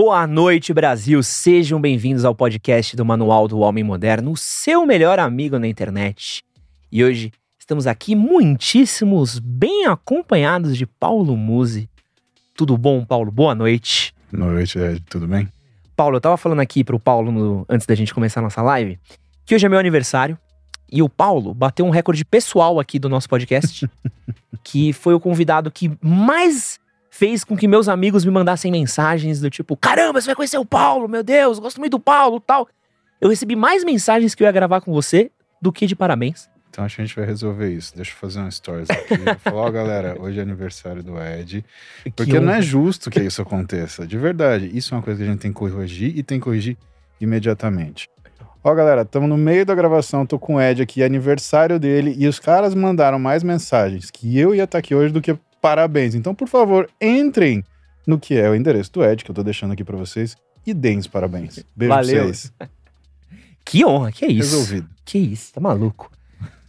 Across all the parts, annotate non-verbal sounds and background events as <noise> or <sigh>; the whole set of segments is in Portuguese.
Boa noite, Brasil. Sejam bem-vindos ao podcast do Manual do Homem Moderno, o seu melhor amigo na internet. E hoje estamos aqui muitíssimos bem acompanhados de Paulo Musi. Tudo bom, Paulo? Boa noite. Boa noite, Ed. Tudo bem? Paulo, eu tava falando aqui pro Paulo no- antes da gente começar a nossa live que hoje é meu aniversário e o Paulo bateu um recorde pessoal aqui do nosso podcast, <laughs> que foi o convidado que mais fez com que meus amigos me mandassem mensagens do tipo: caramba, você vai conhecer o Paulo, meu Deus, gosto muito do Paulo tal. Eu recebi mais mensagens que eu ia gravar com você do que de parabéns. Então acho que a gente vai resolver isso. Deixa eu fazer uma stories aqui. Falar, ó, galera, hoje é aniversário do Ed. Porque Que não é justo que isso aconteça. De verdade. Isso é uma coisa que a gente tem que corrigir e tem que corrigir imediatamente. Ó, galera, estamos no meio da gravação, tô com o Ed aqui, aniversário dele, e os caras mandaram mais mensagens que eu ia estar aqui hoje do que parabéns. Então, por favor, entrem no que é o endereço do Ed, que eu tô deixando aqui pra vocês, e deem os parabéns. Beijo Valeu. pra vocês. <laughs> Que honra, que isso. Resolvido. Que isso, tá maluco.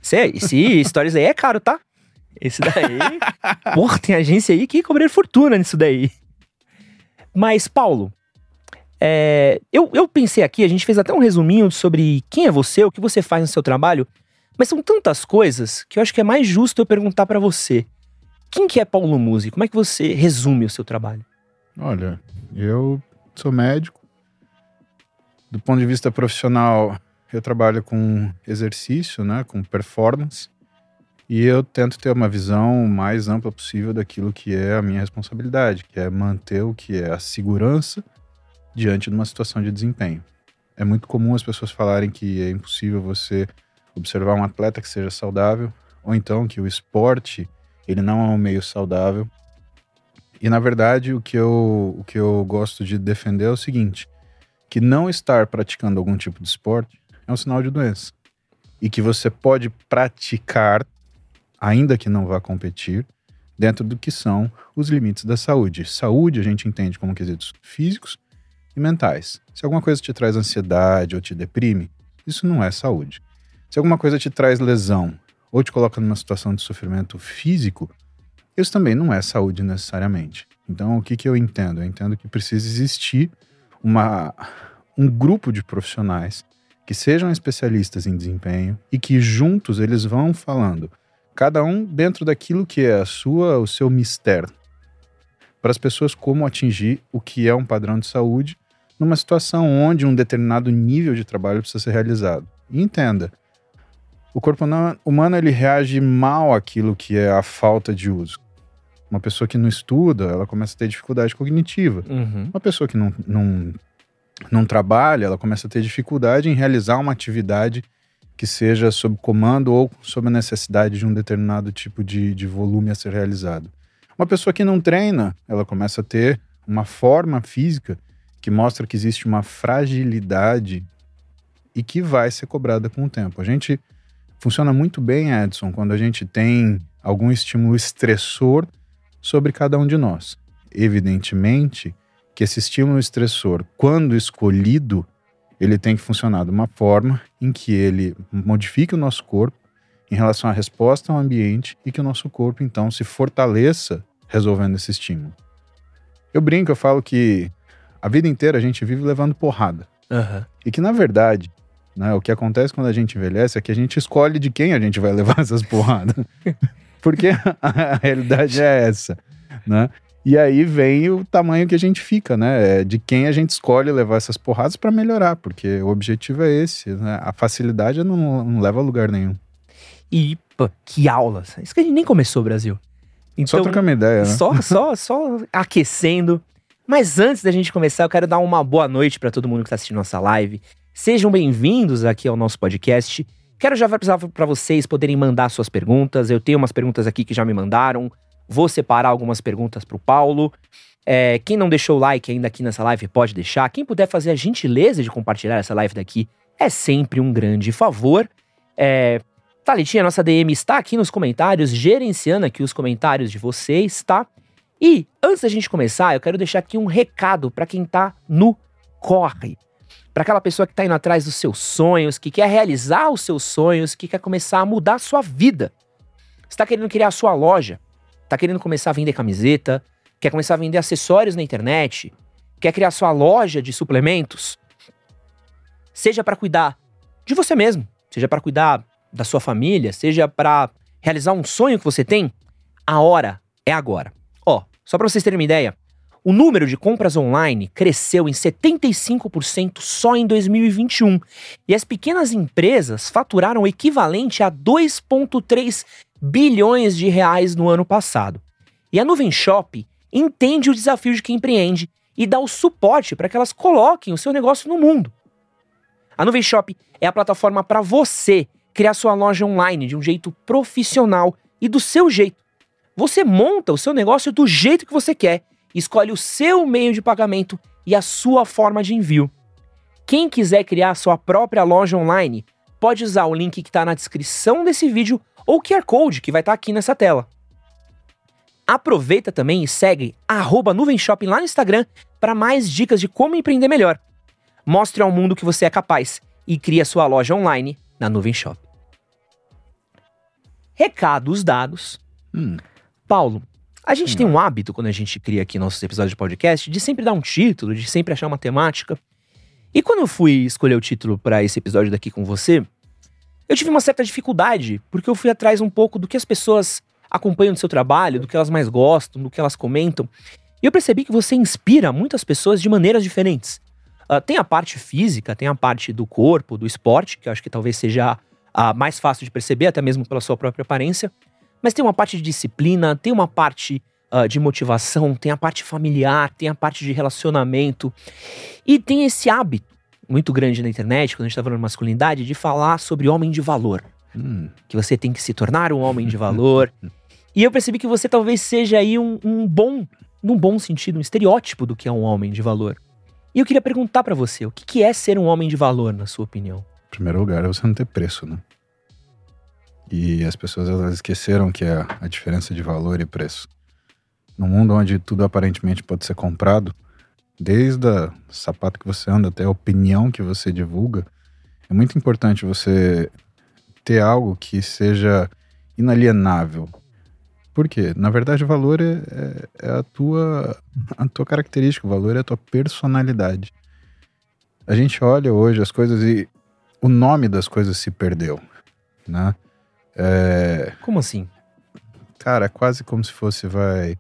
Esse, esse <laughs> stories aí é caro, tá? Esse daí. <laughs> porra, tem agência aí que cobraram fortuna nisso daí. Mas, Paulo, é, eu, eu pensei aqui, a gente fez até um resuminho sobre quem é você, o que você faz no seu trabalho, mas são tantas coisas que eu acho que é mais justo eu perguntar pra você. Quem que é Paulo Musi? Como é que você resume o seu trabalho? Olha, eu sou médico. Do ponto de vista profissional, eu trabalho com exercício, né, com performance. E eu tento ter uma visão mais ampla possível daquilo que é a minha responsabilidade, que é manter o que é a segurança diante de uma situação de desempenho. É muito comum as pessoas falarem que é impossível você observar um atleta que seja saudável, ou então que o esporte ele não é um meio saudável. E na verdade, o que eu, o que eu gosto de defender é o seguinte: que não estar praticando algum tipo de esporte é um sinal de doença. E que você pode praticar, ainda que não vá competir, dentro do que são os limites da saúde. Saúde a gente entende como quesitos físicos e mentais. Se alguma coisa te traz ansiedade ou te deprime, isso não é saúde. Se alguma coisa te traz lesão ou te coloca numa situação de sofrimento físico, isso também não é saúde necessariamente. Então, o que, que eu entendo? Eu entendo que precisa existir uma, um grupo de profissionais que sejam especialistas em desempenho e que juntos eles vão falando, cada um dentro daquilo que é a sua, o seu mistério, para as pessoas como atingir o que é um padrão de saúde numa situação onde um determinado nível de trabalho precisa ser realizado. E entenda, o corpo huma- humano ele reage mal àquilo que é a falta de uso. Uma pessoa que não estuda, ela começa a ter dificuldade cognitiva. Uhum. Uma pessoa que não, não, não trabalha, ela começa a ter dificuldade em realizar uma atividade que seja sob comando ou sob a necessidade de um determinado tipo de, de volume a ser realizado. Uma pessoa que não treina, ela começa a ter uma forma física que mostra que existe uma fragilidade e que vai ser cobrada com o tempo. A gente funciona muito bem, Edson, quando a gente tem algum estímulo estressor sobre cada um de nós. Evidentemente que esse estímulo estressor, quando escolhido, ele tem que funcionar de uma forma em que ele modifique o nosso corpo em relação à resposta ao ambiente e que o nosso corpo então se fortaleça resolvendo esse estímulo. Eu brinco, eu falo que a vida inteira a gente vive levando porrada. Aham. E que, na verdade, né, o que acontece quando a gente envelhece é que a gente escolhe de quem a gente vai <laughs> levar essas porradas. <laughs> Porque a realidade é essa, né? E aí vem o tamanho que a gente fica, né? É De quem a gente escolhe levar essas porradas para melhorar, porque o objetivo é esse, né? A facilidade não, não leva a lugar nenhum. E, pô, que aulas. Isso que a gente nem começou, Brasil. Só trocar uma ideia, né? Só, <laughs> só, só aquecendo. Mas antes da gente começar, eu quero dar uma boa noite para todo mundo que está assistindo nossa live. Sejam bem-vindos aqui ao nosso podcast. Quero já avisar para vocês poderem mandar suas perguntas. Eu tenho umas perguntas aqui que já me mandaram. Vou separar algumas perguntas para o Paulo. É, quem não deixou o like ainda aqui nessa live pode deixar. Quem puder fazer a gentileza de compartilhar essa live daqui é sempre um grande favor. É, Thalitinha, nossa DM está aqui nos comentários, gerenciando aqui os comentários de vocês, tá? E antes da gente começar, eu quero deixar aqui um recado para quem tá no corre. Para aquela pessoa que tá indo atrás dos seus sonhos, que quer realizar os seus sonhos, que quer começar a mudar a sua vida. Você tá querendo criar a sua loja, tá querendo começar a vender camiseta, quer começar a vender acessórios na internet, Quer criar sua loja de suplementos? Seja para cuidar de você mesmo, seja para cuidar da sua família, seja para realizar um sonho que você tem, a hora é agora. Ó, só para vocês terem uma ideia, o número de compras online cresceu em 75% só em 2021 e as pequenas empresas faturaram o equivalente a 2,3 bilhões de reais no ano passado. E a Nuvem Shop entende o desafio de quem empreende e dá o suporte para que elas coloquem o seu negócio no mundo. A Nuvem Shop é a plataforma para você criar sua loja online de um jeito profissional e do seu jeito. Você monta o seu negócio do jeito que você quer, escolhe o seu meio de pagamento e a sua forma de envio. Quem quiser criar sua própria loja online, pode usar o link que está na descrição desse vídeo ou o QR Code que vai estar tá aqui nessa tela. Aproveita também e segue arroba Nuvem Shopping lá no Instagram para mais dicas de como empreender melhor. Mostre ao mundo que você é capaz e crie a sua loja online na Nuvem Shop. Recados dados. Hum. Paulo, a gente hum. tem um hábito quando a gente cria aqui nossos episódios de podcast de sempre dar um título, de sempre achar uma temática. E quando eu fui escolher o título para esse episódio daqui com você, eu tive uma certa dificuldade, porque eu fui atrás um pouco do que as pessoas acompanham do seu trabalho, do que elas mais gostam, do que elas comentam. E eu percebi que você inspira muitas pessoas de maneiras diferentes. Uh, tem a parte física, tem a parte do corpo, do esporte, que eu acho que talvez seja a mais fácil de perceber, até mesmo pela sua própria aparência. Mas tem uma parte de disciplina, tem uma parte uh, de motivação, tem a parte familiar, tem a parte de relacionamento. E tem esse hábito muito grande na internet, quando a gente está falando de masculinidade, de falar sobre homem de valor. Hum. Que você tem que se tornar um homem de <laughs> valor. e eu percebi que você talvez seja aí um, um bom, num bom sentido, um estereótipo do que é um homem de valor. E eu queria perguntar para você, o que, que é ser um homem de valor, na sua opinião? Em primeiro lugar, é você não ter preço, né? E as pessoas elas esqueceram que é a diferença de valor e preço. No mundo onde tudo aparentemente pode ser comprado, desde o sapato que você anda até a opinião que você divulga, é muito importante você ter algo que seja inalienável. Por quê? Na verdade, o valor é, é, é a, tua, a tua característica, o valor é a tua personalidade. A gente olha hoje as coisas e o nome das coisas se perdeu, né? É... Como assim? Cara, é quase como se fosse, vai,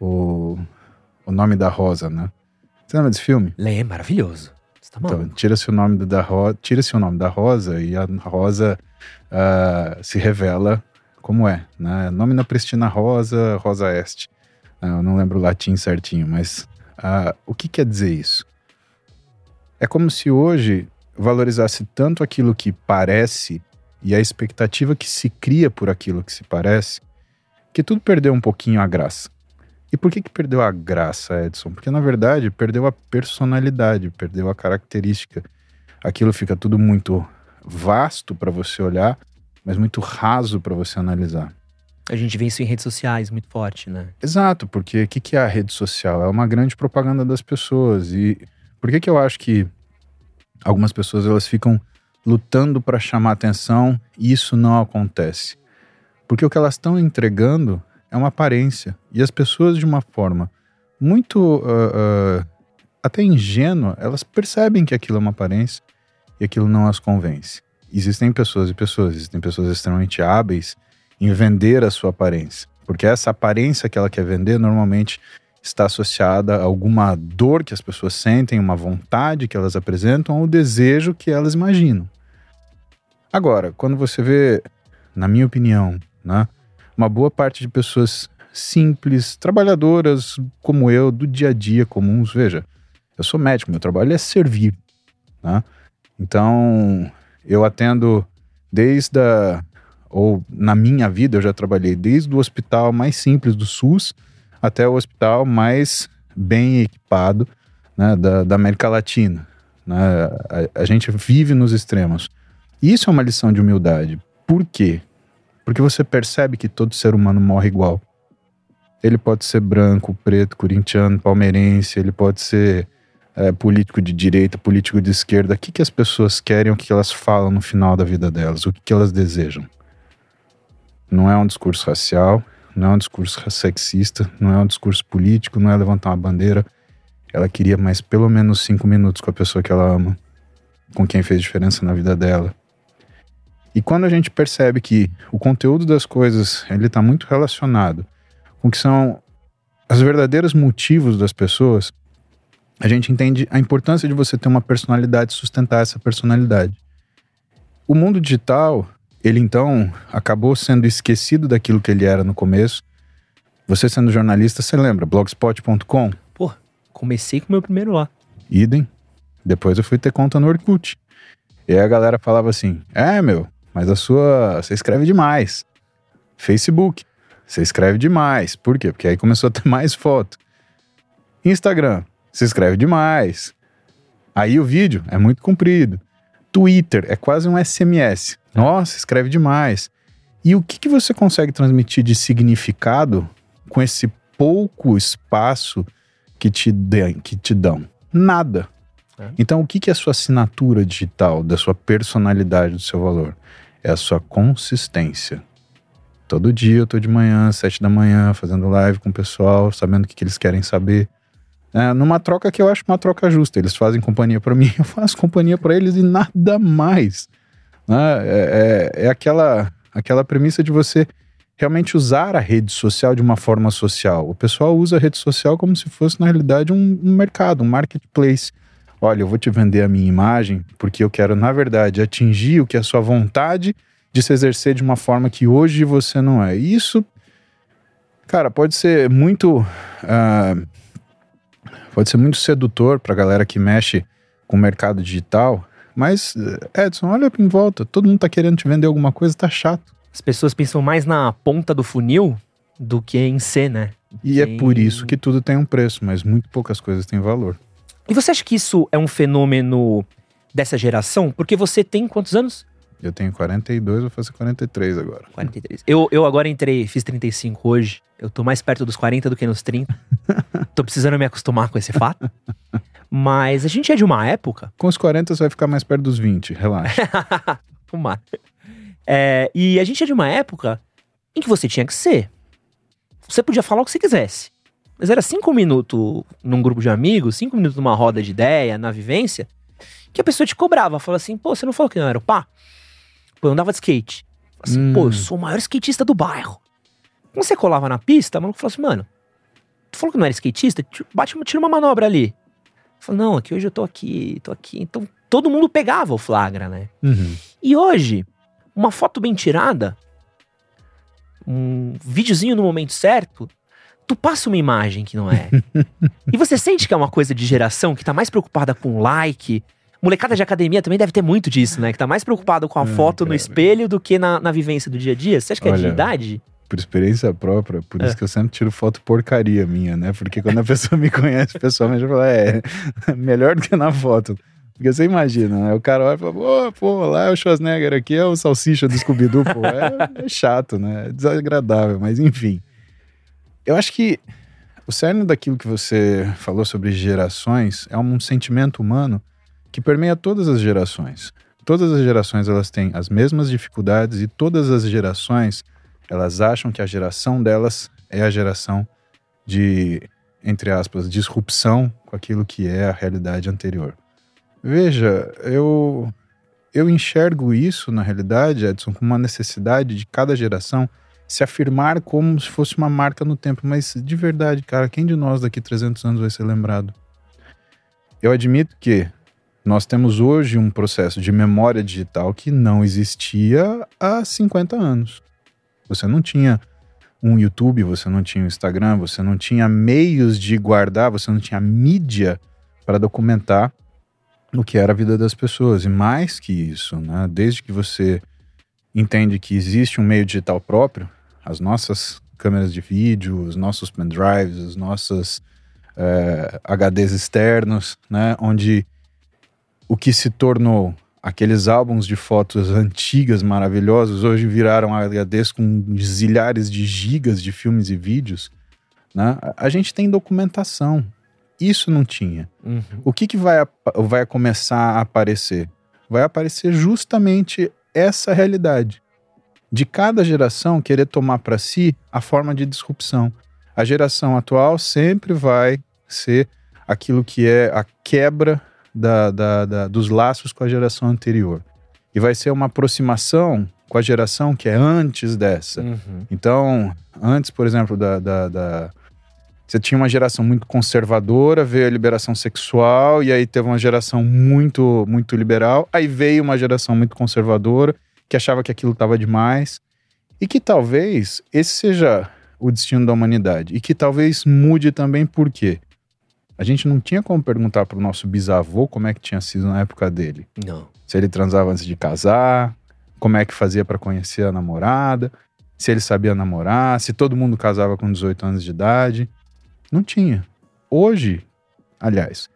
o, o nome da Rosa, né? Você lembra desse filme? Lembra, maravilhoso. Você tá então, tira-se o nome da Rosa, tira-se o nome da Rosa e a Rosa uh, se revela como é, né? Nome na Pristina Rosa, Rosa Este. Uh, eu não lembro o latim certinho, mas uh, o que quer dizer isso? É como se hoje valorizasse tanto aquilo que parece e a expectativa que se cria por aquilo que se parece, que tudo perdeu um pouquinho a graça. E por que, que perdeu a graça, Edson? Porque na verdade perdeu a personalidade, perdeu a característica. Aquilo fica tudo muito vasto para você olhar, mas muito raso para você analisar. A gente vê isso em redes sociais muito forte, né? Exato, porque o que, que é a rede social? É uma grande propaganda das pessoas. E por que, que eu acho que algumas pessoas elas ficam lutando para chamar atenção e isso não acontece. Porque o que elas estão entregando é uma aparência. E as pessoas, de uma forma muito uh, uh, até ingênua, elas percebem que aquilo é uma aparência e aquilo não as convence. Existem pessoas e pessoas, existem pessoas extremamente hábeis em vender a sua aparência. Porque essa aparência que ela quer vender normalmente está associada a alguma dor que as pessoas sentem, uma vontade que elas apresentam, ou desejo que elas imaginam. Agora, quando você vê, na minha opinião, né, uma boa parte de pessoas simples, trabalhadoras como eu, do dia a dia comuns, veja, eu sou médico, meu trabalho é servir, né? Então, eu atendo desde a, ou na minha vida eu já trabalhei desde o hospital mais simples do SUS até o hospital mais bem equipado né, da, da, América Latina. Né? A, a, gente vive nos extremos. Isso é uma lição de humildade. Por quê? Porque você percebe que todo ser humano morre igual. Ele pode ser branco, preto, corintiano, palmeirense, ele pode ser é, político de direita, político de esquerda. O que, que as pessoas querem, o que elas falam no final da vida delas, o que, que elas desejam. Não é um discurso racial, não é um discurso sexista, não é um discurso político, não é levantar uma bandeira. ela queria mais pelo menos cinco minutos com a pessoa que ela ama, com quem fez diferença na vida dela. E quando a gente percebe que o conteúdo das coisas ele está muito relacionado com o que são os verdadeiros motivos das pessoas, a gente entende a importância de você ter uma personalidade sustentar essa personalidade. O mundo digital, ele então acabou sendo esquecido daquilo que ele era no começo. Você sendo jornalista, você lembra? blogspot.com? Pô, comecei com o meu primeiro lá. Idem. Depois eu fui ter conta no Orkut. E aí a galera falava assim: É, meu, mas a sua. Você escreve demais. Facebook. Você escreve demais. Por quê? Porque aí começou a ter mais foto. Instagram. Você escreve demais. Aí o vídeo é muito comprido. Twitter é quase um SMS. Nossa, escreve demais. E o que, que você consegue transmitir de significado com esse pouco espaço que te, de, que te dão? Nada. É. Então, o que, que é a sua assinatura digital, da sua personalidade, do seu valor? É a sua consistência. Todo dia eu tô de manhã, sete da manhã, fazendo live com o pessoal, sabendo o que, que eles querem saber. É, numa troca que eu acho uma troca justa. Eles fazem companhia para mim, <laughs> eu faço companhia para eles e nada mais. Né? É, é, é, aquela, aquela premissa de você realmente usar a rede social de uma forma social. O pessoal usa a rede social como se fosse, na realidade, um, um mercado, um marketplace. Olha, eu vou te vender a minha imagem porque eu quero, na verdade, atingir o que é a sua vontade de se exercer de uma forma que hoje você não é. isso, cara, pode ser muito. Uh, pode ser muito sedutor para a galera que mexe com o mercado digital, mas, Edson, olha em volta, todo mundo tá querendo te vender alguma coisa, tá chato. As pessoas pensam mais na ponta do funil do que em ser, né? E é por isso que tudo tem um preço, mas muito poucas coisas têm valor. E você acha que isso é um fenômeno dessa geração? Porque você tem quantos anos? Eu tenho 42, vou fazer 43 agora. 43. Eu, eu agora entrei, fiz 35 hoje. Eu tô mais perto dos 40 do que nos 30. <laughs> tô precisando me acostumar com esse fato. Mas a gente é de uma época. Com os 40 você vai ficar mais perto dos 20, relaxa. <laughs> Fumar. É, e a gente é de uma época em que você tinha que ser. Você podia falar o que você quisesse. Mas era cinco minutos num grupo de amigos, cinco minutos numa roda de ideia, na vivência, que a pessoa te cobrava. Falava assim, pô, você não falou que não era o pá? Pô, eu andava de skate. Assim, hum. pô, eu hum. sou o maior skatista do bairro. Quando você colava na pista, o maluco falou assim, mano, tu falou que não era skatista? Bate, tira uma manobra ali. Falei, não, aqui hoje eu tô aqui, tô aqui. Então todo mundo pegava o flagra, né? Uhum. E hoje, uma foto bem tirada, um videozinho no momento certo, tu passa uma imagem que não é. <laughs> e você sente que é uma coisa de geração que tá mais preocupada com like. Molecada de academia também deve ter muito disso, né? Que tá mais preocupado com a foto no espelho do que na, na vivência do dia a dia. Você acha que Olha, é de idade? Por experiência própria, por é. isso que eu sempre tiro foto porcaria minha, né? Porque quando a <laughs> pessoa me conhece pessoalmente, eu falo, é, <laughs> melhor do que na foto. Porque você imagina, né? O cara olha e fala, pô, pô, lá é o Schwarzenegger, aqui é o salsicha do Scooby-Doo, pô. É, é, chato, né? É desagradável, mas enfim. Eu acho que o cerne daquilo que você falou sobre gerações é um sentimento humano que permeia todas as gerações. Todas as gerações elas têm as mesmas dificuldades e todas as gerações elas acham que a geração delas é a geração de, entre aspas, disrupção com aquilo que é a realidade anterior. Veja, eu eu enxergo isso na realidade, Edson, como uma necessidade de cada geração se afirmar como se fosse uma marca no tempo. Mas de verdade, cara, quem de nós daqui 300 anos vai ser lembrado? Eu admito que nós temos hoje um processo de memória digital que não existia há 50 anos. Você não tinha um YouTube, você não tinha um Instagram, você não tinha meios de guardar, você não tinha mídia para documentar o que era a vida das pessoas. E mais que isso, né? desde que você entende que existe um meio digital próprio, as nossas câmeras de vídeo, os nossos pendrives, os nossos é, HDs externos, né, onde o que se tornou aqueles álbuns de fotos antigas maravilhosos hoje viraram HDs com zilhares de gigas de filmes e vídeos, né? A gente tem documentação. Isso não tinha. Uhum. O que, que vai, vai começar a aparecer? Vai aparecer justamente essa realidade de cada geração querer tomar para si a forma de disrupção. A geração atual sempre vai ser aquilo que é a quebra da, da, da, dos laços com a geração anterior. E vai ser uma aproximação com a geração que é antes dessa. Uhum. Então, antes, por exemplo, da, da, da, Você tinha uma geração muito conservadora, veio a liberação sexual, e aí teve uma geração muito, muito liberal. Aí veio uma geração muito conservadora, que achava que aquilo estava demais. E que talvez esse seja o destino da humanidade. E que talvez mude também por quê? A gente não tinha como perguntar para o nosso bisavô como é que tinha sido na época dele. Não. Se ele transava antes de casar, como é que fazia para conhecer a namorada, se ele sabia namorar, se todo mundo casava com 18 anos de idade. Não tinha. Hoje, aliás,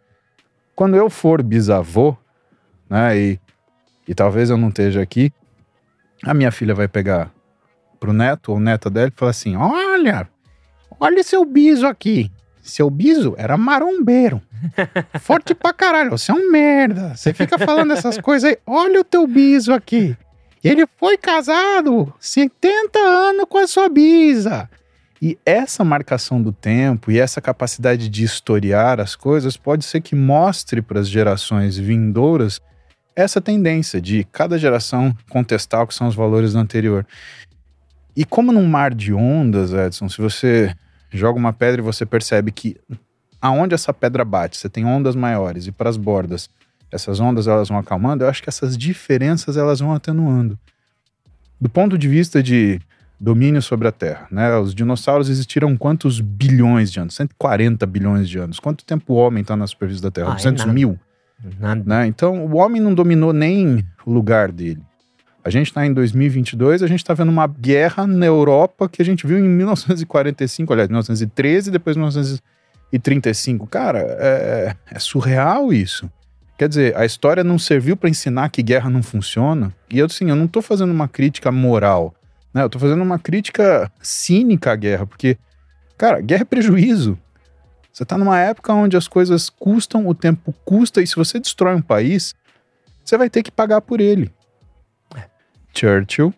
quando eu for bisavô, né, e, e talvez eu não esteja aqui, a minha filha vai pegar pro neto ou neta dela e falar assim: Olha, olha seu biso aqui. Seu biso era marombeiro. <laughs> Forte pra caralho. Você é um merda. Você fica falando essas <laughs> coisas aí. Olha o teu biso aqui. Ele foi casado 70 anos com a sua bisa. E essa marcação do tempo e essa capacidade de historiar as coisas pode ser que mostre para as gerações vindouras essa tendência de cada geração contestar o que são os valores do anterior. E como num mar de ondas, Edson, se você joga uma pedra e você percebe que aonde essa pedra bate, você tem ondas maiores e para as bordas, essas ondas elas vão acalmando, eu acho que essas diferenças elas vão atenuando. Do ponto de vista de domínio sobre a Terra, né? Os dinossauros existiram quantos bilhões de anos? 140 bilhões de anos. Quanto tempo o homem está na superfície da Terra? Ah, é 200 nada. mil? Nada. Né? Então, o homem não dominou nem o lugar dele. A gente está em 2022, a gente está vendo uma guerra na Europa que a gente viu em 1945, aliás, 1913 e depois 1935. Cara, é, é surreal isso. Quer dizer, a história não serviu para ensinar que guerra não funciona. E eu, assim, eu não estou fazendo uma crítica moral, né? Eu estou fazendo uma crítica cínica à guerra, porque, cara, guerra é prejuízo. Você está numa época onde as coisas custam, o tempo custa, e se você destrói um país, você vai ter que pagar por ele. Churchill,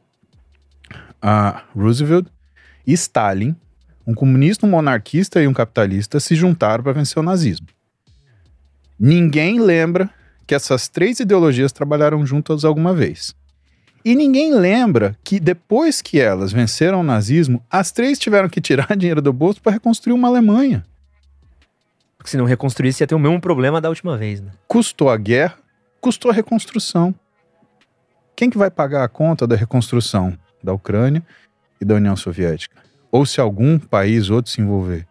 a Roosevelt e Stalin, um comunista, um monarquista e um capitalista, se juntaram para vencer o nazismo. Ninguém lembra que essas três ideologias trabalharam juntas alguma vez. E ninguém lembra que depois que elas venceram o nazismo, as três tiveram que tirar <laughs> dinheiro do bolso para reconstruir uma Alemanha. Porque se não reconstruísse, ia ter o mesmo problema da última vez, né? Custou a guerra, custou a reconstrução. Quem que vai pagar a conta da reconstrução da Ucrânia e da União Soviética? Ou se algum país outro se envolver?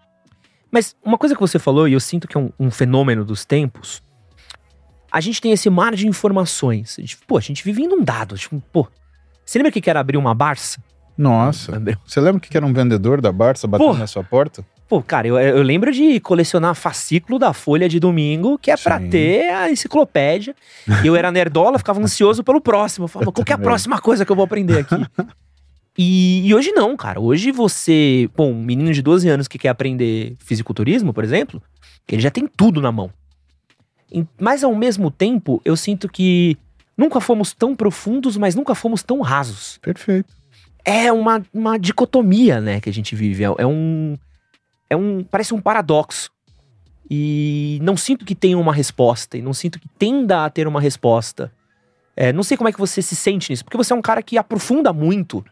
Mas uma coisa que você falou, e eu sinto que é um, um fenômeno dos tempos, a gente tem esse mar de informações. A gente- pô, a gente vive inundado. Tipo, pô, você lembra o que era abrir uma Barça? Nossa, você lembra que era um vendedor da Barça batendo na sua porta? Pô, cara, eu, eu lembro de colecionar fascículo da Folha de domingo, que é pra Sim. ter a enciclopédia. E eu era nerdola, ficava ansioso pelo próximo. Eu falava, qual que é a <laughs> também. próxima coisa que eu vou aprender aqui? E, e hoje não, cara. Hoje você, pô, um menino de 12 anos que quer aprender fisiculturismo, por exemplo, ele já tem tudo na mão. Mas ao mesmo tempo, eu sinto que nunca fomos tão profundos, mas nunca fomos tão rasos Perfeito. é uma, uma dicotomia, né, que a gente vive. É, é um. É um. Parece um paradoxo. E não sinto que tenha uma resposta. E não sinto que tenda a ter uma resposta. É, não sei como é que você se sente nisso, porque você é um cara que aprofunda muito.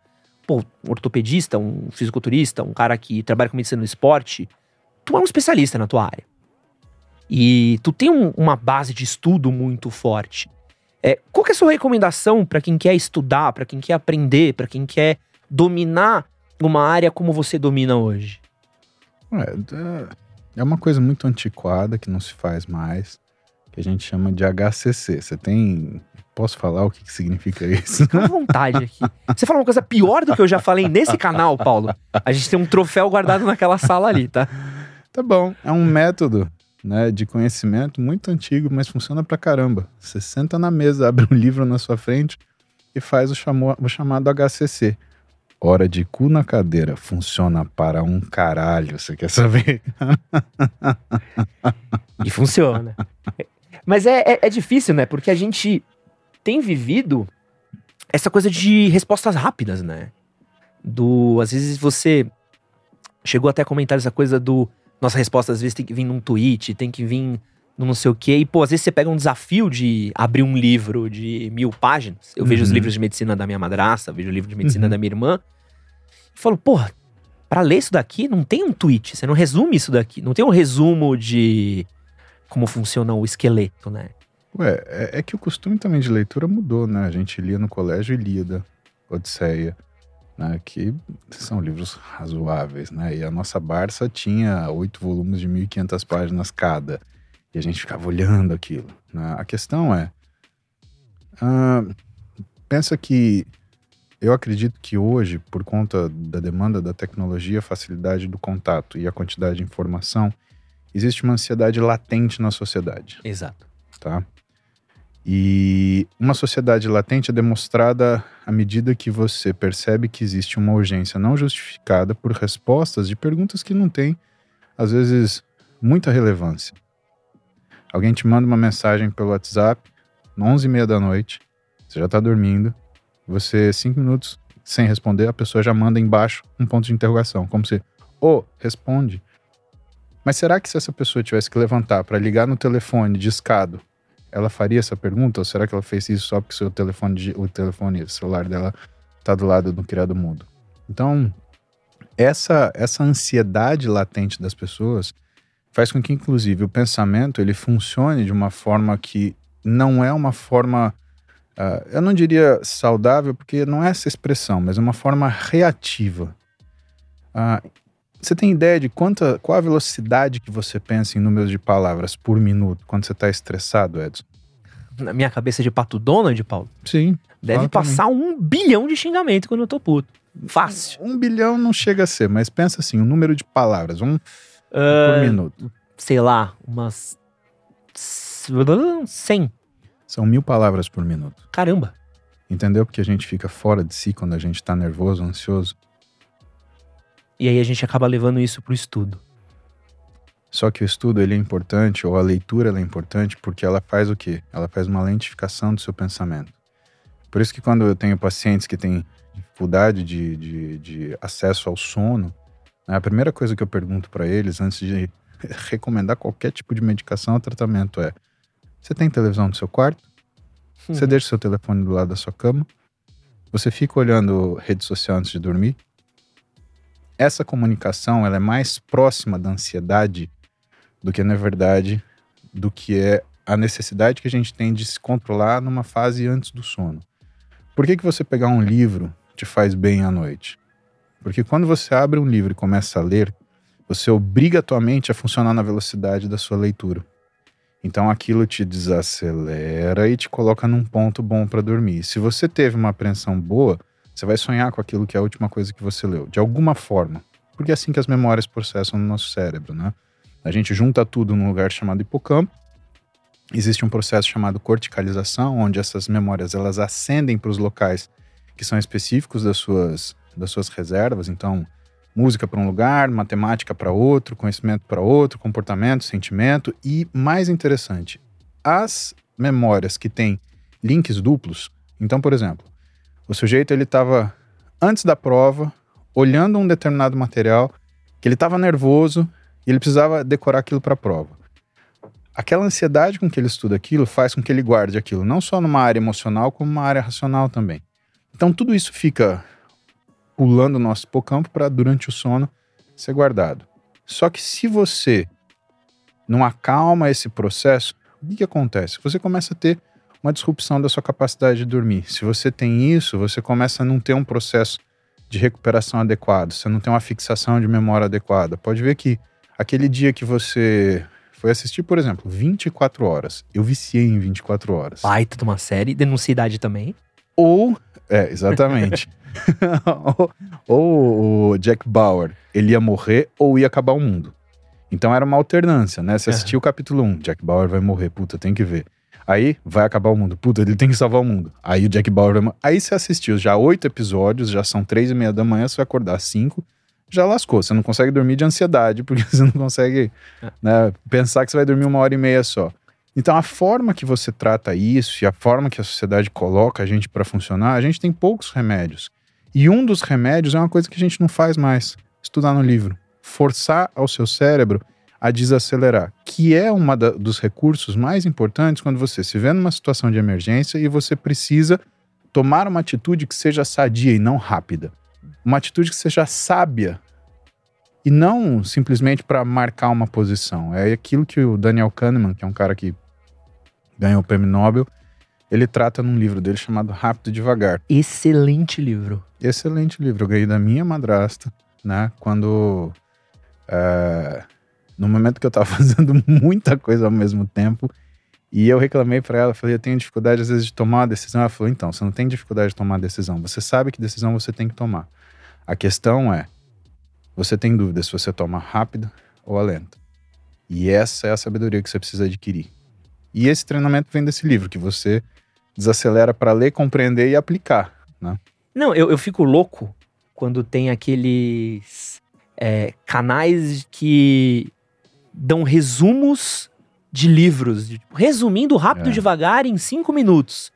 Pô, um ortopedista, um fisiculturista, um cara que trabalha com medicina no esporte. Tu é um especialista na tua área. E tu tem um- uma base de estudo muito forte. É, qual que é a sua recomendação para quem quer estudar, para quem quer aprender, para quem quer dominar uma área como você domina hoje? É, é uma coisa muito antiquada que não se faz mais, que a gente chama de HCC. Você tem. Posso falar o que, que significa <laughs> isso? Fica à vontade aqui. Você fala uma coisa pior do que eu já falei nesse canal, Paulo. A gente tem um troféu guardado naquela sala ali, tá? Tá bom, é um método né, de conhecimento muito antigo, mas funciona pra caramba. Você senta na mesa, <laughs> abre um livro na sua frente e faz o, chamo- o chamado HCC. Hora de cu na cadeira. Funciona para um caralho, você quer saber? <laughs> E funciona. Mas é, é, é difícil, né? Porque a gente tem vivido essa coisa de respostas rápidas, né? Do. Às vezes você chegou até a comentar essa coisa do nossa resposta às vezes tem que vir num tweet, tem que vir no não sei o quê. E, pô, às vezes você pega um desafio de abrir um livro de mil páginas. Eu vejo os Uhum. livros de medicina da minha madrasta, vejo o livro de medicina Uhum. da minha irmã. E falo, porra, pra ler isso daqui não tem um tweet, você não resume isso daqui. Não tem um resumo de como funciona o esqueleto, né? Ué, é, é que o costume também de leitura mudou, né? A gente lia no colégio Ilíada, Odisseia, né? Que são livros razoáveis, né? E a nossa Barça tinha oito volumes de 1.500 páginas cada. E a gente ficava olhando aquilo. Né? A questão é... ah, pensa que... Eu acredito que hoje, por conta da demanda da tecnologia, facilidade do contato e a quantidade de informação, existe uma ansiedade latente na sociedade Exato. tá? E uma sociedade latente é demonstrada à medida que você percebe que existe uma urgência não justificada por respostas de perguntas que não têm, às vezes, muita relevância. Alguém te manda uma mensagem pelo WhatsApp, 11h30 da noite, você já está dormindo, você, cinco minutos sem responder, a pessoa já manda embaixo um ponto de interrogação, como se, ô, responde. Mas será que se essa pessoa tivesse que levantar para ligar no telefone discado, ela faria essa pergunta? Ou será que ela fez isso só porque seu telefone, o telefone o celular dela tá do lado do criado mudo? Então, essa, essa ansiedade latente das pessoas faz com que, inclusive, o pensamento ele funcione de uma forma que não é uma forma, ah, eu não diria saudável, porque não é essa expressão, mas é uma forma reativa. Ah, você tem ideia de quanta, qual a velocidade que você pensa em números de palavras por minuto quando você está estressado, Edson? Na minha cabeça de pato Donald, Paulo, Sim. deve passar um bilhão de xingamento quando eu tô puto. Fácil. Um bilhão não chega a ser, mas pensa assim, o número de palavras, um Ah, por minuto. sei lá, umas. 100. São mil palavras por minuto. Caramba. Entendeu? Porque a gente fica fora de si quando a gente tá nervoso, ansioso. E aí a gente acaba levando isso pro estudo. Só que o estudo ele é importante, ou a leitura ela é importante, porque ela faz o quê? Ela faz uma lentificação do seu pensamento. Por isso que quando eu tenho pacientes que têm dificuldade de, de, de acesso ao sono, a primeira coisa que eu pergunto para eles, antes de <laughs> recomendar qualquer tipo de medicação ou tratamento é: você tem televisão no seu quarto? Você Uhum. deixa seu telefone do lado da sua cama? Você fica olhando rede social antes de dormir? Essa comunicação ela é mais próxima da ansiedade do que, na verdade, do que é a necessidade que a gente tem de se controlar numa fase antes do sono. Por que, que você pegar um livro te faz bem à noite? Porque quando você abre um livro e começa a ler, você obriga a tua mente a funcionar na velocidade da sua leitura. Então aquilo te desacelera e te coloca num ponto bom para dormir. Se você teve uma apreensão boa, você vai sonhar com aquilo que é a última coisa que você leu, de alguma forma. Porque é assim que as memórias processam no nosso cérebro, né? A gente junta tudo num lugar chamado hipocampo. Existe um processo chamado corticalização, onde essas memórias elas ascendem para os locais que são específicos das suas, das suas reservas. Então, música para um lugar, matemática para outro, conhecimento para outro, comportamento, sentimento e mais interessante, as memórias que têm links duplos. Então, por exemplo, o sujeito ele estava antes da prova olhando um determinado material que ele estava nervoso e ele precisava decorar aquilo para a prova. Aquela ansiedade com que ele estuda aquilo faz com que ele guarde aquilo não só numa área emocional como numa área racional também. Então tudo isso fica pulando o nosso hipocampo para durante o sono ser guardado. Só que se você não acalma esse processo, o que, que acontece? Você começa a ter uma disrupção da sua capacidade de dormir. Se você tem isso, você começa a não ter um processo de recuperação adequado, você não tem uma fixação de memória adequada. Pode ver que aquele dia que você foi assistir, por exemplo, 24 horas, eu viciei em 24 horas. Baita de uma série, denuncia idade também. Ou, é, exatamente. <laughs> ou, ou o Jack Bauer, ele ia morrer ou ia acabar o mundo. Então era uma alternância, né? Você assistiu o capítulo 1, Jack Bauer vai morrer, puta, tem que ver. Aí vai acabar o mundo, puta, ele tem que salvar o mundo. Aí o Jack Bauer vai morrer. Aí você assistiu já oito episódios, já são três e meia da manhã, você vai acordar às cinco, já lascou. Você não consegue dormir de ansiedade, <laughs> porque você não consegue né, pensar que você vai dormir uma hora e meia só. Então, a forma que você trata isso e a forma que a sociedade coloca a gente para funcionar, a gente tem poucos remédios. E um dos remédios é uma coisa que a gente não faz mais: estudar no livro, forçar ao seu cérebro a desacelerar, que é um dos recursos mais importantes quando você se vê numa situação de emergência e você precisa tomar uma atitude que seja sadia e não rápida. Uma atitude que seja sábia e não simplesmente para marcar uma posição. É aquilo que o Daniel Kahneman, que é um cara que ganhou o prêmio Nobel, ele trata num livro dele chamado Rápido e Devagar. Excelente livro. Excelente livro. Eu ganhei da minha madrasta, né? Quando. É, no momento que eu tava <laughs> fazendo muita coisa ao mesmo tempo. E eu reclamei para ela, falei, eu tenho dificuldade às vezes de tomar uma decisão. Ela falou, então, você não tem dificuldade de tomar uma decisão. Você sabe que decisão você tem que tomar. A questão é, você tem dúvida se você toma rápido ou a lenta. E essa é a sabedoria que você precisa adquirir. E esse treinamento vem desse livro, que você desacelera para ler, compreender e aplicar, né? Não, eu, eu fico louco quando tem aqueles é, canais que dão resumos de livros, de, tipo, resumindo rápido é. devagar em cinco minutos.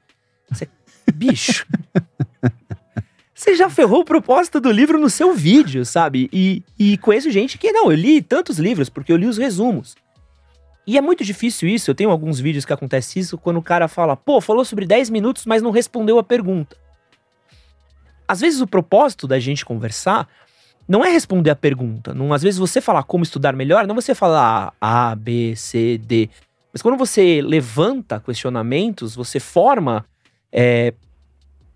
Você, bicho. <laughs> Você já ferrou o propósito do livro no seu vídeo, sabe? E, e conheço gente que, não, eu li tantos livros porque eu li os resumos. E é muito difícil isso. Eu tenho alguns vídeos que acontece isso quando o cara fala, pô, falou sobre 10 minutos, mas não respondeu a pergunta. Às vezes o propósito da gente conversar não é responder a pergunta. Não, às vezes você falar como estudar melhor, não você falar A, B, C, D. Mas quando você levanta questionamentos, você forma é,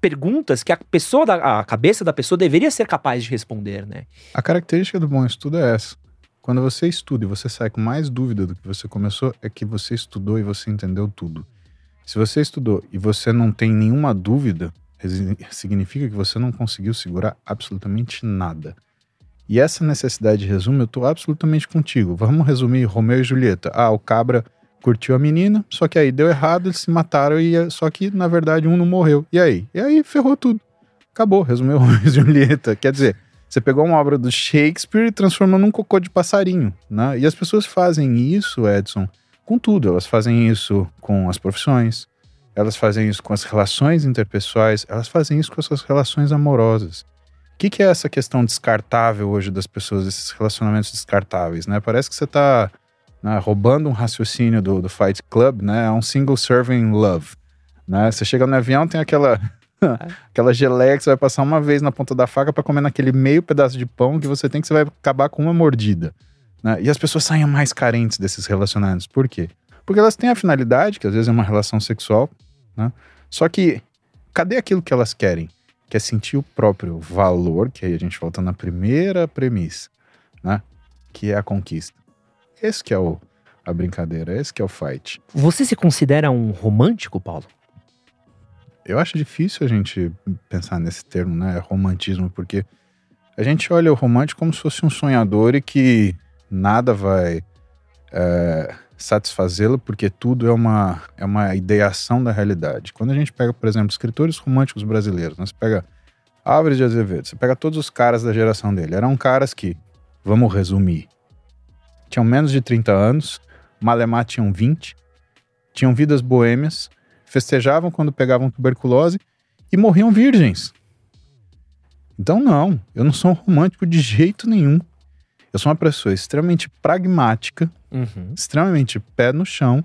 perguntas que a pessoa, a cabeça da pessoa deveria ser capaz de responder, né? A característica do bom estudo é essa. Quando você estuda e você sai com mais dúvida do que você começou, é que você estudou e você entendeu tudo. Se você estudou e você não tem nenhuma dúvida, significa que você não conseguiu segurar absolutamente nada. E essa necessidade de resumo, eu estou absolutamente contigo. Vamos resumir Romeu e Julieta. Ah, o cabra curtiu a menina, só que aí deu errado, eles se mataram e só que na verdade um não morreu. E aí? E aí ferrou tudo. Acabou, resumiu <laughs> Romeu e Julieta. Quer dizer, você pegou uma obra do Shakespeare e transformou num cocô de passarinho, né? E as pessoas fazem isso, Edson, com tudo. Elas fazem isso com as profissões, elas fazem isso com as relações interpessoais, elas fazem isso com as suas relações amorosas. O que, que, é essa questão descartável hoje das pessoas, esses relacionamentos descartáveis, né? Parece que você está né, roubando um raciocínio do, do Fight Club, né? É um single serving love, né? Você chega no avião, tem aquela <laughs> Aquela geleia que você vai passar uma vez na ponta da faca para comer naquele meio pedaço de pão que você tem que você vai acabar com uma mordida. Né? E as pessoas saem mais carentes desses relacionamentos. Por quê? Porque elas têm a finalidade, que às vezes é uma relação sexual, né? Só que cadê aquilo que elas querem? Que é sentir o próprio valor, que aí a gente volta na primeira premissa, né? Que é a conquista. Esse que é o, a brincadeira, esse que é o fight. Você se considera um romântico, Paulo? Eu acho difícil a gente pensar nesse termo, né? Romantismo, porque a gente olha o romântico como se fosse um sonhador e que nada vai é, satisfazê-lo, porque tudo é uma, é uma ideação da realidade. Quando a gente pega, por exemplo, escritores românticos brasileiros, né? você pega Álvares de Azevedo, você pega todos os caras da geração dele, eram caras que, vamos resumir, tinham menos de 30 anos, Malemar tinham 20, tinham vidas boêmias, festejavam quando pegavam tuberculose e morriam virgens. Então, não, eu não sou um romântico de jeito nenhum. Eu sou uma pessoa extremamente pragmática, uhum. extremamente pé no chão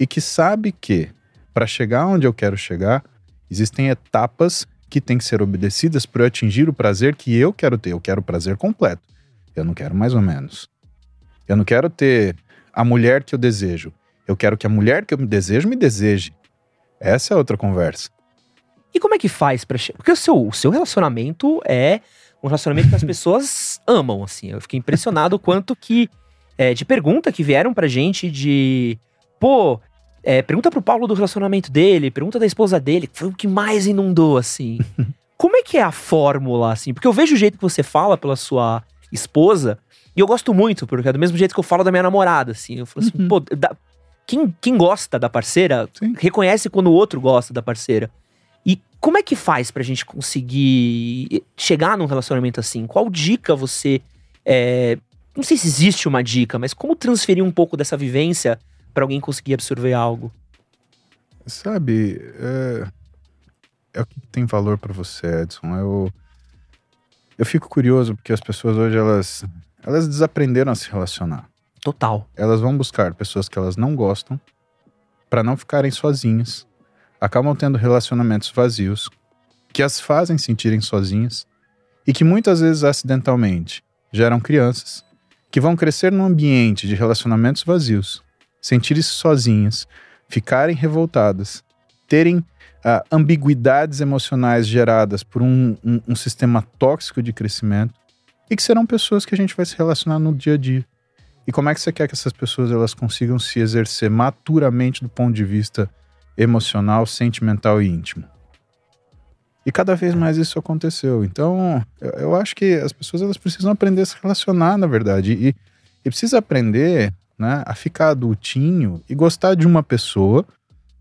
e que sabe que para chegar onde eu quero chegar, existem etapas que têm que ser obedecidas para eu atingir o prazer que eu quero ter. Eu quero o prazer completo. Eu não quero mais ou menos. Eu não quero ter a mulher que eu desejo. Eu quero que a mulher que eu desejo me deseje. Essa é outra conversa. E como é que faz para Porque o seu, o seu relacionamento é um relacionamento que as <laughs> pessoas amam, assim. Eu fiquei impressionado o quanto que. É, de pergunta que vieram pra gente de. Pô, é, pergunta pro Paulo do relacionamento dele, pergunta da esposa dele, que foi o que mais inundou, assim. <laughs> Como é que é a fórmula, assim? Porque eu vejo o jeito que você fala pela sua esposa, e eu gosto muito, porque é do mesmo jeito que eu falo da minha namorada, assim. Eu falo assim, uhum. pô, dá, quem, quem gosta da parceira Sim. reconhece quando o outro gosta da parceira. E como é que faz pra gente conseguir chegar num relacionamento assim? Qual dica você. É, não sei se existe uma dica, mas como transferir um pouco dessa vivência para alguém conseguir absorver algo? Sabe, é, é o que tem valor para você, Edson. Eu, eu fico curioso porque as pessoas hoje elas elas desaprenderam a se relacionar. Total. Elas vão buscar pessoas que elas não gostam para não ficarem sozinhas. Acabam tendo relacionamentos vazios que as fazem sentirem sozinhas e que muitas vezes acidentalmente geram crianças que vão crescer num ambiente de relacionamentos vazios, sentirem-se sozinhas, ficarem revoltadas, terem uh, ambiguidades emocionais geradas por um, um, um sistema tóxico de crescimento e que serão pessoas que a gente vai se relacionar no dia a dia. E como é que você quer que essas pessoas elas consigam se exercer maturamente do ponto de vista emocional, sentimental e íntimo? E cada vez mais isso aconteceu. Então, eu, eu acho que as pessoas elas precisam aprender a se relacionar, na verdade. E, e precisa aprender né, a ficar adultinho e gostar de uma pessoa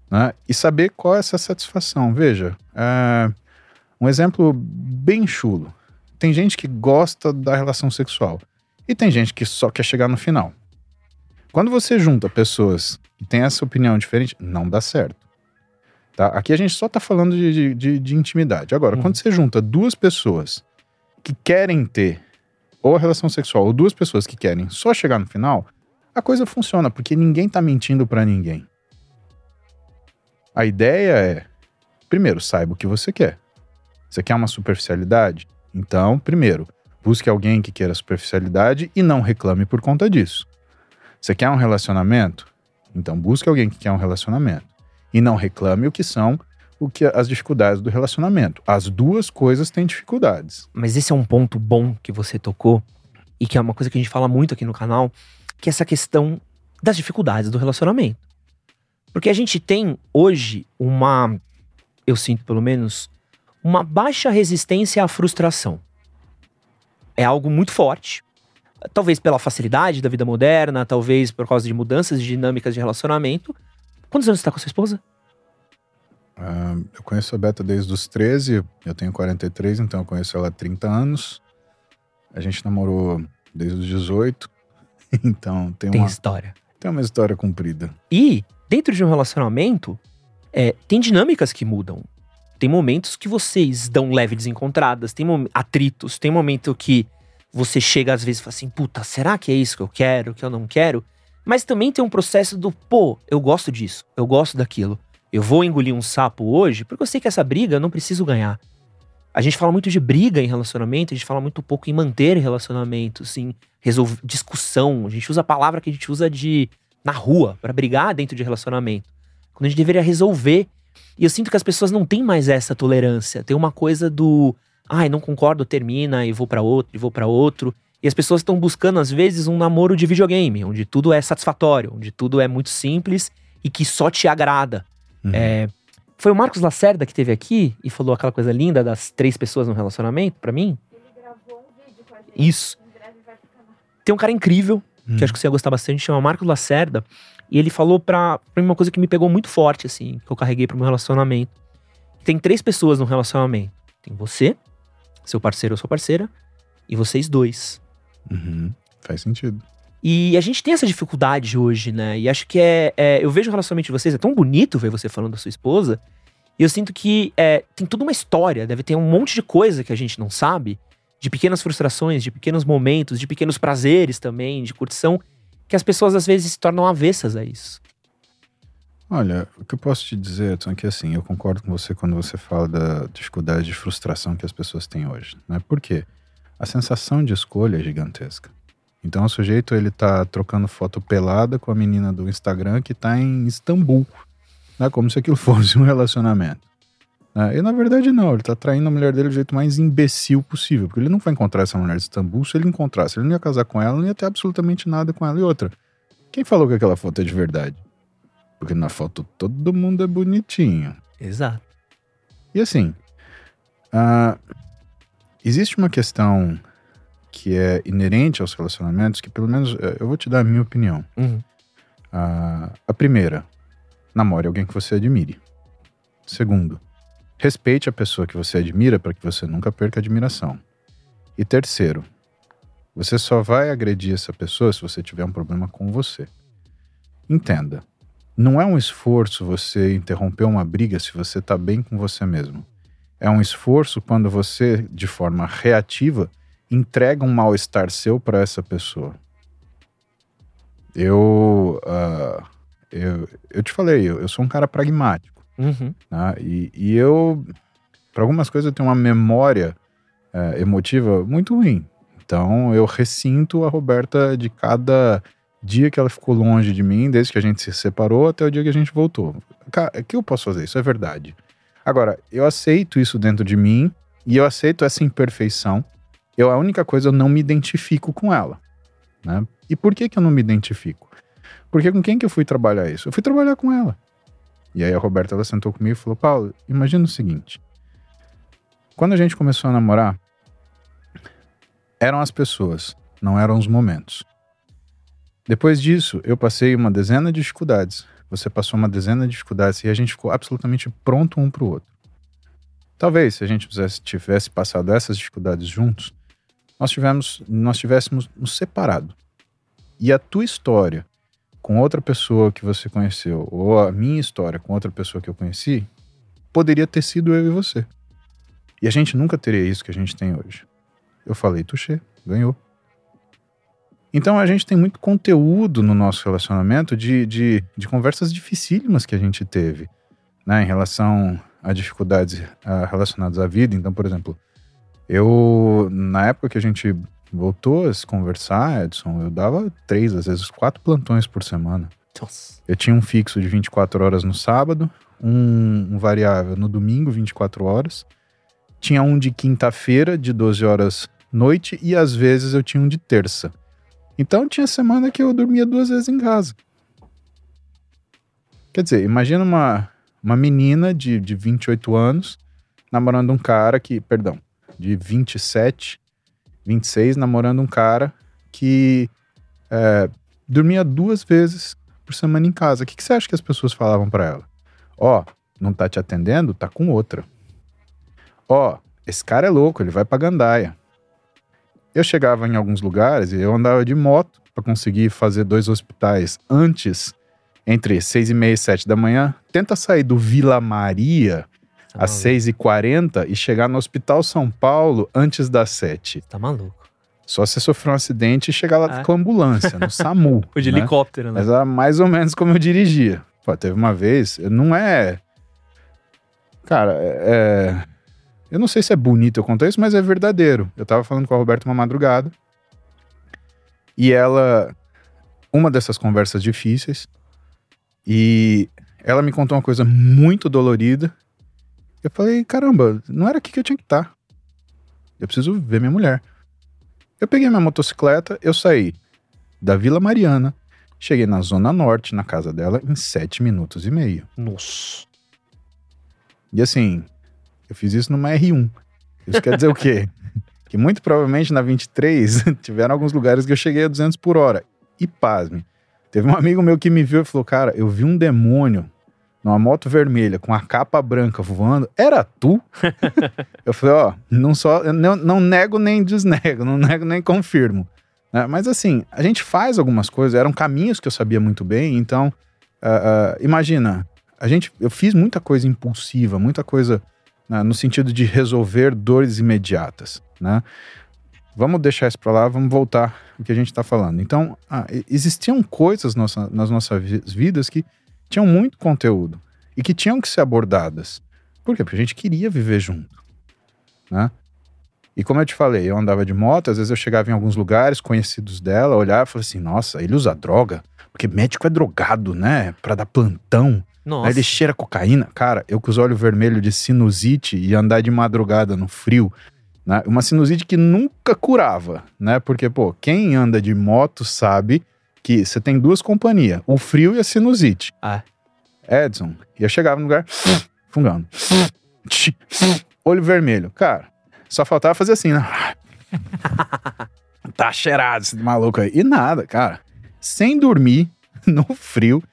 né, e saber qual é essa satisfação. Veja, é, um exemplo bem chulo. Tem gente que gosta da relação sexual e tem gente que só quer chegar no final. Quando você junta pessoas que têm essa opinião diferente, não dá certo. Tá? Aqui a gente só está falando de, de, de, intimidade. Agora, uhum. quando você junta duas pessoas que querem ter ou a relação sexual, ou duas pessoas que querem só chegar no final, a coisa funciona, porque ninguém está mentindo para ninguém. A ideia é, primeiro, saiba o que você quer. Você quer uma superficialidade? Então, primeiro, busque alguém que queira superficialidade e não reclame por conta disso. Você quer um relacionamento? Então, busque alguém que quer um relacionamento e não reclame o que são o que as dificuldades do relacionamento. As duas coisas têm dificuldades. Mas esse é um ponto bom que você tocou e que é uma coisa que a gente fala muito aqui no canal, que é essa questão das dificuldades do relacionamento. Porque a gente tem hoje uma, eu sinto pelo menos, uma baixa resistência à frustração. É algo muito forte. Talvez pela facilidade da vida moderna, talvez por causa de mudanças de dinâmicas de relacionamento, Quantos anos você tá com a sua esposa? Uh, eu conheço a Beta desde os 13, eu tenho 43, então eu conheço ela há 30 anos. A gente namorou desde os 18, <laughs> então tem, tem uma história. Tem uma história comprida. E dentro de um relacionamento, é, tem dinâmicas que mudam. Tem momentos que vocês dão leve desencontradas, tem atritos, tem momento que você chega às vezes e fala assim: puta, será que é isso que eu quero, que eu não quero? Mas também tem um processo do, pô, eu gosto disso, eu gosto daquilo. Eu vou engolir um sapo hoje porque eu sei que essa briga eu não preciso ganhar. A gente fala muito de briga em relacionamento, a gente fala muito pouco em manter relacionamento, assim, resolver discussão. A gente usa a palavra que a gente usa de na rua para brigar dentro de relacionamento. Quando a gente deveria resolver. E eu sinto que as pessoas não têm mais essa tolerância. Tem uma coisa do, ai, não concordo, termina e vou para outro, e vou para outro. E as pessoas estão buscando, às vezes, um namoro de videogame, onde tudo é satisfatório, onde tudo é muito simples e que só te agrada. Uhum. É, foi o Marcos Lacerda que teve aqui e falou aquela coisa linda das três pessoas no relacionamento para mim? Ele gravou um vídeo com a gente. Isso. Tem um cara incrível, uhum. que acho que você ia gostar bastante, chama Marcos Lacerda. E ele falou pra, pra mim uma coisa que me pegou muito forte, assim, que eu carreguei pro meu relacionamento. Tem três pessoas no relacionamento. Tem você, seu parceiro ou sua parceira, e vocês dois. Uhum. Faz sentido. E a gente tem essa dificuldade hoje, né? E acho que é, é, Eu vejo o relacionamento de vocês, é tão bonito ver você falando da sua esposa. E eu sinto que é, tem toda uma história, deve ter um monte de coisa que a gente não sabe, de pequenas frustrações, de pequenos momentos, de pequenos prazeres também, de curtição, que as pessoas às vezes se tornam avessas a isso. Olha, o que eu posso te dizer, Edson, é que assim, eu concordo com você quando você fala da dificuldade de frustração que as pessoas têm hoje, né? Por quê? a sensação de escolha é gigantesca. Então o sujeito ele tá trocando foto pelada com a menina do Instagram que tá em Istambul, né? Como se aquilo <laughs> fosse um relacionamento. Né? E na verdade não, ele tá traindo a mulher dele do jeito mais imbecil possível, porque ele não vai encontrar essa mulher de Istambul se ele encontrasse. Ele não ia casar com ela, não ia ter absolutamente nada com ela. E outra, quem falou que aquela foto é de verdade? Porque na foto todo mundo é bonitinho. Exato. E assim, uh, Existe uma questão que é inerente aos relacionamentos, que pelo menos eh, eu vou te dar a minha opinião. Uhum. Uh, a primeira, namore alguém que você admire. Segundo, respeite a pessoa que você admira para que você nunca perca a admiração. E terceiro, você só vai agredir essa pessoa se você tiver um problema com você. Entenda, não é um esforço você interromper uma briga se você está bem com você mesmo. É um esforço quando você, de forma reativa, entrega um mal-estar seu para essa pessoa. Eu, uh, eu, eu te falei, eu, eu, sou um cara pragmático. Uhum. Né? E, e eu, para algumas coisas, eu tenho uma memória uh, emotiva muito ruim. Então eu ressinto a Roberta de cada dia que ela ficou longe de mim, desde que a gente se separou até o dia que a gente voltou. O que eu posso fazer? Isso é verdade. Agora, eu aceito isso dentro de mim e eu aceito essa imperfeição. Eu, a única coisa, eu não me identifico com ela. Né? E por que, que eu não me identifico? Porque com quem que eu fui trabalhar isso? Eu fui trabalhar com ela. E aí a Roberta ela sentou comigo e falou: Paulo, imagina o seguinte. Quando a gente começou a namorar, eram as pessoas, não eram os momentos. Depois disso, eu passei uma dezena de dificuldades. Você passou uma dezena de dificuldades e a gente ficou absolutamente pronto um para o outro. Talvez, se a gente tivesse passado essas dificuldades juntos, nós, tivemos, nós tivéssemos nos separado. E a tua história com outra pessoa que você conheceu, ou a minha história com outra pessoa que eu conheci, poderia ter sido eu e você. E a gente nunca teria isso que a gente tem hoje. Eu falei, Tuxê, ganhou. Então a gente tem muito conteúdo no nosso relacionamento de, de, de conversas dificílimas que a gente teve, né, em relação a dificuldades uh, relacionadas à vida. Então, por exemplo, eu, na época que a gente voltou a se conversar, Edson, eu dava três, às vezes quatro plantões por semana. Nossa. Eu tinha um fixo de 24 horas no sábado, um, um variável no domingo, 24 horas. Tinha um de quinta-feira, de 12 horas noite, e às vezes eu tinha um de terça. Então tinha semana que eu dormia duas vezes em casa. Quer dizer, imagina uma, uma menina de, de 28 anos namorando um cara que, perdão, de 27, 26, namorando um cara que é, dormia duas vezes por semana em casa. O que, que você acha que as pessoas falavam para ela? Ó, oh, não tá te atendendo? Tá com outra. Ó, oh, esse cara é louco, ele vai pra gandaia. Eu chegava em alguns lugares e eu andava de moto para conseguir fazer dois hospitais antes, entre seis e meia e sete da manhã. Tenta sair do Vila Maria tá às seis e quarenta e chegar no Hospital São Paulo antes das sete. Tá maluco. Só se sofreu um acidente e chegar lá é. com ambulância, no SAMU. <laughs> Foi de né? helicóptero, né? Mas era mais ou menos como eu dirigia. Pô, teve uma vez, não é. Cara, é eu não sei se é bonito eu contar isso, mas é verdadeiro. Eu tava falando com a Roberta uma madrugada. E ela. Uma dessas conversas difíceis. E ela me contou uma coisa muito dolorida. Eu falei, caramba, não era aqui que eu tinha que estar. Tá. Eu preciso ver minha mulher. Eu peguei minha motocicleta, eu saí da Vila Mariana, cheguei na Zona Norte, na casa dela, em sete minutos e meio. Nossa. E assim, eu fiz isso numa R1. Isso quer dizer o quê? <laughs> Que muito provavelmente na 23 <laughs> tiveram alguns lugares que eu cheguei a 200 por hora. E pasme, teve um amigo meu que me viu e falou: Cara, eu vi um demônio numa moto vermelha com a capa branca voando. Era tu? <laughs> eu falei: Ó, não, só, não, não nego nem desnego, não nego nem confirmo. Né? Mas assim, a gente faz algumas coisas, eram caminhos que eu sabia muito bem, então, uh, uh, imagina, a gente, eu fiz muita coisa impulsiva, muita coisa né, no sentido de resolver dores imediatas, né? Vamos deixar isso para lá, vamos voltar ao que a gente está falando. Então, ah, existiam coisas nossa, nas nossas vidas que tinham muito conteúdo e que tinham que ser abordadas. Por quê? Porque a gente queria viver junto, né? E como eu te falei, eu andava de moto, às vezes eu chegava em alguns lugares conhecidos dela, olhava e falava assim: nossa, ele usa droga, porque médico é drogado, né? Para dar plantão. Nossa. Aí ele cheira cocaína. Cara, eu com os olhos vermelhos de sinusite e andar de madrugada no frio, né? Uma sinusite que nunca curava, né? Porque, pô, quem anda de moto sabe que você tem duas companhias, o frio e a sinusite. Ah. Edson, e eu chegava no lugar, fungando. Olho vermelho. Cara, só faltava fazer assim, né? tá cheirado esse maluco aí. E nada, cara. Sem dormir, <laughs> no frio,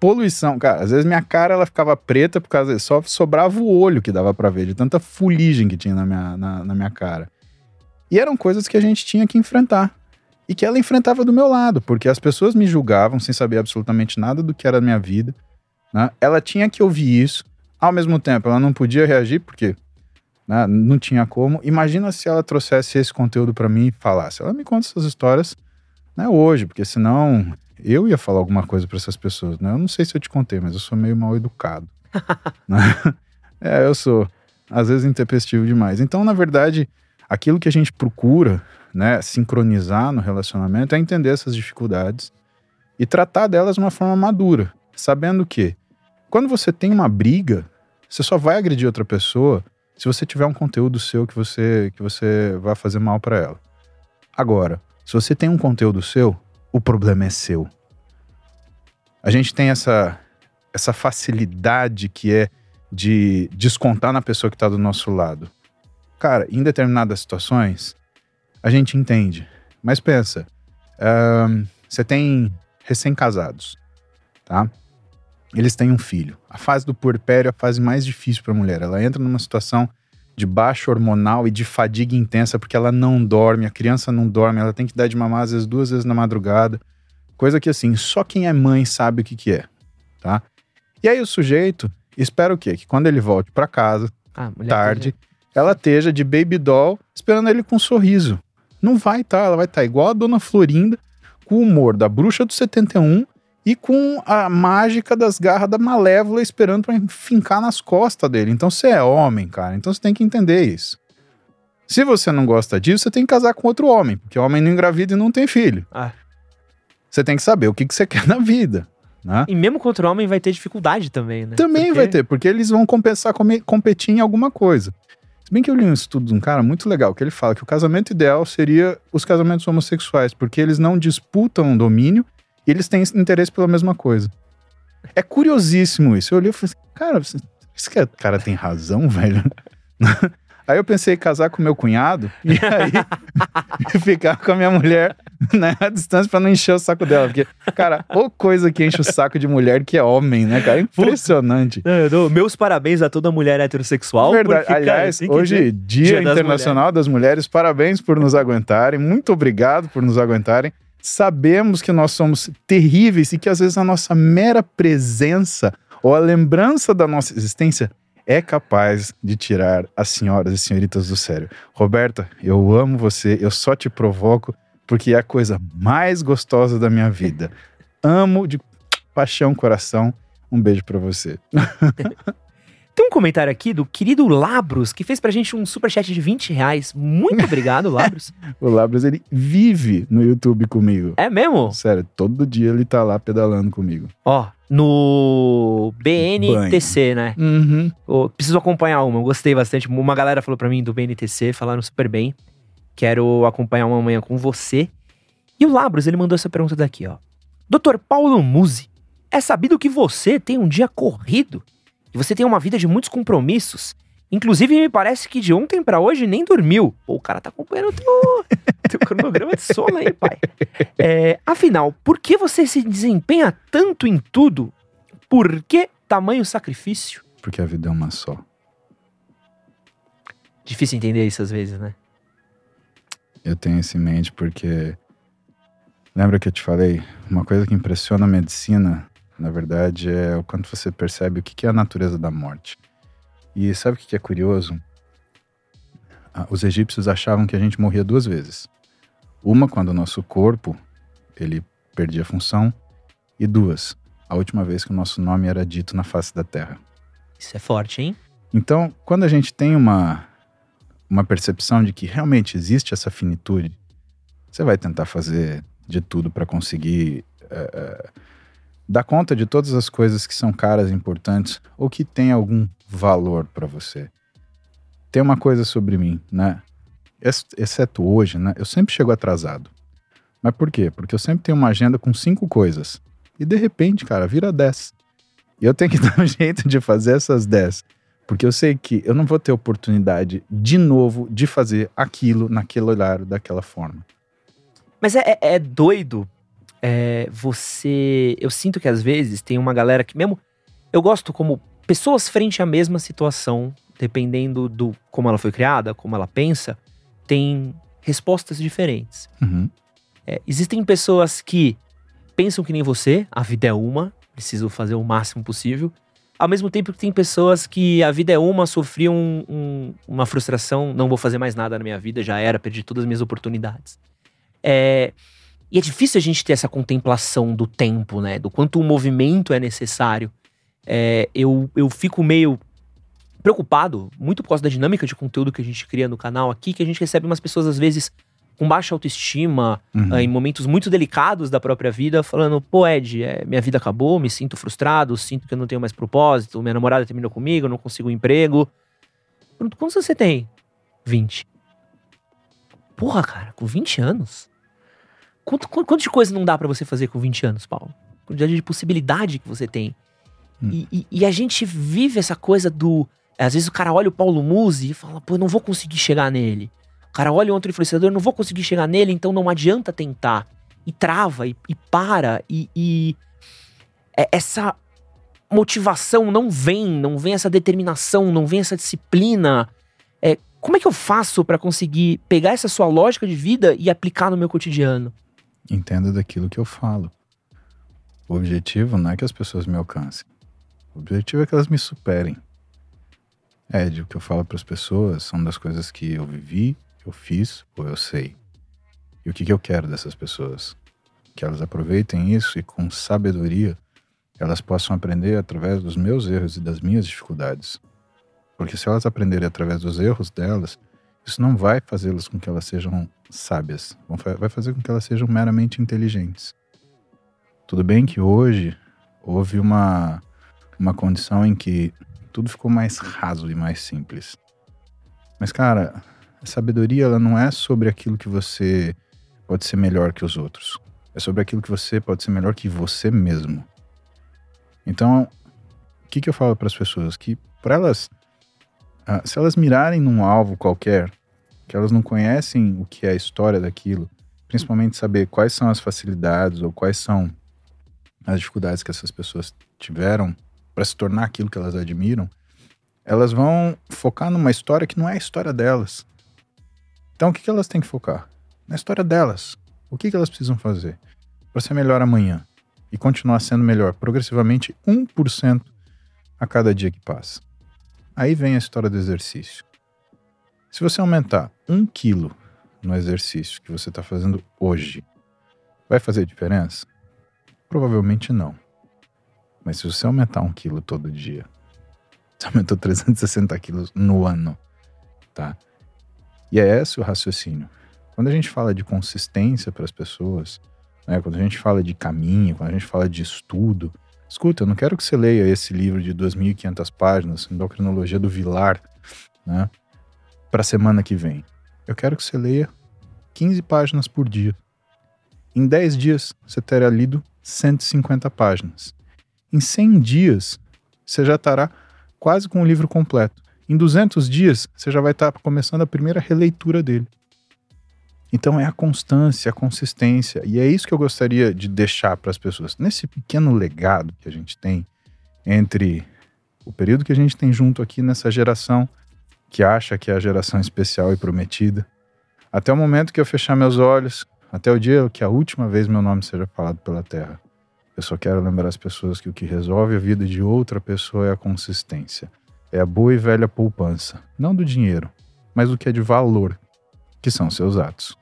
poluição, cara. Às vezes minha cara ela ficava preta por causa só sobrava o olho que dava para ver de tanta fuligem que tinha na minha, na, na, minha cara. E eram coisas que a gente tinha que enfrentar. E que ela enfrentava do meu lado, porque as pessoas me julgavam sem saber absolutamente nada do que era a minha vida. Né? Ela tinha que ouvir isso. Ao mesmo tempo, ela não podia reagir, porque né? Não tinha como. Imagina se ela trouxesse esse conteúdo para mim e falasse. Ela me conta essas histórias né, hoje, porque senão eu ia falar alguma coisa para essas pessoas. Né? Eu não sei se eu te contei, mas eu sou meio mal educado. <laughs> né? É, eu sou. Às vezes intempestivo demais. Então, na verdade, aquilo que a gente procura né, sincronizar no relacionamento é entender essas dificuldades e tratar delas de uma forma madura, sabendo que quando você tem uma briga, você só vai agredir outra pessoa se você tiver um conteúdo seu que você que você vai fazer mal para ela. Agora, se você tem um conteúdo seu, o problema é seu. A gente tem essa essa facilidade que é de descontar na pessoa que está do nosso lado. Cara, em determinadas situações, a gente entende. Mas pensa, um, você tem recém-casados, tá? Eles têm um filho. A fase do puerpério é a fase mais difícil para a mulher. Ela entra numa situação de baixo hormonal e de fadiga intensa porque ela não dorme, a criança não dorme, ela tem que dar de mamar às vezes duas vezes na madrugada. Coisa que assim, só quem é mãe sabe o que que é, tá? E aí o sujeito, espera o quê? Que quando ele volte para casa, ah, tarde, ela esteja de baby doll esperando ele com um sorriso. Não vai estar, tá, ela vai estar tá igual a dona Florinda, com o humor da bruxa do 71 e com a mágica das garras da Malévola esperando para fincar nas costas dele. Então você é homem, cara, então você tem que entender isso. Se você não gosta disso, você tem que casar com outro homem, porque homem não engravida e não tem filho. Ah. Você tem que saber o que, que você quer na vida. Né? E mesmo contra o homem vai ter dificuldade também, né? Também porque... vai ter, porque eles vão compensar, competir em alguma coisa. Se bem que eu li um estudo de um cara muito legal, que ele fala que o casamento ideal seria os casamentos homossexuais, porque eles não disputam domínio e eles têm interesse pela mesma coisa. É curiosíssimo isso. Eu olhei e falei, cara, isso que o cara tem razão, <laughs> velho? Aí eu pensei em casar com meu cunhado e aí <laughs> ficar com a minha mulher né, à distância pra não encher o saco dela. Porque, cara, ou coisa que enche o saco de mulher que é homem, né, cara? Impressionante. É, dou meus parabéns a toda mulher heterossexual. Verdade. Porque, Aliás, cara, hoje, Dia, Dia Internacional das mulheres. das mulheres, parabéns por nos aguentarem. Muito obrigado por nos aguentarem. Sabemos que nós somos terríveis e que às vezes a nossa mera presença ou a lembrança da nossa existência é capaz de tirar as senhoras e senhoritas do sério. Roberta, eu amo você, eu só te provoco porque é a coisa mais gostosa da minha vida. Amo de paixão, coração. Um beijo para você. <laughs> Tem um comentário aqui do querido Labros, que fez pra gente um superchat de 20 reais. Muito obrigado, Labros. <laughs> o Labros, ele vive no YouTube comigo. É mesmo? Sério, todo dia ele tá lá pedalando comigo. Ó, no BNTC, Banho. né? Uhum. Preciso acompanhar uma, eu gostei bastante. Uma galera falou pra mim do BNTC, falaram super bem. Quero acompanhar uma manhã com você. E o Labros, ele mandou essa pergunta daqui, ó. Doutor Paulo Musi, é sabido que você tem um dia corrido e você tem uma vida de muitos compromissos. Inclusive, me parece que de ontem para hoje nem dormiu. Pô, o cara tá acompanhando o teu, <laughs> teu cronograma de sono aí, pai. É, afinal, por que você se desempenha tanto em tudo? Por que tamanho sacrifício? Porque a vida é uma só. Difícil entender isso às vezes, né? Eu tenho isso em mente porque. Lembra que eu te falei? Uma coisa que impressiona a medicina na verdade, é o quanto você percebe o que é a natureza da morte. E sabe o que é curioso? Ah, os egípcios achavam que a gente morria duas vezes. Uma quando o nosso corpo ele perdia função e duas, a última vez que o nosso nome era dito na face da terra. Isso é forte, hein? Então, quando a gente tem uma uma percepção de que realmente existe essa finitude, você vai tentar fazer de tudo para conseguir uh, Dá conta de todas as coisas que são caras e importantes ou que têm algum valor para você. Tem uma coisa sobre mim, né? Exceto hoje, né? Eu sempre chego atrasado. Mas por quê? Porque eu sempre tenho uma agenda com cinco coisas. E de repente, cara, vira dez. E eu tenho que <laughs> dar um jeito de fazer essas dez. Porque eu sei que eu não vou ter oportunidade de novo de fazer aquilo naquele horário, daquela forma. Mas é, é, é doido, é, você. Eu sinto que às vezes tem uma galera que, mesmo. Eu gosto como pessoas frente à mesma situação, dependendo do como ela foi criada, como ela pensa, tem respostas diferentes. Uhum. É, existem pessoas que pensam que nem você, a vida é uma, preciso fazer o máximo possível. Ao mesmo tempo que tem pessoas que a vida é uma, sofriam um, um, uma frustração, não vou fazer mais nada na minha vida, já era, perdi todas as minhas oportunidades. É, e é difícil a gente ter essa contemplação do tempo, né? Do quanto o movimento é necessário. É, eu, eu fico meio preocupado, muito por causa da dinâmica de conteúdo que a gente cria no canal aqui, que a gente recebe umas pessoas, às vezes, com baixa autoestima, uhum. uh, em momentos muito delicados da própria vida, falando: pô, Ed, é, minha vida acabou, me sinto frustrado, sinto que eu não tenho mais propósito, minha namorada terminou comigo, eu não consigo um emprego. Quantos você tem? 20. Porra, cara, com 20 anos? Quanto, quanto de coisa não dá para você fazer com 20 anos, Paulo? Quantidade de possibilidade que você tem. Hum. E, e, e, a gente vive essa coisa do. Às vezes o cara olha o Paulo Musi e fala, pô, eu não vou conseguir chegar nele. O cara olha outro influenciador, eu não vou conseguir chegar nele, então não adianta tentar. E trava, e, e para, e, e. É, essa motivação não vem, não vem essa determinação, não vem essa disciplina. É, como é que eu faço para conseguir pegar essa sua lógica de vida e aplicar no meu cotidiano? Entenda daquilo que eu falo. O objetivo não é que as pessoas me alcancem. O objetivo é que elas me superem. Ed, o que eu falo para as pessoas são das coisas que eu vivi, eu fiz ou eu sei. E o que, que eu quero dessas pessoas? Que elas aproveitem isso e com sabedoria elas possam aprender através dos meus erros e das minhas dificuldades. Porque se elas aprenderem através dos erros delas, isso não vai fazê-las com que elas sejam sábias, vai fazer com que elas sejam meramente inteligentes. Tudo bem que hoje houve uma, uma condição em que tudo ficou mais raso e mais simples. Mas, cara, a sabedoria ela não é sobre aquilo que você pode ser melhor que os outros. É sobre aquilo que você pode ser melhor que você mesmo. Então, o que, que eu falo para as pessoas? Que para elas, ah, se elas mirarem num alvo qualquer, que elas não conhecem o que é a história daquilo, principalmente saber quais são as facilidades ou quais são as dificuldades que essas pessoas tiveram para se tornar aquilo que elas admiram, elas vão focar numa história que não é a história delas. Então, o que, que elas têm que focar? Na história delas. O que, que elas precisam fazer para ser melhor amanhã e continuar sendo melhor progressivamente 1% a cada dia que passa. Aí vem a história do exercício. Se você aumentar um quilo no exercício que você está fazendo hoje, vai fazer diferença? Provavelmente não. Mas se você aumentar um quilo todo dia, você aumentou 360 quilos no ano, tá? E é esse o raciocínio. Quando a gente fala de consistência para as pessoas, né, quando a gente fala de caminho, quando a gente fala de estudo, escuta, eu não quero que você leia esse livro de 2.500 páginas, Endocrinologia do Vilar, né? para a semana que vem. Eu quero que você leia 15 páginas por dia. Em 10 dias, você terá lido 150 páginas. Em 100 dias, você já estará quase com o livro completo. Em 200 dias, você já vai estar começando a primeira releitura dele. Então é a constância, a consistência, e é isso que eu gostaria de deixar para as pessoas. Nesse pequeno legado que a gente tem entre o período que a gente tem junto aqui nessa geração que acha que é a geração especial e prometida. Até o momento que eu fechar meus olhos, até o dia que a última vez meu nome seja falado pela terra. Eu só quero lembrar as pessoas que o que resolve a vida de outra pessoa é a consistência. É a boa e velha poupança. Não do dinheiro, mas do que é de valor, que são seus atos.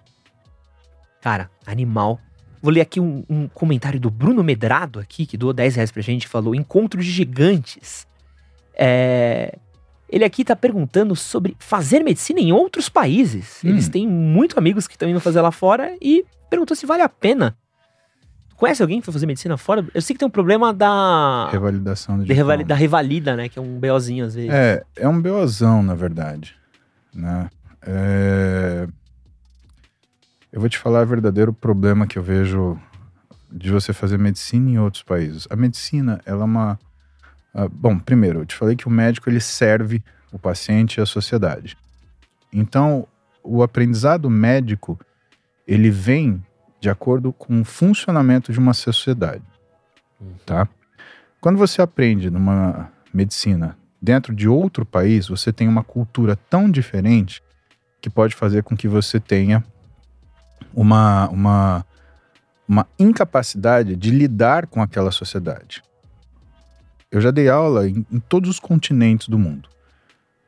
Cara, animal. Vou ler aqui um, um comentário do Bruno Medrado aqui, que doou 10 reais pra gente, falou: Encontro de gigantes. É, ele aqui está perguntando sobre fazer medicina em outros países. Hum. Eles têm muito amigos que estão indo fazer lá fora e perguntou se vale a pena. Conhece alguém que foi fazer medicina fora? Eu sei que tem um problema da. Revalidação de revali, Da revalida, né? Que é um BOzinho às vezes. É, é um BOzão, na verdade. Né? É... Eu vou te falar o verdadeiro problema que eu vejo de você fazer medicina em outros países. A medicina, ela é uma Uh, bom, primeiro, eu te falei que o médico ele serve o paciente e a sociedade. Então, o aprendizado médico ele vem de acordo com o funcionamento de uma sociedade, tá? Quando você aprende numa medicina dentro de outro país, você tem uma cultura tão diferente que pode fazer com que você tenha uma, uma, uma incapacidade de lidar com aquela sociedade. Eu já dei aula em, em todos os continentes do mundo.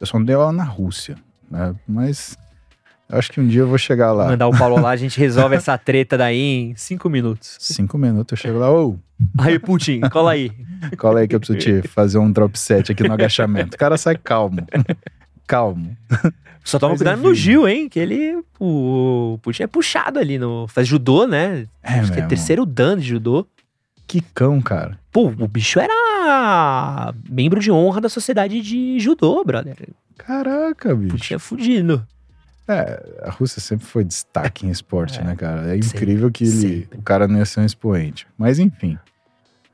Eu só não dei aula na Rússia, né? Mas eu acho que um dia eu vou chegar lá. Mandar o Paulo lá, a gente resolve <laughs> essa treta daí em cinco minutos. Cinco minutos eu chego lá, ô, Aí, Putin, cola aí. cola aí que eu preciso te fazer um drop set aqui no agachamento. O cara sai calmo. Calmo. Só toma Mas cuidado enfim. no Gil, hein? Que ele. O Putin é puxado ali no. Faz judô, né? É Acho que é mesmo. terceiro dan de judô. Que cão, cara. Pô, o bicho era membro de honra da sociedade de judô, brother. Caraca, bicho. Putin é fudido. É, a Rússia sempre foi destaque em esporte, <laughs> É, né, cara? É sempre, incrível que ele, sempre. o cara não ia ser um expoente. Mas enfim.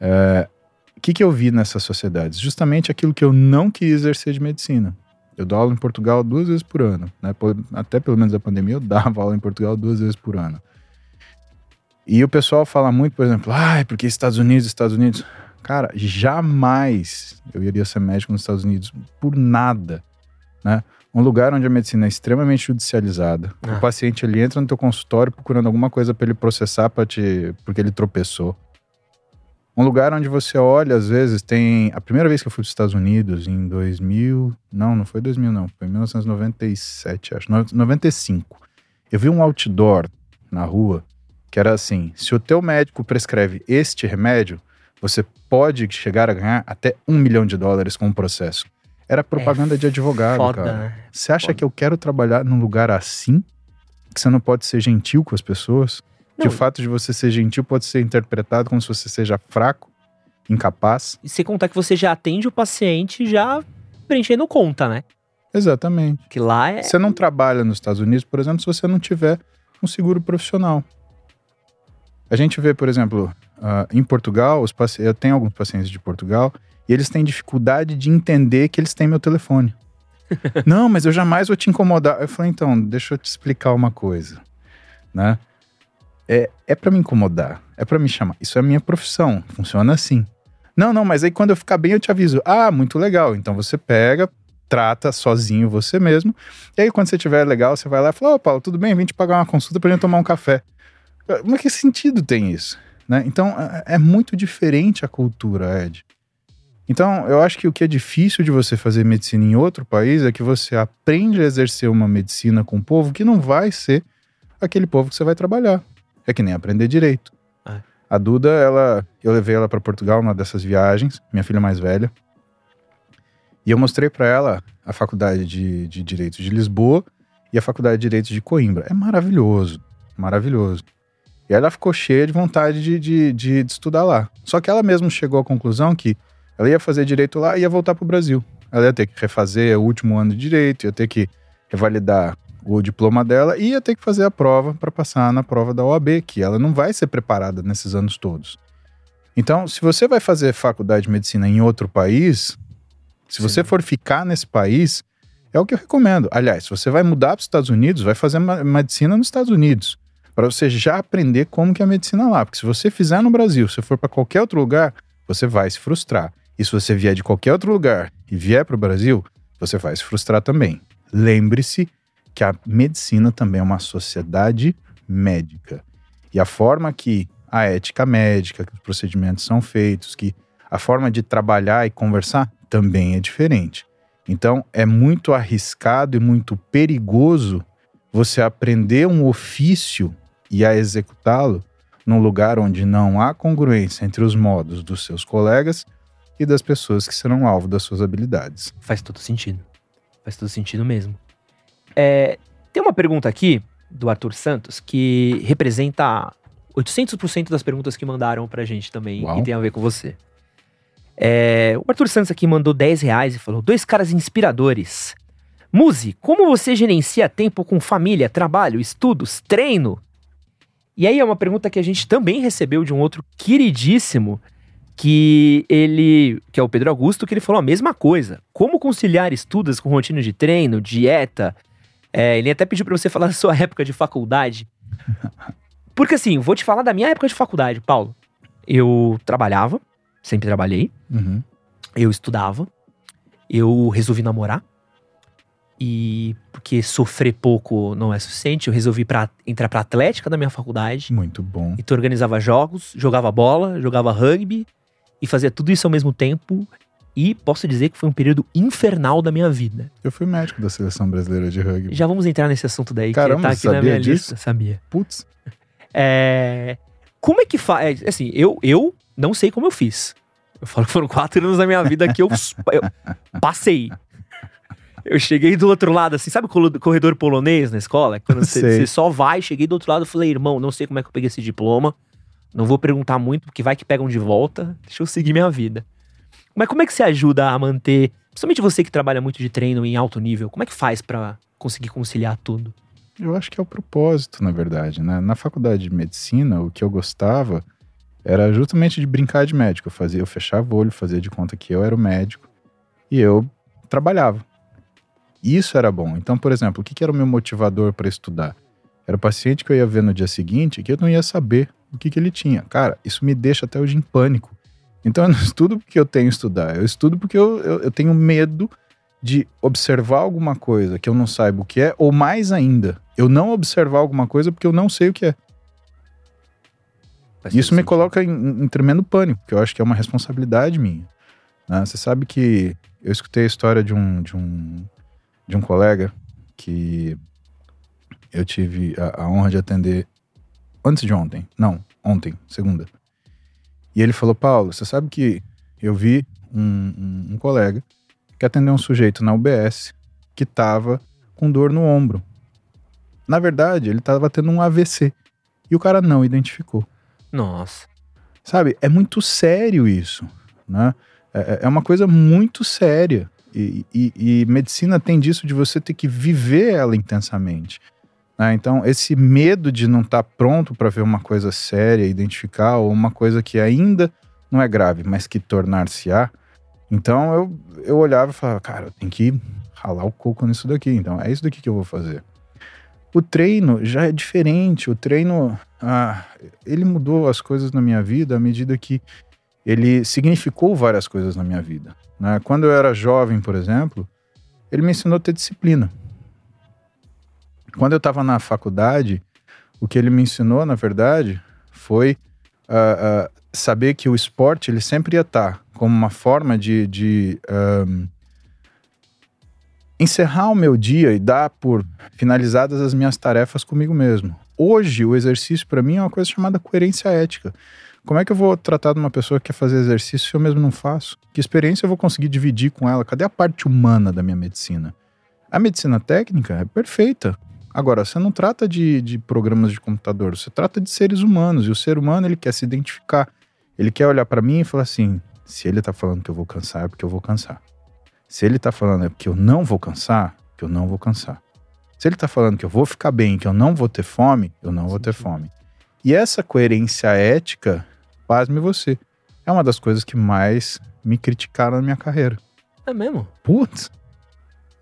É, O que, que eu vi nessas sociedades? Justamente aquilo que eu não quis exercer de medicina. Eu dou aula em Portugal duas vezes por ano. Né? Até pelo menos a pandemia eu dava <laughs> aula em Portugal duas vezes por ano. E o pessoal fala muito, por exemplo, ai, porque Estados Unidos, Estados Unidos. Cara, jamais eu iria ser médico nos Estados Unidos por nada, né? Um lugar onde a medicina é extremamente judicializada. Ah. O paciente ele entra no teu consultório procurando alguma coisa para ele processar para te porque ele tropeçou. Um lugar onde você olha, às vezes, tem. A primeira vez que eu fui para os Estados Unidos, em 2000. Não, não foi 2000, não. Foi em 1997, acho. No- 95. Eu vi um outdoor na rua que era assim: se o teu médico prescreve este remédio, você pode chegar a ganhar até um milhão de dólares com o processo. Era propaganda de advogado, Foda, cara. né? Você acha Foda. que eu quero trabalhar num lugar assim? Que você não pode ser gentil com as pessoas? que Não. o fato de você ser gentil pode ser interpretado como se você seja fraco, incapaz? E sem contar que você já atende o paciente já preenchendo conta, né? Exatamente. Que lá é. Você não trabalha nos Estados Unidos, por exemplo, se você não tiver um seguro profissional. A gente vê, por exemplo, ah, em Portugal, eu tenho alguns pacientes de Portugal e eles têm dificuldade de entender que eles têm meu telefone. <laughs> não, mas eu jamais vou te incomodar. Eu falei, então, deixa eu te explicar uma coisa, né? É, é para me incomodar, é para me chamar. Isso é minha profissão, funciona assim. Não, não, mas aí quando eu ficar bem eu te aviso. Ah, muito legal. Então você pega, trata sozinho você mesmo. E aí, quando você tiver legal, você vai lá e fala: Ô, Paulo, tudo bem? Vim te pagar uma consulta pra gente tomar um café. Mas que sentido tem isso? Né? Então, é é muito diferente a cultura, Ed. Então, eu acho que o que é difícil de você fazer medicina em outro país é que você aprende a exercer uma medicina com um povo que não vai ser aquele povo que você vai trabalhar. É que nem aprender direito. É. A Duda, ela, eu levei ela para Portugal numa dessas viagens, minha filha mais velha. E eu mostrei para ela a faculdade de, de Direito de Lisboa e a faculdade de Direito de Coimbra. É maravilhoso, maravilhoso. E ela ficou cheia de vontade de, de, de, de estudar lá. Só que ela mesma chegou à conclusão que ela ia fazer direito lá e ia voltar para o Brasil. Ela ia ter que refazer o último ano de direito, ia ter que revalidar o diploma dela e ia ter que fazer a prova para passar na prova da OAB, que ela não vai ser preparada nesses anos todos. Então, se você vai fazer faculdade de medicina em outro país, se Sim. você for ficar nesse país, é o que eu recomendo. Aliás, se você vai mudar para os Estados Unidos, vai fazer medicina nos Estados Unidos, para você já aprender como que é a medicina lá. Porque se você fizer no Brasil, se for para qualquer outro lugar, você vai se frustrar. E se você vier de qualquer outro lugar e vier para o Brasil, você vai se frustrar também. Lembre-se que a medicina também é uma sociedade médica. E a forma que a ética médica, que os procedimentos são feitos, que a forma de trabalhar e conversar também é diferente. Então, é muito arriscado e muito perigoso você aprender um ofício e a executá-lo num lugar onde não há congruência entre os modos dos seus colegas e das pessoas que serão alvo das suas habilidades. Faz todo sentido. Faz todo sentido mesmo. É, tem uma pergunta aqui do Arthur Santos que representa 800% das perguntas que mandaram pra gente também Uau. e tem a ver com você. É, o Arthur Santos aqui mandou 10 reais e falou: dois caras inspiradores. Muzi, como você gerencia tempo com família, trabalho, estudos, treino? E aí é uma pergunta que a gente também recebeu de um outro queridíssimo, que ele, que é o Pedro Augusto, que ele falou a mesma coisa. Como conciliar estudos com rotina de treino, dieta? É, ele até pediu pra você falar <laughs> da sua época de faculdade. Porque assim, vou te falar da minha época de faculdade, Paulo. Eu trabalhava, sempre trabalhei. Uhum. Eu estudava. Eu resolvi namorar. E porque sofrer pouco não é suficiente, eu resolvi pra, entrar pra atlética da minha faculdade. Muito bom. Então organizava jogos, jogava bola, jogava rugby e fazia tudo isso ao mesmo tempo. E posso dizer que foi um período infernal da minha vida. Eu fui médico da seleção brasileira de rugby. Já vamos entrar nesse assunto daí, Caramba, que tá aqui sabia na minha disso? lista, sabia? Putz, É, Como é que faz? Assim, eu, eu não sei como eu fiz. Eu falo que foram quatro anos da minha vida que eu, eu passei. Eu cheguei do outro lado, assim, sabe o corredor polonês na escola? Quando <laughs> você você só vai, cheguei do outro lado e falei, irmão, não sei como é que eu peguei esse diploma. Não vou perguntar muito, porque vai que pegam de volta. Deixa eu seguir minha vida. Mas como é que você ajuda a manter, principalmente você que trabalha muito de treino em alto nível, como é que faz pra conseguir conciliar tudo? eu acho que é o propósito, na verdade, né? Na faculdade de medicina, o que eu gostava era justamente de brincar de médico. Eu fazia, eu fechava o olho, fazia de conta que eu era o médico e eu trabalhava. Isso era bom. Então, por exemplo, o que que era o meu motivador para estudar? Era o paciente que eu ia ver no dia seguinte que eu não ia saber o que, que ele tinha. Cara, isso me deixa até hoje em pânico. Então eu não estudo porque eu tenho que estudar, eu estudo porque eu, eu, eu tenho medo de observar alguma coisa que eu não saiba o que é, ou mais ainda, eu não observar alguma coisa porque eu não sei o que é. Isso me coloca em, em tremendo pânico, porque eu acho que é uma responsabilidade minha. né? Você sabe que eu escutei a história de um, de um, de um colega que eu tive a, a honra de atender antes de ontem. Não, ontem, segunda. E ele falou, Paulo, você sabe que eu vi um, um- um colega que atendeu um sujeito na UBS que estava com dor no ombro. Na verdade, ele estava tendo um AVC. E o cara não identificou. Nossa. Sabe, é muito sério isso, né? É, é uma coisa muito séria. E, e- e medicina tem disso de você ter que viver ela intensamente. Né? Então, esse medo de não estar pronto para ver uma coisa séria, identificar, ou uma coisa que ainda não é grave, mas que tornar-se-á. Então, eu, eu olhava e falava, cara, eu tenho que ralar o coco nisso daqui. Então, é isso daqui que eu vou fazer. O treino já é diferente. O treino, ah, ele mudou as coisas na minha vida à medida que ele significou várias coisas na minha vida. né? Quando eu era jovem, por exemplo, ele me ensinou a ter disciplina. Quando eu estava na faculdade, o que ele me ensinou, na verdade, foi ah, ah, saber que o esporte ele sempre ia estar como uma forma de, de ahm, encerrar o meu dia e dar por finalizadas as minhas tarefas comigo mesmo. Hoje, o exercício para mim é uma coisa chamada coerência ética. Como é que eu vou tratar de uma pessoa que quer fazer exercício se eu mesmo não faço? Que experiência eu vou conseguir dividir com ela? Cadê a parte humana da minha medicina? A medicina técnica é perfeita. Agora, você não trata de, de programas de computador, você trata de seres humanos. E o ser humano, ele quer se identificar. Ele quer olhar para mim e falar assim: se ele tá falando que eu vou cansar, é porque eu vou cansar. Se ele tá falando é porque eu não vou cansar, que eu não vou cansar. Se ele tá falando que eu vou ficar bem, que eu não vou ter fome, eu não vou ter fome. E essa coerência ética, pasme você, é uma das coisas que mais me criticaram na minha carreira. É mesmo? Putz!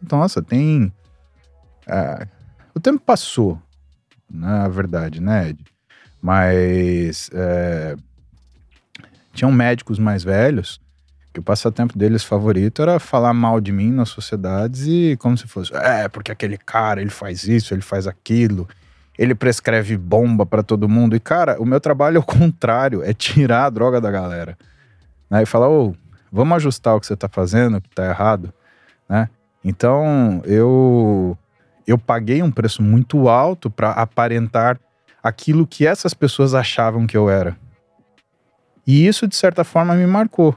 Nossa, tem. ah, o tempo passou, na verdade, né, Ed? Mas. é, tinham médicos mais velhos que o passatempo deles favorito era falar mal de mim nas sociedades e como se fosse, é, porque aquele cara, ele faz isso, ele faz aquilo, ele prescreve bomba pra todo mundo. E, cara, o meu trabalho é o contrário, é tirar a droga da galera. Né? E falar, ô, vamos ajustar o que você tá fazendo, que tá errado, né? Então, eu eu paguei um preço muito alto para aparentar aquilo que essas pessoas achavam que eu era. E isso, de certa forma, me marcou.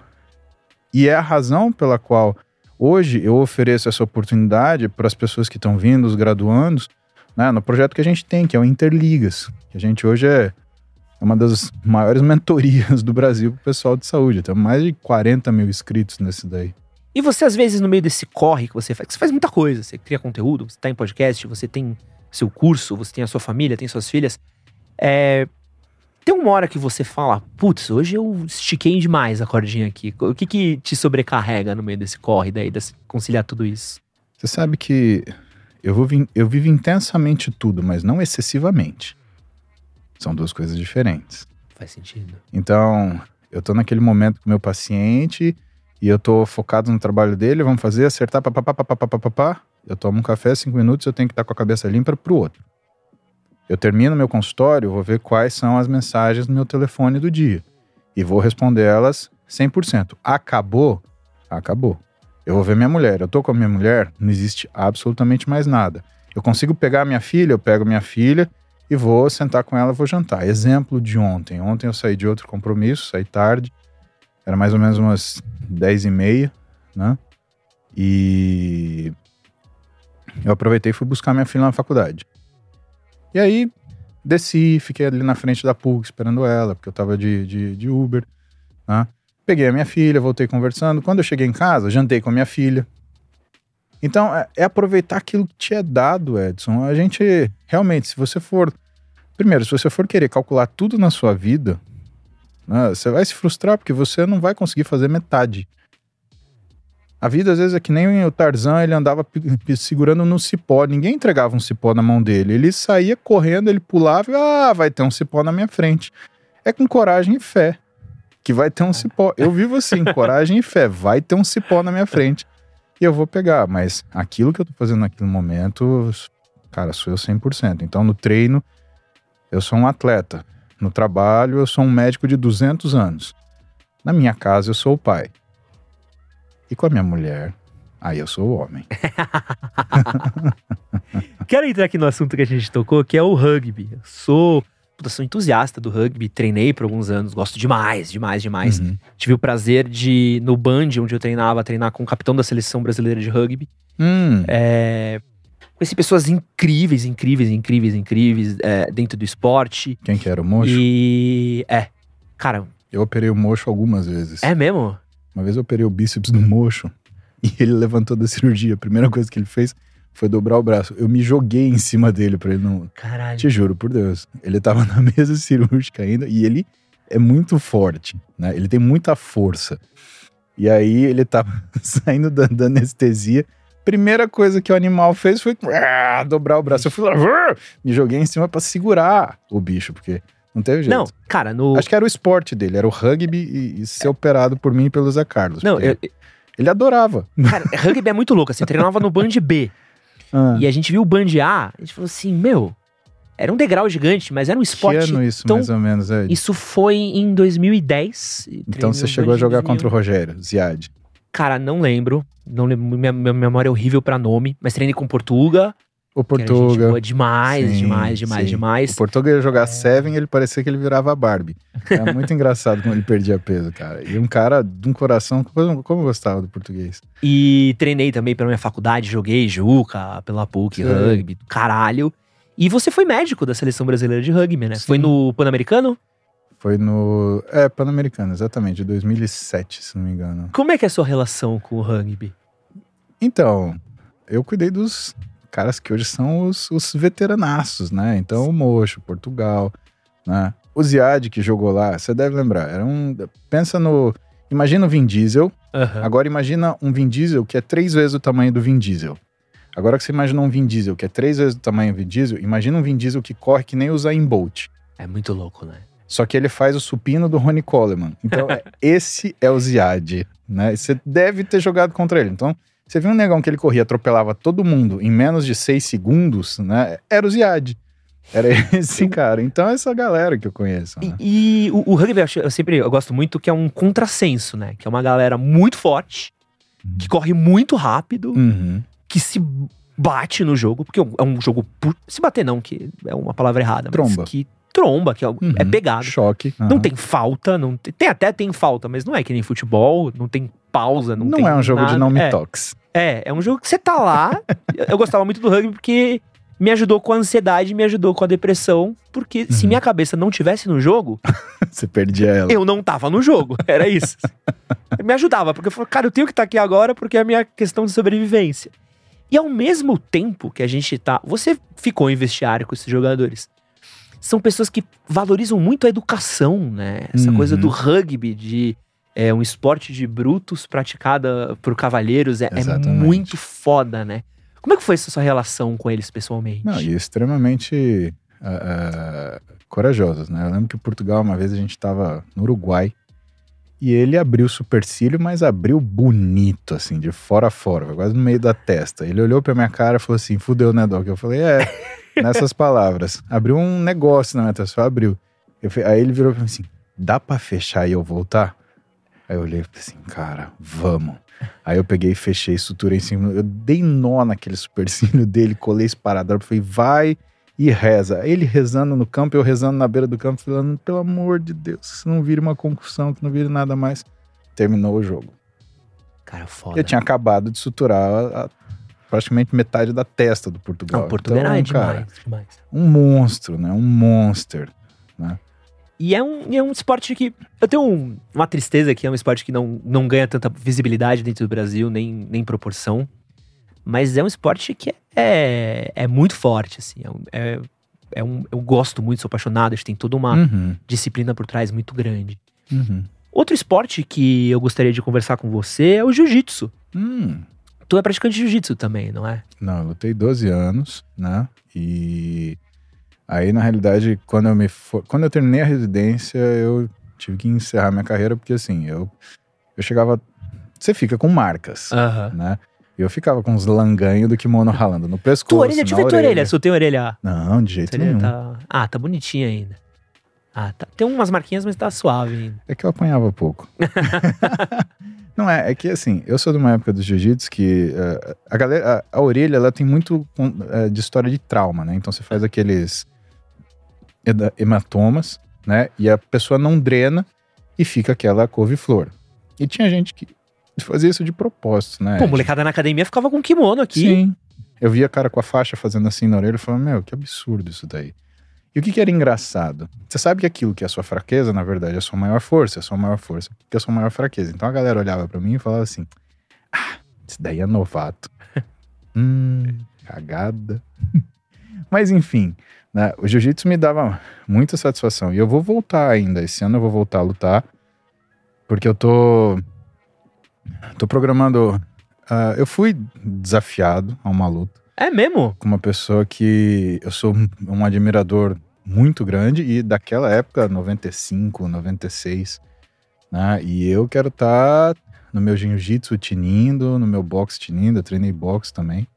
E é a razão pela qual hoje eu ofereço essa oportunidade para as pessoas que estão vindo, os graduandos, né, no projeto que a gente tem, que é o Interligas. Que a gente hoje é é uma das maiores <laughs> mentorias do Brasil para o pessoal de saúde. Temos mais de 40 mil inscritos nesse daí. E você, às vezes, no meio desse corre que você faz, que você faz muita coisa, você cria conteúdo, você tá em podcast, você tem seu curso, você tem a sua família, tem suas filhas. É, Tem uma hora que você fala, putz, hoje eu estiquei demais a cordinha aqui. O que que te sobrecarrega no meio desse corre daí, desse conciliar tudo isso? Você sabe que eu, vou eu vivo intensamente tudo, mas não excessivamente. São duas coisas diferentes. Faz sentido. Então, eu tô naquele momento com o meu paciente e eu tô focado no trabalho dele, vamos fazer, acertar, papapá, papapá, papapá. Eu tomo um café, cinco minutos, eu tenho que estar com a cabeça limpa pro outro. Eu termino meu consultório, vou ver quais são as mensagens no meu telefone do dia. E vou responder elas 100%. Acabou? Acabou. Eu vou ver minha mulher. Eu tô com a minha mulher, não existe absolutamente mais nada. Eu consigo pegar minha filha, eu pego minha filha e vou sentar com ela, vou jantar. Exemplo de ontem. Ontem eu saí de outro compromisso, saí tarde. Era mais ou menos umas 10 e meia, né? E eu aproveitei e fui buscar minha filha na faculdade. E aí desci, fiquei ali na frente da PUC esperando ela, porque eu tava de, de, de Uber, né? Peguei a minha filha, voltei conversando. Quando eu cheguei em casa, jantei com a minha filha. Então, é, é aproveitar aquilo que te é dado, Edson. A gente, realmente, se você for. Primeiro, se você for querer calcular tudo na sua vida, né, você vai se frustrar porque você não vai conseguir fazer metade. A vida, às vezes, é que nem o Tarzan, ele andava segurando no cipó. Ninguém entregava um cipó na mão dele. Ele saía correndo, ele pulava e, ah, vai ter um cipó na minha frente. É com coragem e fé que vai ter um cipó. Eu vivo assim, <laughs> coragem e fé. Vai ter um cipó na minha frente e eu vou pegar. Mas aquilo que eu tô fazendo naquele momento, cara, sou eu 100%. Então, no treino, eu sou um atleta. No trabalho, eu sou um médico de 200 anos. Na minha casa, eu sou o pai. E com a minha mulher, aí eu sou o homem. <laughs> Quero entrar aqui no assunto que a gente tocou, que é o rugby. Eu sou, puta, sou entusiasta do rugby, treinei por alguns anos, gosto demais, demais, demais. Uhum. Tive o prazer de, no Band, onde eu treinava, treinar com o capitão da seleção brasileira de rugby. Hum, É, conheci pessoas incríveis, incríveis, incríveis, incríveis é, dentro do esporte. quem que era o mocho? E. É. Cara, Eu operei o mocho algumas vezes. é mesmo? Uma vez eu operei o bíceps do mocho <laughs> e ele levantou da cirurgia. A primeira coisa que ele fez foi dobrar o braço. Eu me joguei em cima dele pra ele não. Caralho. Te juro, por Deus. Ele tava <laughs> na mesa cirúrgica ainda e ele é muito forte, né? Ele tem muita força. E aí ele tava <laughs> saindo da, da anestesia. Primeira coisa que o animal fez foi ah, dobrar o braço. Eu fui lá, ah, me joguei em cima pra segurar o bicho, porque não teve jeito. Não, cara, no. Acho que era o esporte dele, era o rugby e, e ser operado por mim e pelo Zé Carlos. Não, eu, Ele adorava. cara, rugby é muito louco. Assim, eu treinava no Band B. <laughs> Ah, E a gente viu o Band A, a gente falou assim, meu, era um degrau gigante, mas era um que esporte. ano isso, tão- mais ou menos, é. Isso foi em 2010. Então você chegou a jogar contra o Rogério, Ziad. Cara, não lembro. Não lembro. Minha, minha memória é horrível pra nome. Mas treinei com Portuga. O Portuga. boa demais, Sim, demais, demais, sim. demais. O Portuga ia jogar Seven ele parecia que ele virava a Barbie. Era <laughs> muito engraçado quando ele perdia peso, cara. E um cara de um coração. Como, como eu gostava do português. E treinei também pela minha faculdade, joguei Juca, pela PUC, Sei. rugby, caralho. E você foi médico da seleção brasileira de rugby, né? Sim. Foi no Pan-Americano? Foi no. É, Pan-Americano, exatamente, de 2007, se não me engano. Como é que é a sua relação com o rugby? Então, eu cuidei dos caras que hoje são os, os veteranaços, né? Então, o Mocho, Portugal, né? O Ziad que jogou lá, você deve lembrar, era um. Pensa no. Imagina o Vin Diesel. Aham. Agora imagina um Vin Diesel que é três vezes o tamanho do Vin Diesel. Agora que você imagina um Vin Diesel que é três vezes o tamanho do Vin Diesel, imagina um Vin Diesel que corre que nem o Zayn Bolt. É muito louco, né? Só que ele faz o supino do Ronnie Coleman. Então, é- <laughs> esse é o Ziad, né? Você deve ter jogado contra ele. Então, você viu um negão que ele corria, atropelava todo mundo em menos de seis segundos, né? Era o Ziad. Era <laughs> esse cara. Então, é essa galera que eu conheço. Né? E, e o, o rugby, eu, sempre eu gosto muito que é um contrassenso, né? Que é uma galera muito forte, que corre muito rápido, Uhum. que se bate no jogo, porque é um jogo. pu- Se bater, não, que é uma palavra errada, Tromba. mas que tromba, que é, Uhum. é pegado. Choque. Não tem falta, não tem, tem- até tem falta, mas não é que nem futebol, não tem pausa, não, Não, é um jogo de não me é, toques. É, é um jogo que você tá lá. eu gostava muito do rugby porque me ajudou com a ansiedade, me ajudou com a depressão, porque se Uhum. minha cabeça não tivesse no jogo, <laughs> Você perdia ela. eu não tava no jogo. Era isso. Me ajudava, porque eu falei, cara, eu tenho que estar aqui agora porque é a minha questão de sobrevivência. E ao mesmo tempo que a gente tá. Você ficou em vestiário com esses jogadores. São pessoas que valorizam muito a educação, né? Essa Uhum. coisa do rugby, de é, um esporte de brutos praticada por cavalheiros, é, é muito foda, né? Como é que foi essa sua relação com eles pessoalmente? Não, e extremamente ah, ah, corajosos, né? Eu lembro que em Portugal, uma vez a gente estava no Uruguai e ele abriu o supercílio, mas abriu bonito, assim, de fora a fora, quase no meio da testa. Ele olhou pra minha cara e falou assim: fudeu, né, Doc? Eu falei: é, <laughs> nessas palavras. Abriu um negócio na minha testa, abriu. Falei- aí ele virou pra mim assim: dá pra fechar e eu voltar? Aí eu olhei e falei assim, cara, vamos. Aí eu peguei e fechei, estruturei em cima. Eu dei nó naquele supercílio dele, colei esse parador, falei, vai e reza. Ele rezando no campo, eu rezando na beira do campo, falando, pelo amor de Deus, que não vire uma concussão, que não vire nada mais. Terminou o jogo. Cara, foda. Eu tinha acabado de suturar a- praticamente metade da testa do Portugal. Não, Portugal é Então, demais, cara, demais. um monstro, né? Um monster. E é um, é um esporte que. Eu tenho um- uma tristeza que é um esporte que não, não ganha tanta visibilidade dentro do Brasil, nem, nem proporção. Mas é um esporte que é, é muito forte, assim. É, é, é um, eu gosto muito, sou apaixonado, acho que tem toda uma Uhum, disciplina por trás muito grande. uhum. Outro esporte que eu gostaria de conversar com você é o jiu-jitsu. Hum. Tu é praticante de jiu-jitsu também, não é? Não, eu lutei 12 anos, né? E aí, na realidade, quando eu me for... quando eu terminei a residência, eu tive que encerrar minha carreira, porque assim, eu, eu chegava. Você fica com marcas, né? Eu ficava com uns langanhos do kimono ralando no pescoço. Tua orelha, deixa eu ver tua orelha. Se eu tenho orelha. Não, de jeito nenhum. tá... Ah, tá bonitinha ainda. Ah, tá. Tem umas marquinhas, mas tá suave. É que eu apanhava pouco. <laughs> Não é, é que assim, eu sou de uma época do jiu-jitsu que eh, a galera, a, a orelha, ela tem muito eh, de história de trauma, né? Então você faz aqueles hematomas, né? E a pessoa não drena e fica aquela couve-flor. E tinha gente que fazia isso de propósito, né? Pô, molecada na academia ficava com kimono aqui. Sim. Eu via cara com a faixa fazendo assim na orelha e falava, meu, que absurdo isso daí. E o que, que era engraçado? Você sabe que aquilo que é a sua fraqueza, na verdade, é a sua maior força, é a sua maior força, que é a sua maior fraqueza. Então a galera olhava pra mim e falava assim: Ah, esse daí é novato. <laughs> hum, cagada. <laughs> Mas enfim, né, o jiu-jitsu me dava muita satisfação. E eu vou voltar ainda. Esse ano eu vou voltar a lutar. Porque eu tô. Tô programando. ah, eu fui desafiado a uma luta É mesmo? com uma pessoa que eu sou um- admirador muito grande e daquela época, 95, 96, né? E eu quero estar no meu jiu-jitsu tinindo, no meu boxe tinindo, eu treinei boxe também,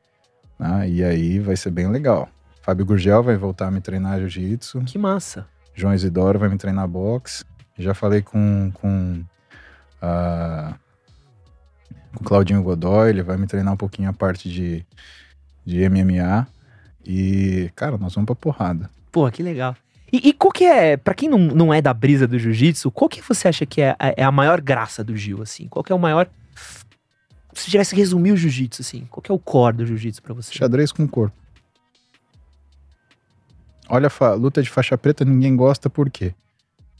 né? E aí vai ser bem legal. Fábio Gurgel vai voltar a me treinar jiu-jitsu, Que massa. João Isidoro vai me treinar boxe. Já falei com com com o Claudinho Godoy, ele vai me treinar um pouquinho a parte de, de MMA. E, cara, nós vamos pra porrada. Pô, que legal. E, e qual que é, pra quem não, não é da brisa do jiu-jitsu, qual que você acha que é, a- é a maior graça do Gil, assim? Qual que é o maior... Se tivesse que resumir o jiu-jitsu, assim, qual que é o core do jiu-jitsu pra você? Xadrez com corpo. Olha, a luta de faixa preta ninguém gosta por quê?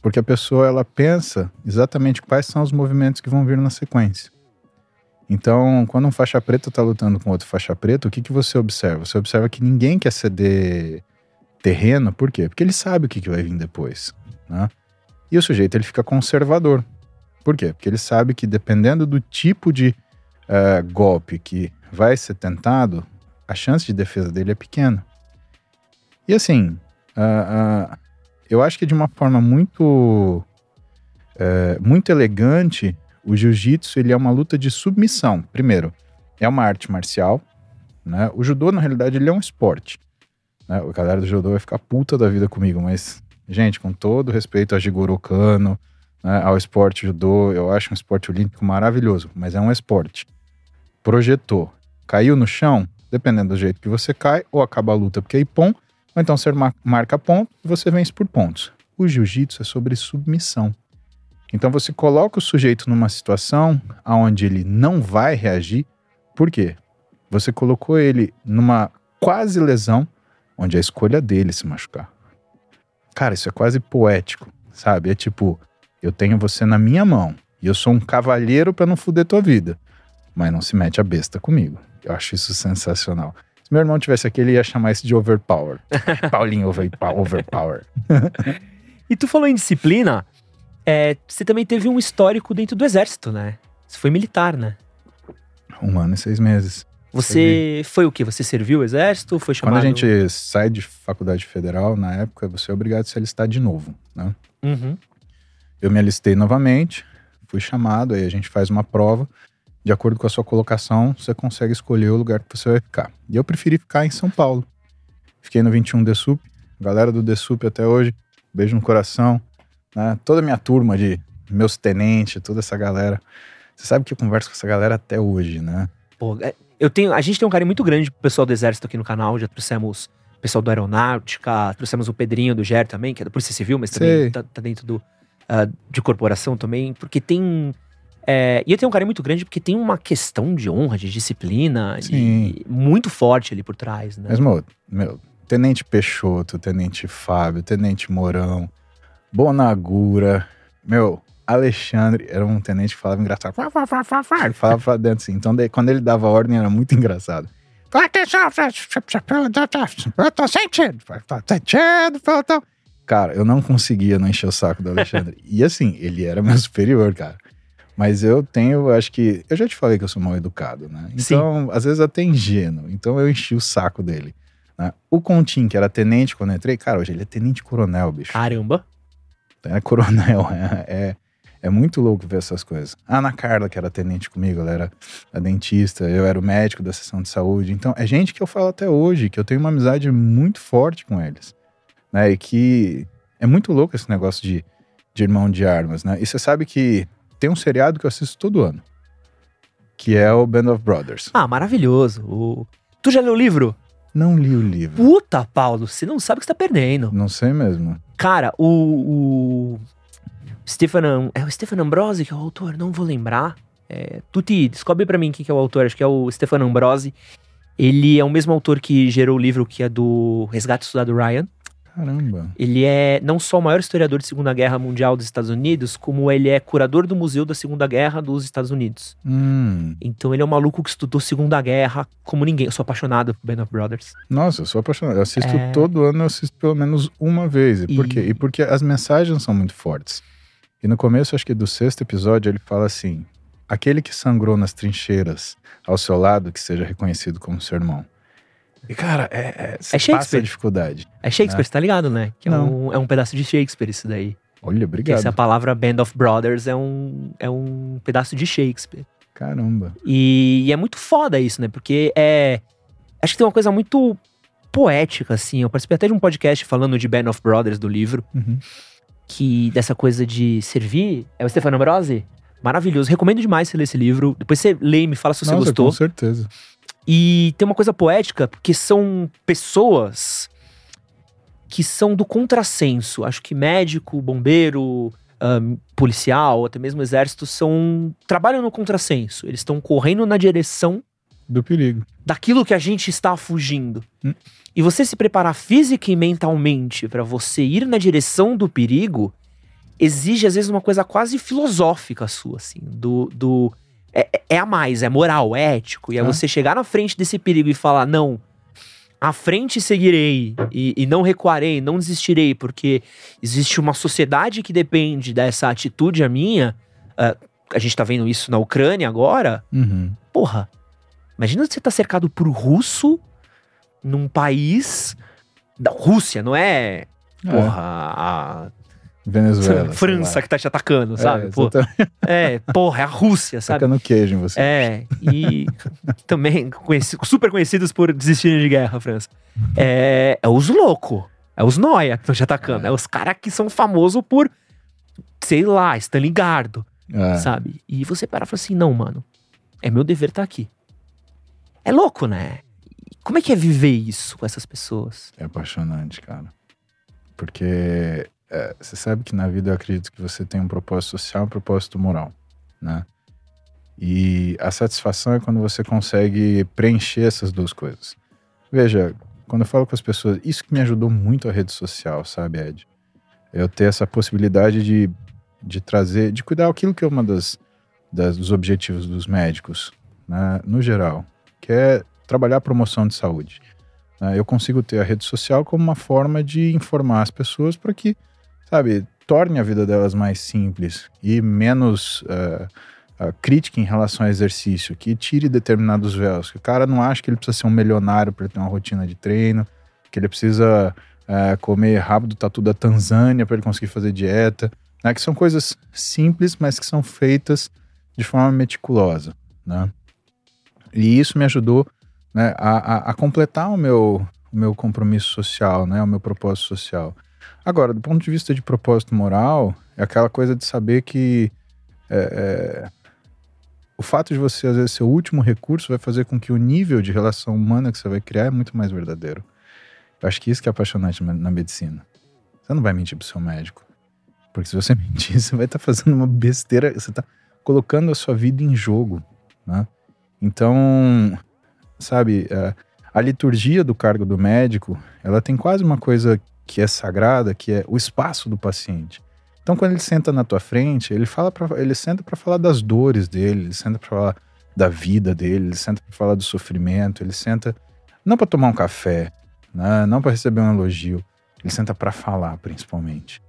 Porque a pessoa ela pensa exatamente quais são os movimentos que vão vir na sequência. Então, quando um faixa preta está lutando com outro faixa preta, o que, que você observa? Você observa que ninguém quer ceder terreno, por quê? Porque ele sabe o que, que vai vir depois. Né? E o sujeito ele fica conservador. Por quê? Porque ele sabe que dependendo do tipo de eh, golpe que vai ser tentado, a chance de defesa dele é pequena. E assim, ah, ah, eu acho que de uma forma muito, eh, muito elegante, o jiu-jitsu ele é uma luta de submissão. Primeiro, é uma arte marcial. Né? O judô, na realidade, ele é um esporte. Né? A galera do judô vai ficar puta da vida comigo, mas, gente, com todo respeito a Jigoro Kano, né, ao esporte judô, eu acho um esporte olímpico maravilhoso, mas é um esporte. Projetou, caiu no chão, dependendo do jeito que você cai, ou acaba a luta porque é ipom, ou então você mar- marca ponto e você vence por pontos. O jiu-jitsu é sobre submissão. Então você coloca o sujeito numa situação onde ele não vai reagir. Por quê? Você colocou ele numa quase lesão, onde a escolha dele se machucar. Cara, isso é quase poético, sabe? É tipo, eu tenho você na minha mão e eu sou um cavalheiro pra não fuder tua vida, mas não se mete a besta comigo. Eu acho isso sensacional. Se meu irmão tivesse aqui, ele ia chamar isso de overpower. <laughs> Paulinho overpower. <laughs> E tu falou em disciplina, é, você também teve um histórico dentro do exército, né? Você foi militar, né? Um ano e seis meses. Você foi o quê? Você serviu o exército? Foi chamado... Quando a gente sai de faculdade federal, na época, você é obrigado a se alistar de novo, né? Uhum. Eu me alistei novamente, fui chamado, aí a gente faz uma prova. De acordo com a sua colocação, você consegue escolher o lugar que você vai ficar. E eu preferi ficar em São Paulo. Fiquei no 21 DSUP. Galera do DSUP até hoje, beijo no coração. Né? Toda a minha turma de meus tenentes, toda essa galera. Você sabe que eu converso com essa galera até hoje, né? Pô, é, eu tenho, a gente tem um carinho muito grande pro pessoal do Exército aqui no canal. Já trouxemos o pessoal do Aeronáutica, trouxemos o Pedrinho do GER também, que é da Polícia Civil, mas também tá, tá dentro do, ah, de corporação também. Porque tem. é, e eu tenho um carinho muito grande porque tem uma questão de honra, de disciplina, e muito forte ali por trás, né? Mas, meu, meu, Tenente Peixoto, Tenente Fábio, Tenente Mourão, Bonagura, meu, Alexandre era um tenente que falava engraçado. Ele falava pra dentro assim. Então, quando ele dava ordem, era muito engraçado. Atenção, eu tô sentindo, pelotão. Cara, eu não conseguia não encher o saco do Alexandre. e assim, ele era meu superior, cara. Mas eu tenho, acho que. Eu já te falei que eu sou mal educado, né? Então, às vezes até ingênuo. Então eu enchi o saco dele. né? O Contim, que era tenente quando eu entrei, cara, hoje ele é tenente coronel, bicho. Caramba. É coronel. <laughs> É, é, é muito louco ver essas coisas. A Ana Carla, que era tenente comigo, ela era a dentista, eu era o médico da seção de saúde. Então, é gente que eu falo até hoje, que eu tenho uma amizade muito forte com eles. Né? E que é muito louco esse negócio de, de irmão de armas, né? E você sabe que tem um seriado que eu assisto todo ano, que é o Band of Brothers. Ah, maravilhoso. O- Tu já leu o livro? Não li o livro. Puta, Paulo, você não sabe o que você tá perdendo. Não sei mesmo. Cara, o. o Am- é o Stephen Ambrosi que é o autor, não vou lembrar. É, Tuti, descobre pra mim quem que é o autor, acho que é o Stephen Ambrosi. Ele é o mesmo autor que gerou o livro que é do Resgate do Soldado Ryan. Caramba. Ele é não só o maior historiador de Segunda Guerra Mundial dos Estados Unidos, como ele é curador do Museu da Segunda Guerra dos Estados Unidos. Hum. Então ele é um maluco que estudou Segunda Guerra como ninguém. Eu sou apaixonado por Band of Brothers. Nossa, eu sou apaixonado. Eu assisto É. todo ano, eu assisto pelo menos uma vez. E por E- quê? E porque as mensagens são muito fortes. E no começo, acho que do sexto episódio, ele fala assim: aquele que sangrou nas trincheiras ao seu lado, que seja reconhecido como seu irmão. E, cara, é, é, você É Shakespeare. passa a dificuldade. É Shakespeare, É. você tá ligado, né? Que é um, é um pedaço de Shakespeare isso daí. Olha, obrigado. essa palavra Band of Brothers é um, é um pedaço de Shakespeare. Caramba. E, e é muito foda isso, né? Porque é. Acho que tem uma coisa muito poética, assim. Eu participei até de um podcast falando de Band of Brothers do livro, Uhum. que dessa coisa de servir. É o Stefano Ambrosi? Maravilhoso. Recomendo demais você ler esse livro. Depois você lê e me fala se você Nossa, gostou. com certeza. E tem uma coisa poética, porque são pessoas que são do contrassenso. Acho que médico, bombeiro, ahn, policial, até mesmo exército, são trabalham no contrassenso. Eles estão correndo na direção Do perigo. daquilo que a gente está fugindo. Hum. E você se preparar física e mentalmente para você ir na direção do perigo exige às vezes uma coisa quase filosófica sua, assim, do, do é, é- é a mais, é moral, é ético. E é É. você chegar na frente desse perigo e falar não, à frente seguirei e, e não recuarei, não desistirei, porque existe uma sociedade que depende dessa atitude a minha. ah, a gente tá vendo isso na Ucrânia agora. Uhum. Porra, imagina você tá cercado por russo num país da Rússia, não é? Porra, a Venezuela. França que tá te atacando, sabe? É, Pô, é, porra, é a Rússia, sabe? Tacando queijo em você. É, e também conheci- super conhecidos por desistirem de guerra, França. É, é os loucos, é os noia que estão te atacando, é, os caras que são famosos por, sei lá, Stalingardo, É. sabe? E você para e fala assim, não, mano, é meu dever estar aqui. É louco, né? E Como é que é viver isso com essas pessoas? É apaixonante, cara. Porque é, você sabe que na vida eu acredito que você tem um propósito social um propósito moral, né? E a satisfação é quando você consegue preencher essas duas coisas. Veja, quando eu falo com as pessoas, isso que me ajudou muito a rede social, sabe, Ed? Eu ter essa possibilidade de, de trazer, de cuidar aquilo que é uma das, das dos objetivos dos médicos, né, no geral, que é trabalhar a promoção de saúde né? eu consigo ter a rede social como uma forma de informar as pessoas para que, sabe, torne a vida delas mais simples e menos eh, ah, crítica em relação ao exercício, que tire determinados véus. Que o cara não acha que ele precisa ser um milionário para ter uma rotina de treino, que ele precisa eh, comer rabo do tatu da Tanzânia para ele conseguir fazer dieta, né? que são coisas simples, mas que são feitas de forma meticulosa, né? E isso me ajudou né, a, a, a completar o meu, o meu compromisso social, né, o meu propósito social. Agora, do ponto de vista de propósito moral, É aquela coisa de saber que é, é, o fato de você, às vezes, ser o último recurso vai fazer com que o nível de relação humana que você vai criar é muito mais verdadeiro. Eu acho que isso que é apaixonante na medicina. Você não vai mentir pro seu médico. Porque se você <laughs> mentir, você vai estar tá fazendo uma besteira, você está colocando a sua vida em jogo. Né? Então, sabe, a, a liturgia do cargo do médico, ela tem quase uma coisa que é sagrada, que é o espaço do paciente. Então, quando ele senta na tua frente, ele fala para ele senta para falar das dores dele, ele senta para falar da vida dele, ele senta para falar do sofrimento, ele senta não para tomar um café, né? não para receber um elogio, ele senta para falar, principalmente.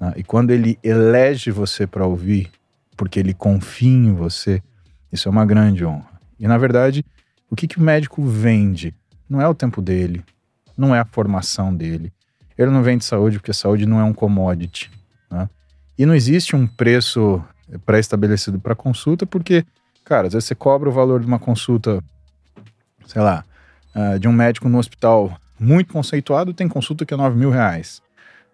Né? E quando ele elege você para ouvir, porque ele confia em você, isso é uma grande honra. E na verdade, o que, que o médico vende? Não é o tempo dele, não é a formação dele. Ele não vende saúde porque saúde não é um commodity. Né? E não existe um preço pré-estabelecido para consulta, porque, cara, às vezes você cobra o valor de uma consulta, sei lá, uh, de um médico no hospital muito conceituado, tem consulta que é 9 mil reais,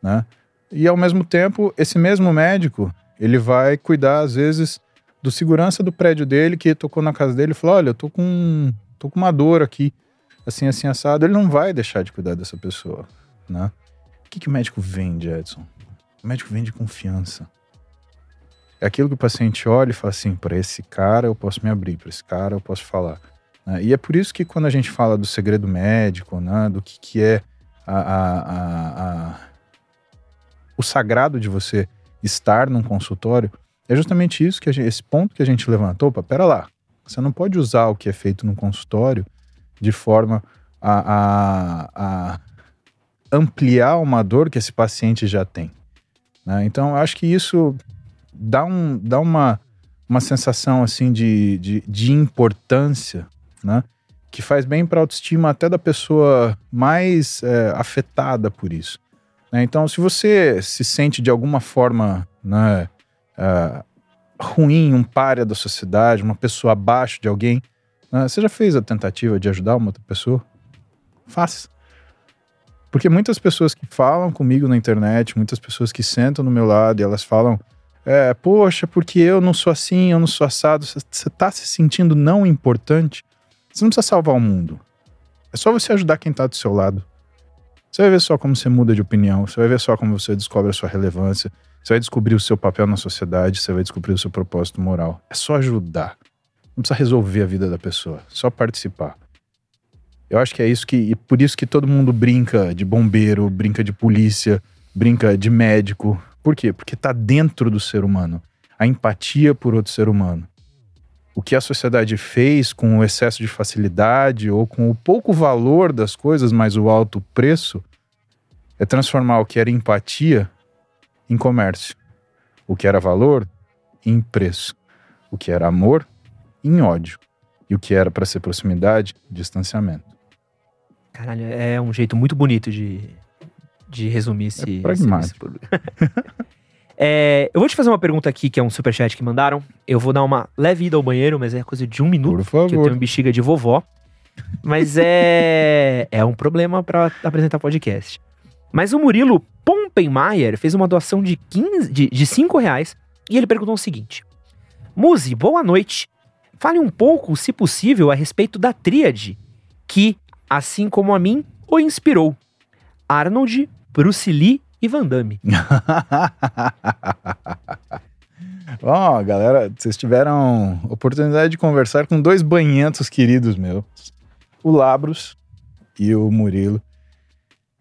né? E ao mesmo tempo, esse mesmo médico, ele vai cuidar, às vezes, do segurança do prédio dele, que tocou na casa dele e falou: Olha, eu tô com, tô com uma dor aqui, assim, assim, assado. Ele não vai deixar de cuidar dessa pessoa, né? Que, que o médico vende, Edson? O médico vende confiança. É aquilo que o paciente olha e fala assim: para esse cara eu posso me abrir, para esse cara eu posso falar. Né? E é por isso que quando a gente fala do segredo médico, né, do que, que é a, a, a, o sagrado de você estar num consultório, é justamente isso que gente, esse ponto que a gente levantou. Opa, pera lá, você não pode usar o que é feito num consultório de forma a, a, a ampliar uma dor que esse paciente já tem. Né? Então, eu acho que isso dá, um, dá uma, uma sensação assim de, de, de importância, né? que faz bem para a autoestima até da pessoa mais é, afetada por isso. Né? Então, se você se sente de alguma forma né, é, ruim, um párea da sociedade, uma pessoa abaixo de alguém, né? você já fez a tentativa de ajudar uma outra pessoa? Faça. Porque muitas pessoas que falam comigo na internet, muitas pessoas que sentam no meu lado e elas falam: é, Poxa, porque eu não sou assim, eu não sou assado. Você está se sentindo não importante? Você não precisa salvar o mundo. É só você ajudar quem está do seu lado. Você vai ver só como você muda de opinião, você vai ver só como você descobre a sua relevância, você vai descobrir o seu papel na sociedade, você vai descobrir o seu propósito moral. É só ajudar. Não precisa resolver a vida da pessoa, só participar. Eu acho que é isso que. E por isso que todo mundo brinca de bombeiro, brinca de polícia, brinca de médico. Por quê? Porque está dentro do ser humano. A empatia por outro ser humano. O que a sociedade fez com o excesso de facilidade ou com o pouco valor das coisas, mas o alto preço, é transformar o que era empatia em comércio. O que era valor em preço. O que era amor em ódio. E o que era para ser proximidade, distanciamento. Caralho, é um jeito muito bonito de, de resumir esse. É pragmático. Esse, <laughs> é, eu vou te fazer uma pergunta aqui, que é um superchat que mandaram. Eu vou dar uma leve ida ao banheiro, mas é coisa de um minuto. Por favor. Que eu tenho bexiga de vovó. Mas é. é um problema para apresentar podcast. Mas o Murilo Pompenmaier fez uma doação de, 15, de, de 5 reais e ele perguntou o seguinte: Muzi, boa noite. Fale um pouco, se possível, a respeito da tríade que assim como a mim, o inspirou. Arnold, Bruce Lee e Van Damme. <laughs> Ó, oh, galera, vocês tiveram oportunidade de conversar com dois banhentos queridos meus, o Labros e o Murilo.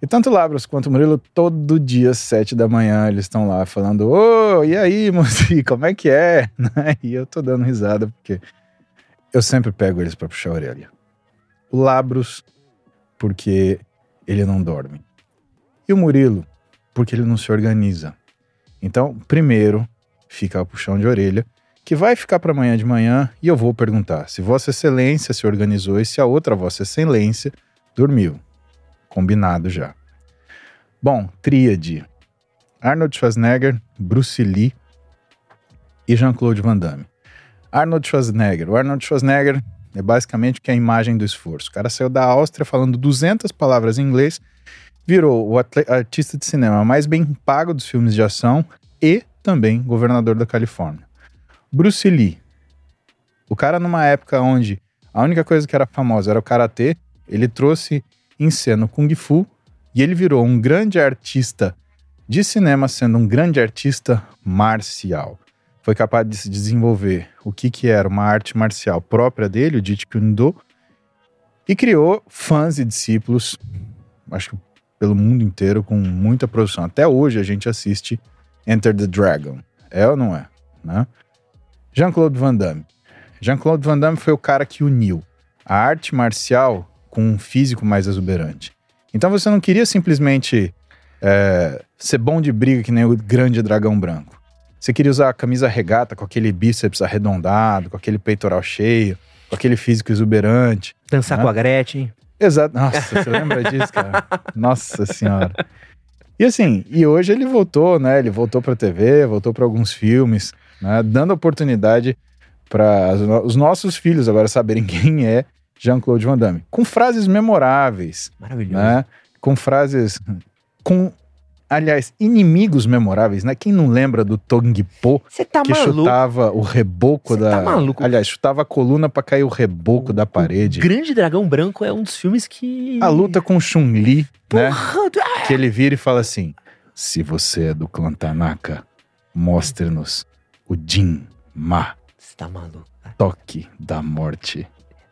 E tanto o Labros quanto o Murilo, todo dia, às sete da manhã, eles estão lá falando: Ô, oh, e aí, moço, <laughs> como é que é? <laughs> e eu tô dando risada, porque eu sempre pego eles para puxar a orelha. O Labros porque ele não dorme. E o Murilo, porque ele não se organiza. Então, primeiro, fica o puxão de orelha, que vai ficar para amanhã de manhã e eu vou perguntar se Vossa Excelência se organizou e se a outra Vossa Excelência dormiu. Combinado já. Bom, tríade. Arnold Schwarzenegger, Bruce Lee e Jean-Claude Van Damme. Arnold Schwarzenegger. O Arnold Schwarzenegger é basicamente que é a imagem do esforço. O cara saiu da Áustria falando 200 palavras em inglês, virou o artista de cinema mais bem pago dos filmes de ação e também governador da Califórnia. Bruce Lee, o cara numa época onde a única coisa que era famosa era o karatê, ele trouxe em cena o kung fu e ele virou um grande artista de cinema, sendo um grande artista marcial. Foi capaz de se desenvolver o que, que era uma arte marcial própria dele, o Jeet Kune Do, e criou fãs e discípulos, acho que pelo mundo inteiro, com muita produção. Até hoje a gente assiste Enter the Dragon. É ou não é? Né? Jean-Claude Van Damme. Jean-Claude Van Damme foi o cara que uniu a arte marcial com um físico mais exuberante. Então você não queria simplesmente é, ser bom de briga que nem o grande dragão branco. Você queria usar a camisa regata com aquele bíceps arredondado, com aquele peitoral cheio, com aquele físico exuberante. Dançar né? com a Gretchen. Exato. Nossa, você lembra disso, cara? <laughs> Nossa senhora. E assim, e hoje ele voltou, né? Ele voltou pra TV, voltou para alguns filmes, né? Dando oportunidade para os nossos filhos agora saberem <laughs> quem é Jean-Claude Van Damme. Com frases memoráveis. Maravilhoso. Né? Com frases. Com, aliás, inimigos memoráveis, né? Quem não lembra do Tong Po, Você tá que maluco? chutava o reboco Cê da. tá maluco? Aliás, chutava a coluna para cair o reboco da parede. Grande Dragão Branco é um dos filmes que. A luta com Chun-Li, né? Ah, Que ele vira e fala assim: Se você é do clã Tanaka, mostre-nos o Jin Ma, Você tá maluco. cara. toque da morte.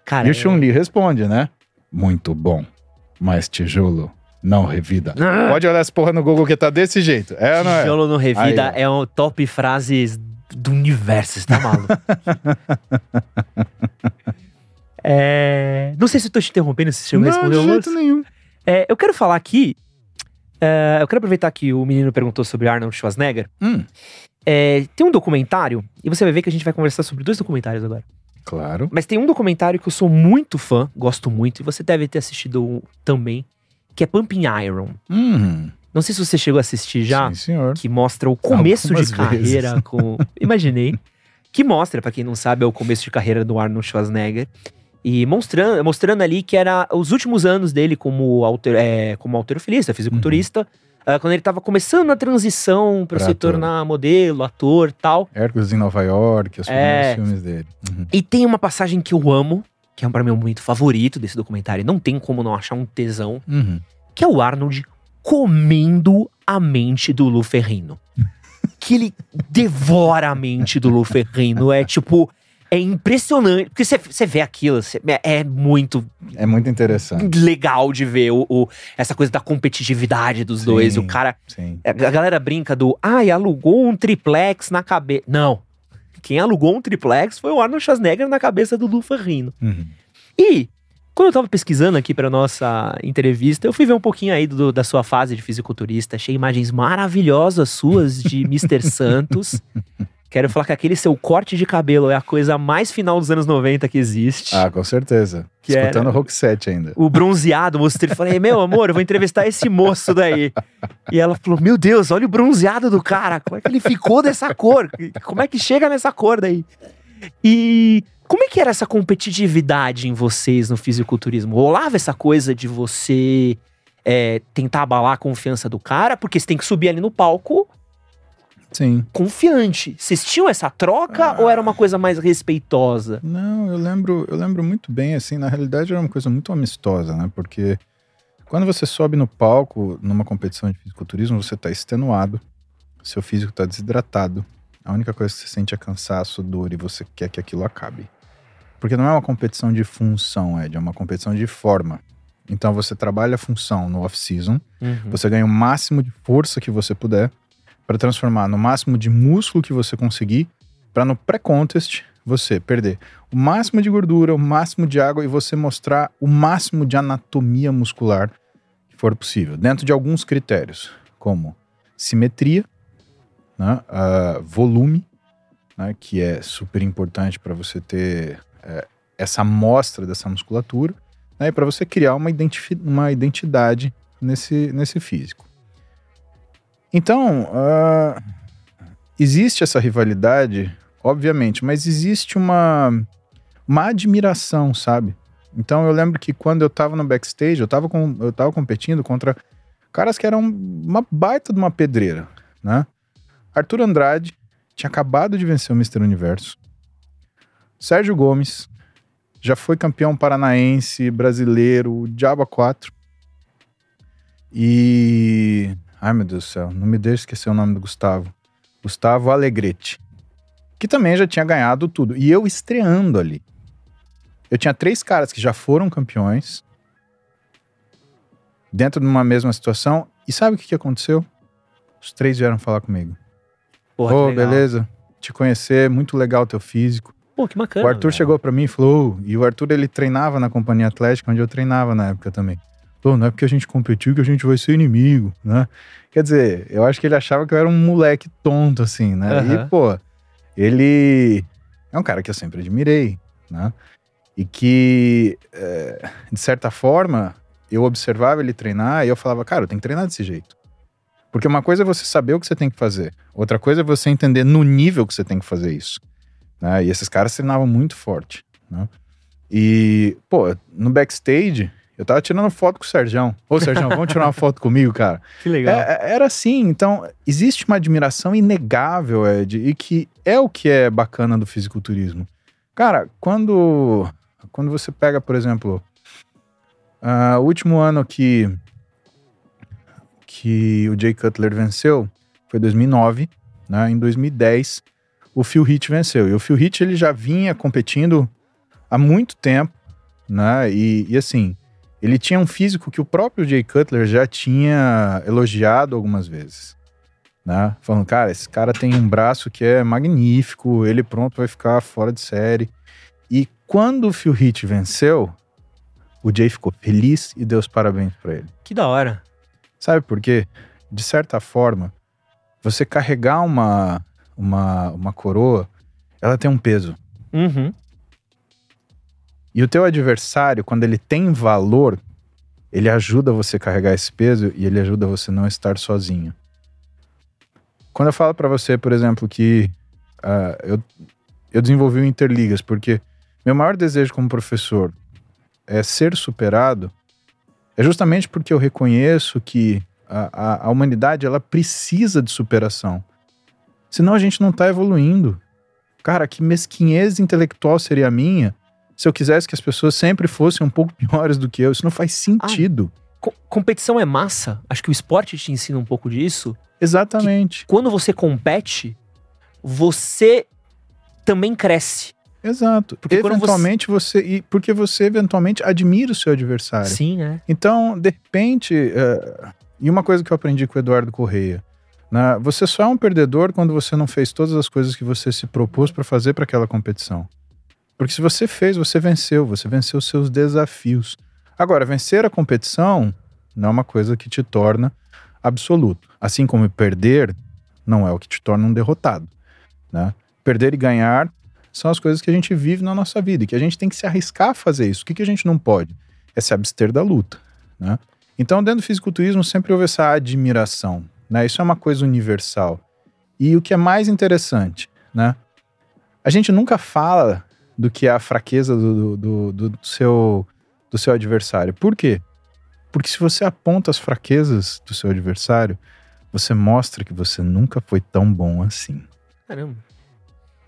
Cara, e o Chun-Li responde, né? Muito bom, mas tijolo não revida. Ah, Pode olhar essa porra no Google que tá desse jeito. É ou não é? Tijolo no Revida Aí, é um top frases do universo, você tá maluco? <laughs> É, Não sei se eu tô te interrompendo, se você me Não, respondeu, de jeito nenhum. É, eu quero falar aqui. é, eu quero aproveitar que o menino perguntou sobre Arnold Schwarzenegger. Hum, É, tem um documentário, e você vai ver que a gente vai conversar sobre dois documentários agora. claro. Mas tem um documentário que eu sou muito fã, gosto muito, e você deve ter assistido também, que é Pumping Iron. Hum, Não sei se você chegou a assistir já, Sim, senhor. que mostra o começo de Algumas carreira vezes. <laughs> com. Imaginei. Que mostra, pra quem não sabe, é o começo de carreira do Arnold Schwarzenegger. E mostrando, mostrando ali que era os últimos anos dele como, alter, é, como alterofilista, fisiculturista. ah, quando ele tava começando a transição pra Pra se ator. tornar modelo, ator tal. Hércules em Nova York, os É. primeiros filmes dele. Uhum. E tem uma passagem que eu amo, que é pra mim o momento favorito desse documentário. Não tem como não achar um tesão. Uhum. que é o Arnold comendo a mente do Lu Ferrino. <laughs> que ele devora a mente do Lu Ferrino. É tipo. É impressionante. Porque você- vê aquilo, você- é, é muito É muito interessante. legal de ver o, o- essa coisa da competitividade dos Sim. dois. O cara. Sim. A galera brinca do. Ai, alugou um triplex na cabeça. Não. Quem alugou um triplex foi o Arnold Schwarzenegger na cabeça do Lu Ferrino. Uhum. E quando eu tava pesquisando aqui pra nossa entrevista, eu fui ver um pouquinho aí do- da sua fase de fisiculturista. Achei imagens maravilhosas suas de Mr. Santos. <laughs> Quero falar que aquele seu corte de cabelo é a coisa mais final dos anos 90 que existe. Ah, com certeza. Que Escutando Rock 7 ainda. O bronzeado, mostrei. Falei, meu amor, eu vou entrevistar esse moço daí. E ela falou: Meu Deus, olha o bronzeado do cara. Como é que ele ficou dessa cor? Como é que chega nessa cor daí? E como é que era essa competitividade em vocês no fisiculturismo? Rolava essa coisa de você é, tentar abalar a confiança do cara? Porque você tem que subir ali no palco Sim. confiante. Vocês tinham essa troca ou era uma coisa mais respeitosa? Não, eu lembro, eu lembro muito bem, assim, na realidade era uma coisa muito amistosa, né? Porque quando você sobe no palco numa competição de fisiculturismo, você tá extenuado, seu físico tá desidratado. A única coisa que você sente é cansaço, dor e você quer que aquilo acabe. Porque não é uma competição de função, Ed, é uma competição de forma. Então você trabalha a função no off-season, Uhum. você ganha o máximo de força que você puder para transformar no máximo de músculo que você conseguir, para no pré-contest você perder o máximo de gordura, o máximo de água e você mostrar o máximo de anatomia muscular que for possível, dentro de alguns critérios, como simetria, né, ah, volume, né, que é super importante para você ter eh, essa amostra dessa musculatura, né, e para você criar uma, uma identidade nesse, nesse físico. Então, ah, existe essa rivalidade, obviamente, mas existe uma, uma admiração, sabe? Então eu lembro que quando eu tava no backstage, eu tava, com, eu tava competindo contra caras que eram uma baita de uma pedreira, né? Arthur Andrade tinha acabado de vencer o Mr. Universo. Sérgio Gomes já foi campeão paranaense, brasileiro, Diaba 4. E. Ai meu Deus do céu, não me deixe esquecer o nome do Gustavo. Gustavo Alegrete. Que também já tinha ganhado tudo. E eu estreando ali. Eu tinha três caras que já foram campeões. Dentro de uma mesma situação. E sabe o que, que aconteceu? Os três vieram falar comigo. Porra, legal. beleza? Te conhecer, muito legal teu físico. Pô, que bacana. O Arthur velho. chegou pra mim e falou, e o Arthur ele treinava na companhia atlética, onde eu treinava na época também. Pô, não é porque a gente competiu que a gente vai ser inimigo, né? Quer dizer, eu acho que ele achava que eu era um moleque tonto, assim, né? Aham. E, pô, ele é um cara que eu sempre admirei, né? E que, é, de certa forma, eu observava ele treinar e eu falava, cara, eu tenho que treinar desse jeito. Porque uma coisa é você saber o que você tem que fazer, outra coisa é você entender no nível que você tem que fazer isso. Né? E esses caras treinavam muito forte. Né? E, pô, no backstage, eu tava tirando foto com o Serjão. Ô, Serjão, vamos tirar uma foto comigo, cara. <laughs> Que legal. É, é- era assim, então, existe uma admiração inegável, Ed, e que é o que é bacana do fisiculturismo. Cara, quando, quando você pega, por exemplo, ah, o último ano que, que o Jay Cutler venceu foi 2009, né? Em 2010, o Phil Heath venceu. E o Phil Heath, ele já vinha competindo há muito tempo, né? E, e assim, ele tinha um físico que o próprio Jay Cutler já tinha elogiado algumas vezes. Né? Falando, cara, esse cara tem um braço que é magnífico, ele pronto vai ficar fora de série. E quando o Phil Heath venceu, o Jay ficou feliz e deu os parabéns pra ele. Que da hora. Sabe por quê? De certa forma, você carregar uma, uma, uma coroa, ela tem um peso. Uhum. E o teu adversário, quando ele tem valor, ele ajuda você a carregar esse peso e ele ajuda você a não estar sozinho. Quando eu falo pra você, por exemplo, que ah, eu, eu desenvolvi o Interligas, porque meu maior desejo como professor é ser superado, é justamente porque eu reconheço que a, a, a humanidade ela precisa de superação. Senão a gente não tá evoluindo. Cara, que mesquinhez intelectual seria a minha se eu quisesse que as pessoas sempre fossem um pouco <laughs> piores do que eu. Isso não faz sentido. Co- competição é massa. Acho que o esporte te ensina um pouco disso. Exatamente. Quando você compete, você também cresce. Exato. Porque eventualmente você... e porque você eventualmente admira o seu adversário. Sim, né? Então, de repente, é, e uma coisa que eu aprendi com o Eduardo Correia, né, você só é um perdedor quando você não fez todas as coisas que você se propôs para fazer para aquela competição. Porque se você fez, você venceu, você venceu os seus desafios. Agora, vencer a competição não é uma coisa que te torna absoluto. Assim como perder não é o que te torna um derrotado. Né? Perder e ganhar são as coisas que a gente vive na nossa vida e que a gente tem que se arriscar a fazer isso. O que, que a gente não pode? É se abster da luta. Né? Então, dentro do fisiculturismo, sempre houve essa admiração. Né? Isso é uma coisa universal. E o que é mais interessante, né? a gente nunca fala do que a fraqueza do, do, do, do seu, do seu adversário. Por quê? Porque se você aponta as fraquezas do seu adversário, você mostra que você nunca foi tão bom assim. Caramba.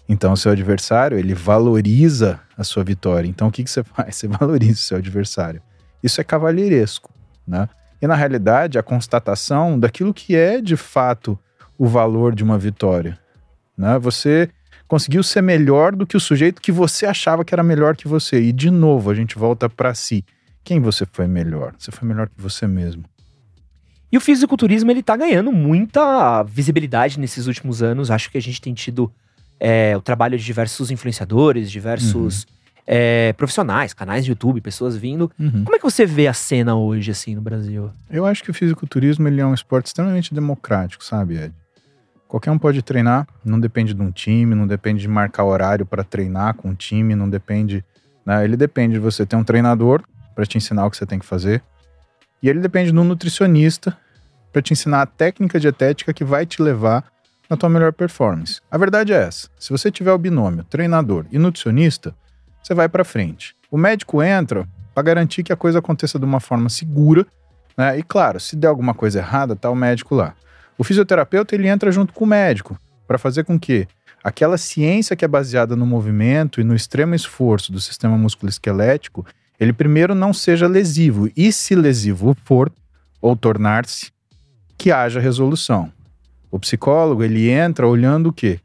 Então, o seu adversário, ele valoriza a sua vitória. Então, o que, que você faz? <laughs> Você valoriza o seu adversário. Isso é cavalheiresco, né? E, na realidade, a constatação daquilo que é, de fato, o valor de uma vitória. Né? Você conseguiu ser melhor do que o sujeito que você achava que era melhor que você. E, de novo, a gente volta para si. Quem você foi melhor? Você foi melhor que você mesmo. E o fisiculturismo, ele tá ganhando muita visibilidade nesses últimos anos. Acho que a gente tem tido é, o trabalho de diversos influenciadores, diversos é, profissionais, canais de YouTube, pessoas vindo. Como é que você vê a cena hoje, assim, no Brasil? Eu acho que o fisiculturismo ele é um esporte extremamente democrático, sabe, Ed? Qualquer um pode treinar, não depende de um time, não depende de marcar horário para treinar com um time, não depende. Né? Ele depende de você ter um treinador para te ensinar o que você tem que fazer. E ele depende de um nutricionista para te ensinar a técnica dietética que vai te levar na tua melhor performance. A verdade é essa: se você tiver o binômio treinador e nutricionista, você vai para frente. O médico entra para garantir que a coisa aconteça de uma forma segura, né? E claro, se der alguma coisa errada, tá o médico lá. O fisioterapeuta ele entra junto com o médico para fazer com que aquela ciência que é baseada no movimento e no extremo esforço do sistema musculoesquelético, ele primeiro não seja lesivo e se lesivo for ou tornar-se, que haja resolução. O psicólogo ele entra olhando o quê?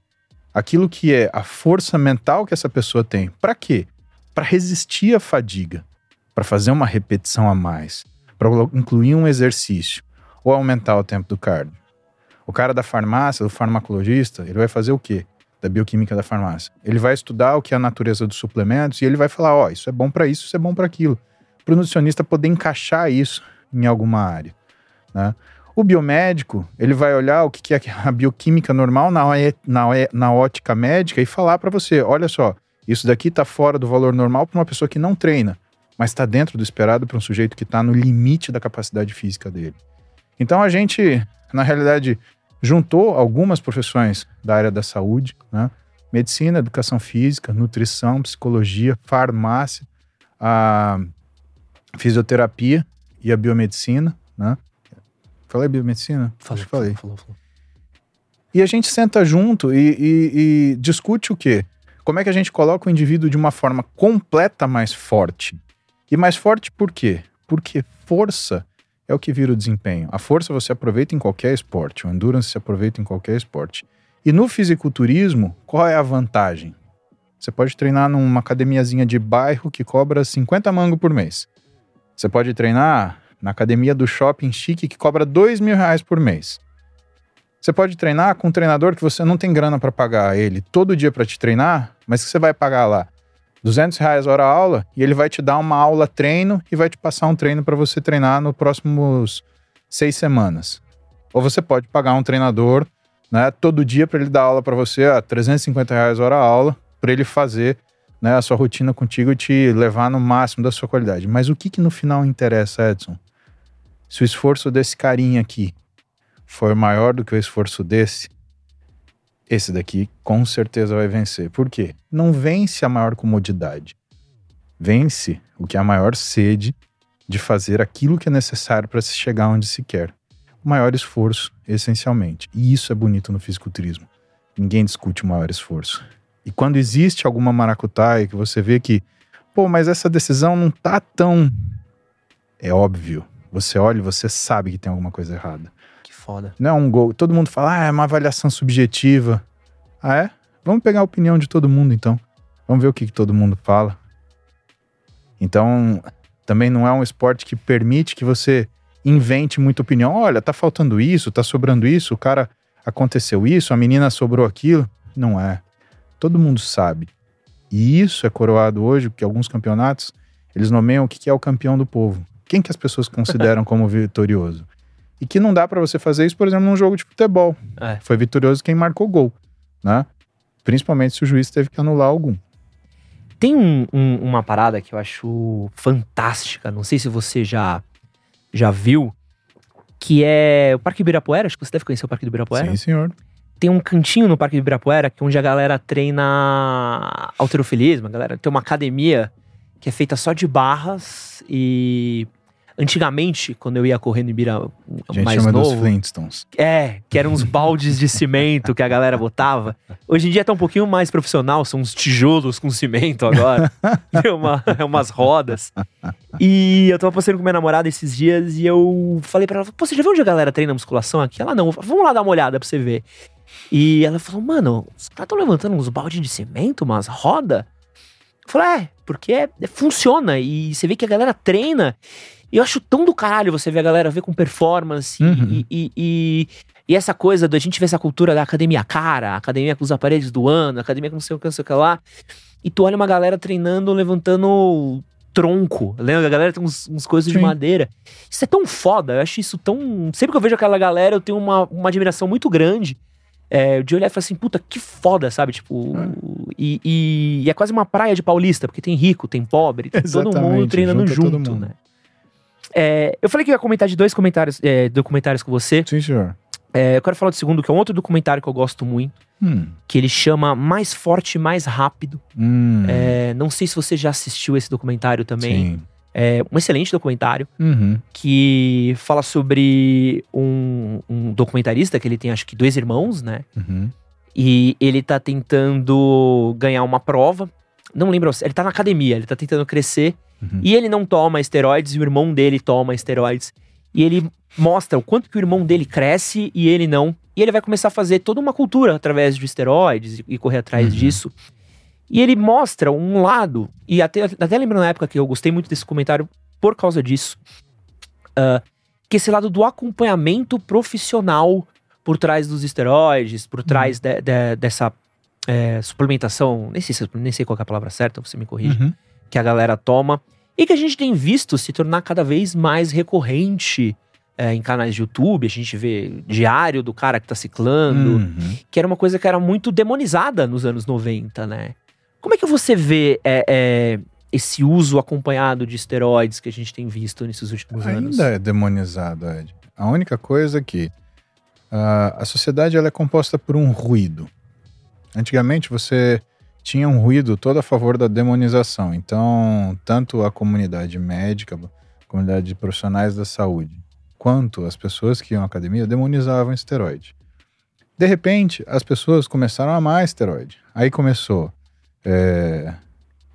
Aquilo que é a força mental que essa pessoa tem. Para quê? Para resistir à fadiga, para fazer uma repetição a mais, para incluir um exercício ou aumentar o tempo do cardio. O cara da farmácia, do farmacologista, ele vai fazer o quê? Da bioquímica da farmácia. Ele vai estudar o que é a natureza dos suplementos e ele vai falar: ó, oh, isso é bom para isso, isso é bom para aquilo. Para o nutricionista poder encaixar isso em alguma área. Né? O biomédico, ele vai olhar o que é a bioquímica normal na, na, na ótica médica e falar para você: olha só, isso daqui está fora do valor normal para uma pessoa que não treina, mas está dentro do esperado para um sujeito que está no limite da capacidade física dele. Então a gente, na realidade, juntou algumas profissões da área da saúde, né? medicina, educação física, nutrição, psicologia, farmácia, a fisioterapia e a biomedicina, né? Falei biomedicina? Falei, falei. Falou, falou. E a gente senta junto e, e, e discute o quê? Como é que a gente coloca o indivíduo de uma forma completa mais forte? E mais forte por quê? Porque força é o que vira o desempenho. A força você aproveita em qualquer esporte, o endurance se aproveita em qualquer esporte. E no fisiculturismo, qual é a vantagem? Você pode treinar numa academiazinha de bairro que cobra 50 mango por mês. Você pode treinar na academia do shopping chique que cobra 2 mil reais por mês. Você pode treinar com um treinador que você não tem grana para pagar ele todo dia para te treinar, mas que você vai pagar lá 200 reais hora aula e ele vai te dar uma aula treino e vai te passar um treino para você treinar nos próximos seis semanas. Ou você pode pagar um treinador né, todo dia para ele dar aula para você a 350 reais hora aula, para ele fazer né, a sua rotina contigo e te levar no máximo da sua qualidade. Mas o que, que no final interessa, Edson? Se o esforço desse carinha aqui for maior do que o esforço desse, esse daqui com certeza vai vencer. Por quê? Não vence a maior comodidade. Vence o que é a maior sede de fazer aquilo que é necessário para se chegar onde se quer. O maior esforço, essencialmente. E isso é bonito no fisiculturismo. Ninguém discute o maior esforço. E quando existe alguma maracutaia que você vê que, pô, mas essa decisão não tá tão. É óbvio. Você olha e você sabe que tem alguma coisa errada foda. Não é um gol. Todo mundo fala, ah, é uma avaliação subjetiva. Ah, é? Vamos pegar a opinião de todo mundo, então. Vamos ver o que, que todo mundo fala. Então, também não é um esporte que permite que você invente muita opinião. Olha, tá faltando isso, tá sobrando isso, o cara aconteceu isso, a menina sobrou aquilo. Não é. Todo mundo sabe. E isso é coroado hoje, porque alguns campeonatos, eles nomeiam o que é o campeão do povo. Quem que as pessoas consideram como <laughs> vitorioso? E que não dá para você fazer isso, por exemplo, num jogo de futebol. É. Foi vitorioso quem marcou gol, né? Principalmente se o juiz teve que anular algum. Tem um, um, uma parada que eu acho fantástica, não sei se você já, já viu, que é o Parque Ibirapuera, acho que você deve conhecer o Parque do Ibirapuera. Sim, senhor. Tem um cantinho no Parque do Ibirapuera que é onde a galera treina alterofilismo, a galera tem uma academia que é feita só de barras e Antigamente, quando eu ia correndo em Bira a gente mais chama novo, dos Flintstones. É, que eram uns baldes de cimento que a galera botava. Hoje em dia tá um pouquinho mais profissional, são uns tijolos com cimento agora. <laughs> é, uma, é umas rodas. E eu tava passeando com minha namorada esses dias e eu falei pra ela: Pô, você já viu onde a galera treina musculação aqui? Ela não, vamos lá dar uma olhada pra você ver. E ela falou: Mano, os caras tão levantando uns baldes de cimento, umas rodas? Eu falei: É, porque é, funciona e você vê que a galera treina. E eu acho tão do caralho você ver a galera ver com performance uhum. e, e, e, e, essa coisa da gente ver essa cultura da academia cara, academia com os aparelhos do ano, academia com não sei o que, não sei o que lá. E tu olha uma galera treinando, levantando tronco. Lembra? A galera tem uns, uns coisas Sim. de madeira. Isso é tão foda. Eu acho isso tão. Sempre que eu vejo aquela galera, eu tenho uma, uma admiração muito grande. É, de olhar e falar assim, puta, que foda, sabe? Tipo, é. E, e, e, é quase uma praia de paulista, porque tem rico, tem pobre, tem todo mundo treinando junto, né? É, eu falei que ia comentar de dois comentários, é, documentários com você. Sim, senhor. É, eu quero falar do segundo, que é um outro documentário que eu gosto muito. Hum. Que ele chama Mais Forte, Mais Rápido. Hum. É, não sei se você já assistiu esse documentário também. Sim. É um excelente documentário Uhum. que fala sobre um, um documentarista que ele tem acho que dois irmãos, né? Uhum. E ele tá tentando ganhar uma prova. Não lembro, ele tá na academia, ele tá tentando crescer. Uhum. E ele não toma esteroides e o irmão dele toma esteroides. E ele mostra o quanto que o irmão dele cresce e ele não. E ele vai começar a fazer toda uma cultura através de esteroides e, correr atrás Uhum. disso. E ele mostra um lado, e até, até lembro na época que eu gostei muito desse comentário por causa disso, ah, que esse lado do acompanhamento profissional por trás dos esteroides, por trás de- de- dessa é, suplementação, nem sei, se- nem sei qual é a palavra certa, você me corrige, Uhum. que a galera toma, e que a gente tem visto se tornar cada vez mais recorrente é, em canais de YouTube, a gente vê diário do cara que tá ciclando, Uhum. que era uma coisa que era muito demonizada nos anos 90, né? Como é que você vê é, é, esse uso acompanhado de esteroides que a gente tem visto nesses últimos anos? Ainda é demonizado, Ed. A única coisa é que ah, a sociedade ela é composta por um ruído. Antigamente você tinha um ruído todo a favor da demonização. Então, tanto a comunidade médica, a comunidade de profissionais da saúde, quanto as pessoas que iam à academia demonizavam esteroide. De repente, as pessoas começaram a amar esteroide. Aí começou é,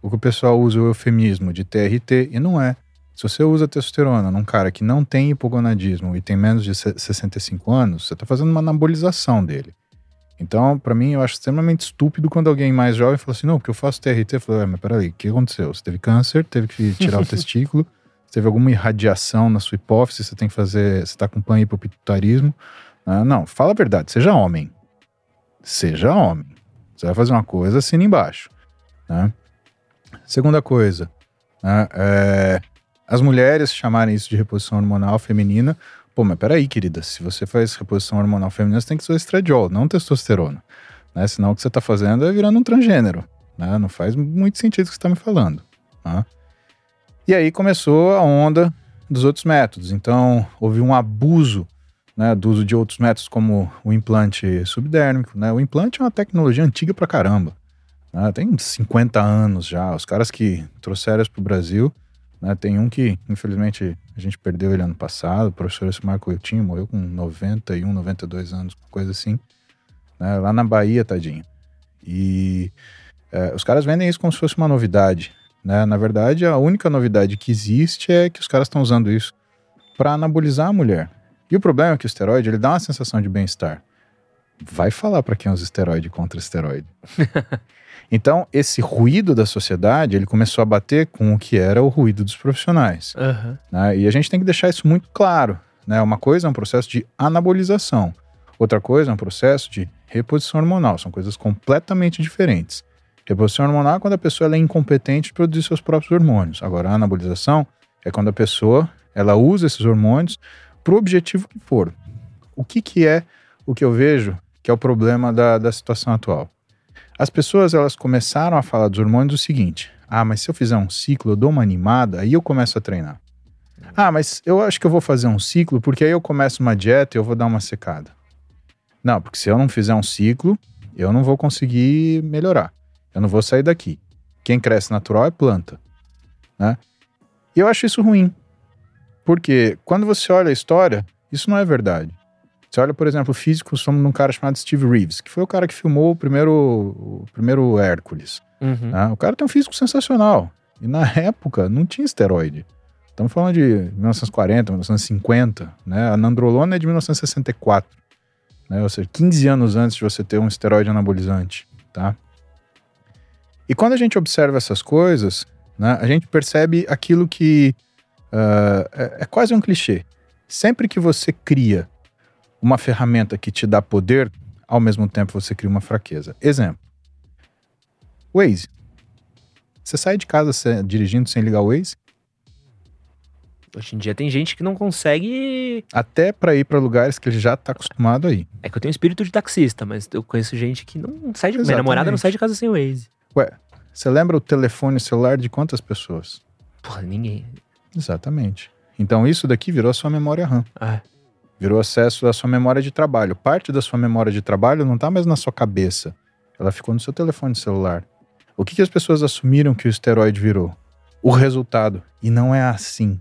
o que o pessoal usa o eufemismo de TRT, e não é. Se você usa testosterona num cara que não tem hipogonadismo e tem menos de se- 65 anos, você está fazendo uma anabolização dele. Então, para mim, eu acho extremamente estúpido quando alguém mais jovem fala assim: não, porque eu faço TRT. Eu falo, "Ué, mas peraí, o que aconteceu? Você teve câncer, teve que tirar o <laughs> testículo, você teve alguma irradiação na sua hipófise, você tem que fazer, você tá com panhipopituitarismo. Ah, não, fala a verdade, seja homem. Seja homem. Você vai fazer uma coisa, assina embaixo. Né? Segunda coisa, né, é, as mulheres chamarem isso de reposição hormonal feminina. Pô, mas peraí, querida, se você faz reposição hormonal feminina, você tem que usar estradiol, não testosterona. Né? Senão o que você está fazendo é virando um transgênero. Né? Não faz muito sentido o que você está me falando. Tá? E aí começou a onda dos outros métodos. Então, houve um abuso né, do uso de outros métodos, como o implante subdérmico. Né? O implante é uma tecnologia antiga pra caramba. né? Tem uns 50 anos já. Os caras que trouxeram isso pro Brasil né? Tem um que, infelizmente, a gente perdeu ele ano passado, o professor esse Marco Eutinho morreu com 91, 92 anos, coisa assim, né? lá na Bahia, tadinho. E é, os caras vendem isso como se fosse uma novidade. Né? Na verdade, a única novidade que existe é que os caras estão usando isso para anabolizar a mulher. E o problema é que o esteroide ele dá uma sensação de bem-estar. Vai falar para quem usa esteroide contra esteroide. <laughs> Então, esse ruído da sociedade, ele começou a bater com o que era o ruído dos profissionais. Aham. né? E a gente tem que deixar isso muito claro. Né? Uma coisa é um processo de anabolização, outra coisa é um processo de reposição hormonal. São coisas completamente diferentes. Reposição hormonal é quando a pessoa é incompetente de produzir seus próprios hormônios. Agora, a anabolização é quando a pessoa ela usa esses hormônios para o objetivo que for. O que, que é o que eu vejo que é o problema da, da situação atual? As pessoas elas começaram a falar dos hormônios o seguinte: ah, mas se eu fizer um ciclo, eu dou uma animada, aí eu começo a treinar. Ah, mas eu acho que eu vou fazer um ciclo porque aí eu começo uma dieta e eu vou dar uma secada. Não, porque se eu não fizer um ciclo, eu não vou conseguir melhorar. Eu não vou sair daqui. Quem cresce natural é planta. Né? E eu acho isso ruim. Porque quando você olha a história, isso não é verdade. Você olha, por exemplo, físicos como um cara chamado Steve Reeves, que foi o cara que filmou o primeiro, o primeiro Hércules. Uhum. né? O cara tem um físico sensacional. E na <laughs> época não tinha esteroide. Estamos falando de 1940, 1950. Né? A nandrolona é de 1964. Né? Ou seja, 15 anos antes de você ter um esteroide anabolizante. Tá? E quando a gente observa essas coisas, né, a gente percebe aquilo que ah, é, é quase um clichê. Sempre que você cria uma ferramenta que te dá poder, ao mesmo tempo você cria uma fraqueza. Exemplo. Waze. Você sai de casa se- dirigindo sem ligar o Waze? Hoje em dia tem gente que não consegue. Até para ir para lugares que ele já tá acostumado aí. É que eu tenho espírito de taxista, mas eu conheço gente que não sai de. Minha Exatamente. namorada não sai de casa sem o Waze. Ué, você lembra o telefone celular de quantas pessoas? Porra, ninguém. Exatamente. Então isso daqui virou a sua memória RAM. Ah, Virou acesso à sua memória de trabalho. Parte da sua memória de trabalho não tá mais na sua cabeça. Ela ficou no seu telefone celular. O que, que as pessoas assumiram que o esteroide virou? o resultado. E não é assim.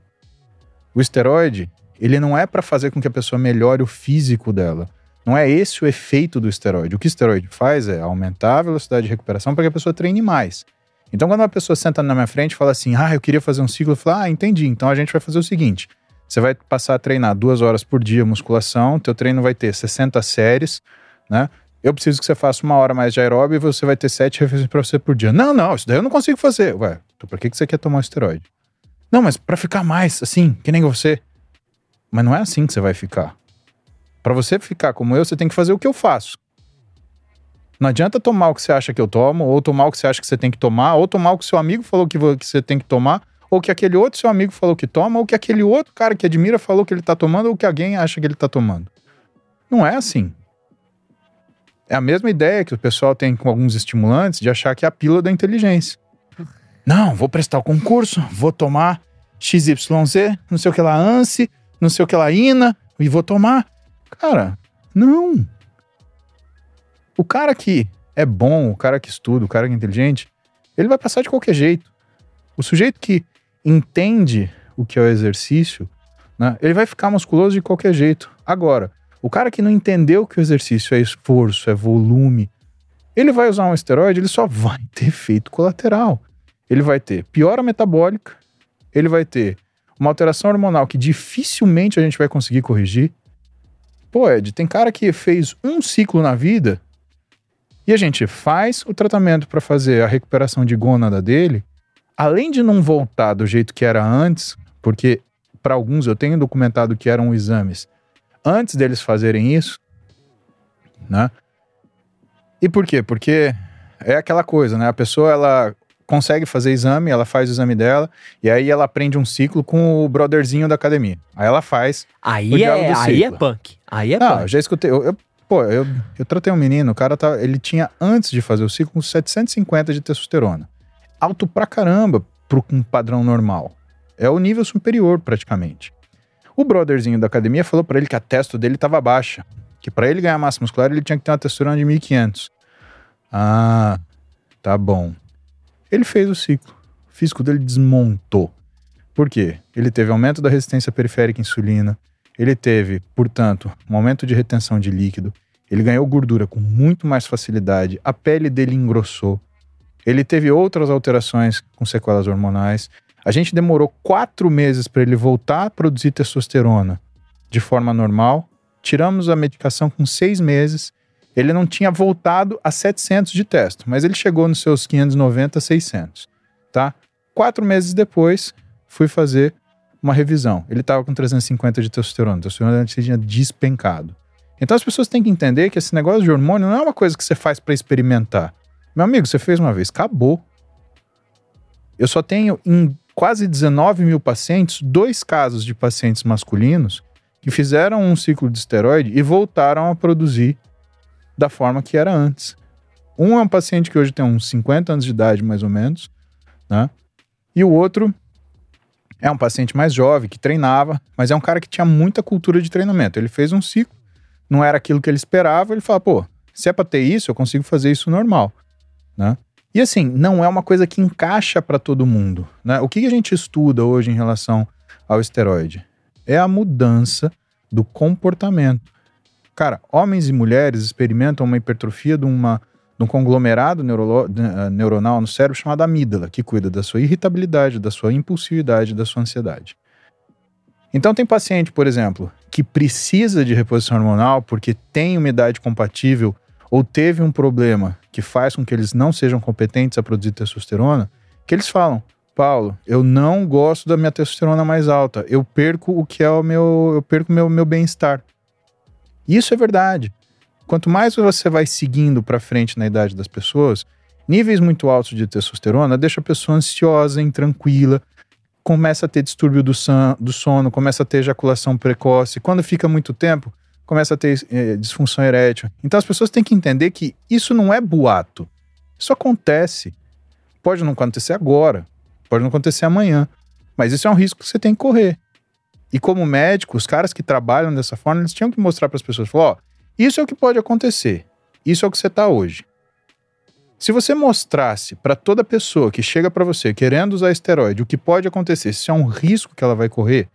O esteroide, ele não é para fazer com que a pessoa melhore o físico dela. Não é esse o efeito do esteroide. O que o esteroide faz é aumentar a velocidade de recuperação para que a pessoa treine mais. Então, quando uma pessoa senta na minha frente e fala assim, ah, eu queria fazer um ciclo, eu falo, ah, entendi. Então a gente vai fazer o seguinte: você vai passar a treinar duas horas por dia musculação, teu treino vai ter 60 séries, né? Eu preciso que você faça uma hora mais de aeróbio e você vai ter sete refeições para você por dia. Não, não, isso daí eu não consigo fazer. Ué, então por que, que você quer tomar o esteroide? Não, mas para ficar mais assim, que nem você. Mas não é assim que você vai ficar. Para você ficar como eu, você tem que fazer o que eu faço. Não adianta tomar o que você acha que eu tomo, ou tomar o que você acha que você tem que tomar, ou tomar o que seu amigo falou que você tem que tomar, ou que aquele outro seu amigo falou que toma, ou que aquele outro cara que admira falou que ele tá tomando, ou que alguém acha que ele tá tomando. Não é assim. É a mesma ideia que o pessoal tem com alguns estimulantes de achar que é a pílula da inteligência. Não, vou prestar o concurso, vou tomar XYZ, não sei o que lá, ANSI, não sei o que lá, INA, e vou tomar. Cara, não. O cara que é bom, o cara que estuda, o cara que é inteligente, ele vai passar de qualquer jeito. O sujeito que entende o que é o exercício, né, ele vai ficar musculoso de qualquer jeito. Agora, o cara que não entendeu que o exercício é esforço, é volume, ele vai usar um esteroide, ele só vai <laughs> ter efeito colateral. Ele vai ter piora metabólica, ele vai ter uma alteração hormonal que dificilmente a gente vai conseguir corrigir. Pô, Ed, tem cara que fez um ciclo na vida e a gente faz o tratamento para fazer a recuperação de gônada dele, além de não voltar do jeito que era antes, porque para alguns eu tenho documentado que eram exames antes deles fazerem isso, né? E por quê? Porque é aquela coisa, né? A pessoa ela consegue fazer exame, ela faz o exame dela, e aí ela aprende um ciclo com o brotherzinho da academia. Aí ela faz. Aí, é, aí é punk. Aí é Não, punk. já escutei. Eu, eu, pô, eu, eu tratei um menino, o cara tá, ele tinha, antes de fazer o ciclo, 750 de testosterona. Alto pra caramba pro um padrão normal. É o nível superior, praticamente. O brotherzinho da academia falou para ele que a testo dele estava baixa, que para ele ganhar massa muscular ele tinha que ter uma testosterona de 1500. Ah, tá bom. Ele fez o ciclo. O físico dele desmontou. Por quê? Ele teve aumento da resistência periférica à insulina, ele teve, portanto, um aumento de retenção de líquido, ele ganhou gordura com muito mais facilidade, a pele dele engrossou, ele teve outras alterações com sequelas hormonais. A gente demorou quatro meses para ele voltar a produzir testosterona de forma normal. Tiramos a medicação com seis meses. Ele não tinha voltado a 700 de testo, mas ele chegou nos seus 590, 600, tá? Quatro meses depois, fui fazer uma revisão. Ele estava com 350 de testosterona. A testosterona tinha despencado. Então as pessoas têm que entender que esse negócio de hormônio não é uma coisa que você faz para experimentar. Meu amigo, você fez uma vez, acabou. Eu só tenho em quase 19 mil pacientes, dois casos de pacientes masculinos que fizeram um ciclo de esteroide e voltaram a produzir da forma que era antes. Um é um paciente que hoje tem uns 50 anos de idade, mais ou menos, né? E o outro é um paciente mais jovem, que treinava, mas é um cara que tinha muita cultura de treinamento. Ele fez um ciclo, não era aquilo que ele esperava, ele fala, pô, se é pra ter isso, eu consigo fazer isso normal, né? E assim, não é uma coisa que encaixa para todo mundo. Né? O que a gente estuda hoje em relação ao esteroide? É a mudança do comportamento. Cara, homens e mulheres experimentam uma hipertrofia de, uma, de um conglomerado eh, neuronal no cérebro chamado amígdala, que cuida da sua irritabilidade, da sua impulsividade, da sua ansiedade. Então, tem paciente, por exemplo, que precisa de reposição hormonal porque tem uma idade compatível ou teve um problema que faz com que eles não sejam competentes a produzir testosterona, que eles falam: Paulo, eu não gosto da minha testosterona mais alta, eu perco o que é o meu, eu perco meu meu bem-estar. Isso é verdade. Quanto mais você vai seguindo para frente na idade das pessoas, níveis muito altos de testosterona deixa a pessoa ansiosa, intranquila, começa a ter distúrbio do, do sono, começa a ter ejaculação precoce. Quando fica muito tempo, começa a ter é, disfunção erétil. Então as pessoas têm que entender que isso não é boato. Isso acontece. Pode não acontecer agora, pode não acontecer amanhã, mas isso é um risco que você tem que correr. E como médico, os caras que trabalham dessa forma, eles tinham que mostrar para as pessoas, ó, isso é o que pode acontecer. Isso é o que você está hoje. Se você mostrasse para toda pessoa que chega para você querendo usar esteroide o que pode acontecer, se é um risco que ela vai correr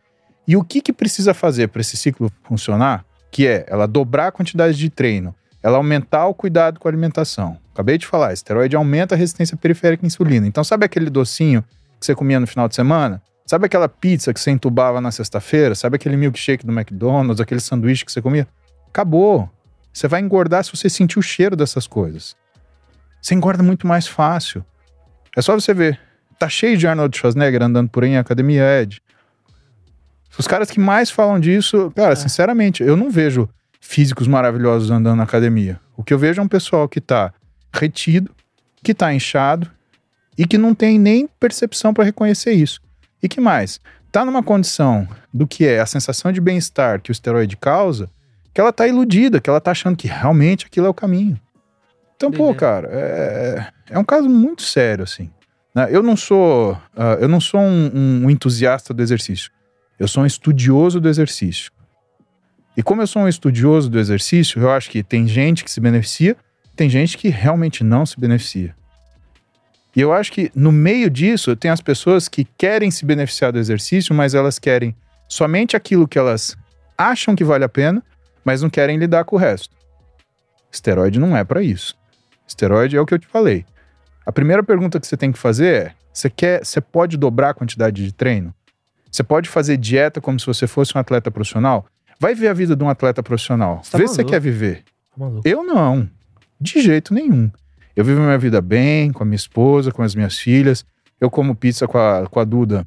e o que, que precisa fazer para esse ciclo funcionar, que é ela dobrar a quantidade de treino, ela aumentar o cuidado com a alimentação. Acabei de falar, esteroide aumenta a resistência periférica à insulina. Então, sabe aquele docinho que você comia no final de semana? Sabe aquela pizza que você entubava na sexta-feira? Sabe aquele milkshake do McDonald's, aquele sanduíche que você comia? Acabou. Você vai engordar se você sentir o cheiro dessas coisas. Você engorda muito mais fácil. É só você ver. Tá cheio de Arnold Schwarzenegger andando por aí em academia Ed. Os caras que mais falam disso, cara, é. sinceramente, eu não vejo físicos maravilhosos andando na academia. O que eu vejo é um pessoal que tá retido, que tá inchado e que não tem nem percepção para reconhecer isso. E que mais? Tá numa condição do que é a sensação de bem-estar que o esteroide causa, que ela tá iludida, que ela tá achando que realmente aquilo é o caminho. Então, Beleza. pô, cara, é, é um caso muito sério, assim. Né? Eu não sou, uh, eu não sou um, um entusiasta do exercício. Eu sou um estudioso do exercício. E como eu sou um estudioso do exercício, eu acho que tem gente que se beneficia, tem gente que realmente não se beneficia. E eu acho que no meio disso tem as pessoas que querem se beneficiar do exercício, mas elas querem somente aquilo que elas acham que vale a pena, mas não querem lidar com o resto. Esteroide não é para isso. Esteroide é o que eu te falei. A primeira pergunta que você tem que fazer é: você quer, você pode dobrar a quantidade de treino? Você pode fazer dieta como se você fosse um atleta profissional? Vai ver a vida de um atleta profissional. Tá Vê se você quer viver. Tá eu não. De jeito nenhum. Eu vivo minha vida bem, com a minha esposa, com as minhas filhas. Eu como pizza com a, com a Duda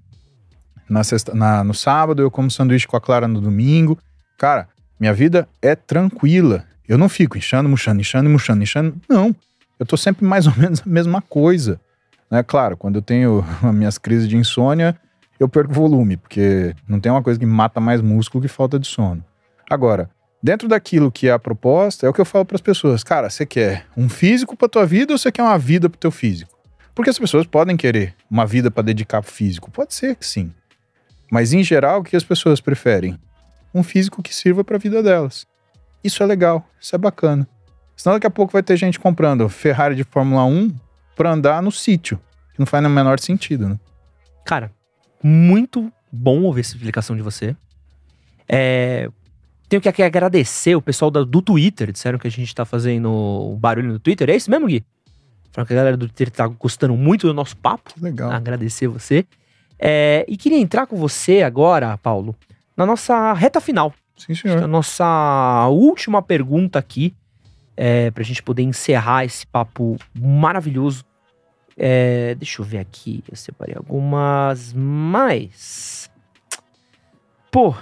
na sexta, na, no sábado, eu como sanduíche com a Clara no domingo. Cara, minha vida é tranquila. Eu não fico inchando, murchando, inchando, murchando, inchando. Não. Eu tô sempre mais ou menos a mesma coisa. Né? Claro, quando eu tenho <laughs> as minhas crises de insônia, eu perco volume, porque não tem uma coisa que mata mais músculo que falta de sono. Agora, dentro daquilo que é a proposta, é o que eu falo para as pessoas. Cara, você quer um físico para tua vida ou você quer uma vida para teu físico? Porque as pessoas podem querer uma vida para dedicar pro físico. Pode ser que sim. Mas em geral, o que as pessoas preferem? Um físico que sirva para a vida delas. Isso é legal, isso é bacana. Senão daqui a pouco vai ter gente comprando Ferrari de Fórmula 1 para andar no sítio, que não faz no menor sentido, né? Cara, muito bom ouvir essa explicação de você. É, tenho que aqui agradecer o pessoal do, do Twitter. Disseram que a gente tá fazendo barulho no Twitter. É isso mesmo, Gui? Falaram que a galera do Twitter tá gostando muito do nosso papo. Legal. Agradecer você. É, e queria entrar com você agora, Paulo, na nossa reta final. Sim, senhor. A nossa última pergunta aqui, é, pra gente poder encerrar esse papo maravilhoso. É, deixa eu ver aqui, eu separei algumas mais. Pô,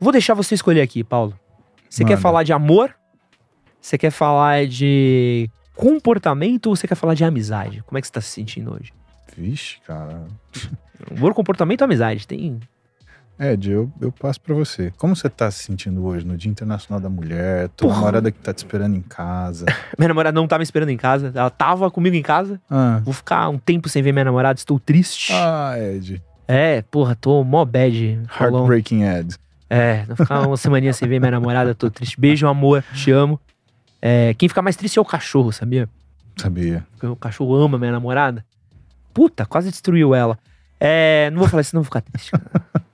Vou deixar você escolher aqui, Paulo. Você quer falar de amor? Você quer falar de comportamento ou você quer falar de amizade? Como é que você tá se sentindo hoje? Vixe, cara. Amor, comportamento ou amizade? Tem. Ed, eu, eu passo para você. Como você tá se sentindo hoje no Dia Internacional da Mulher? Tua Porra. namorada que tá te esperando em casa. <laughs> minha namorada não tá me esperando em casa. Ela tava comigo em casa. Ah. Vou ficar um tempo sem ver minha namorada, estou triste. Ah, Ed. É, porra, tô mó bad. Heartbreaking Ed. É, não ficar uma <laughs> semaninha sem ver minha namorada, tô triste. Beijo, amor, te amo. É, quem fica mais triste é o cachorro, sabia? Sabia. Porque o cachorro ama minha namorada. Puta, quase destruiu ela. É, não vou falar isso, não vou ficar triste.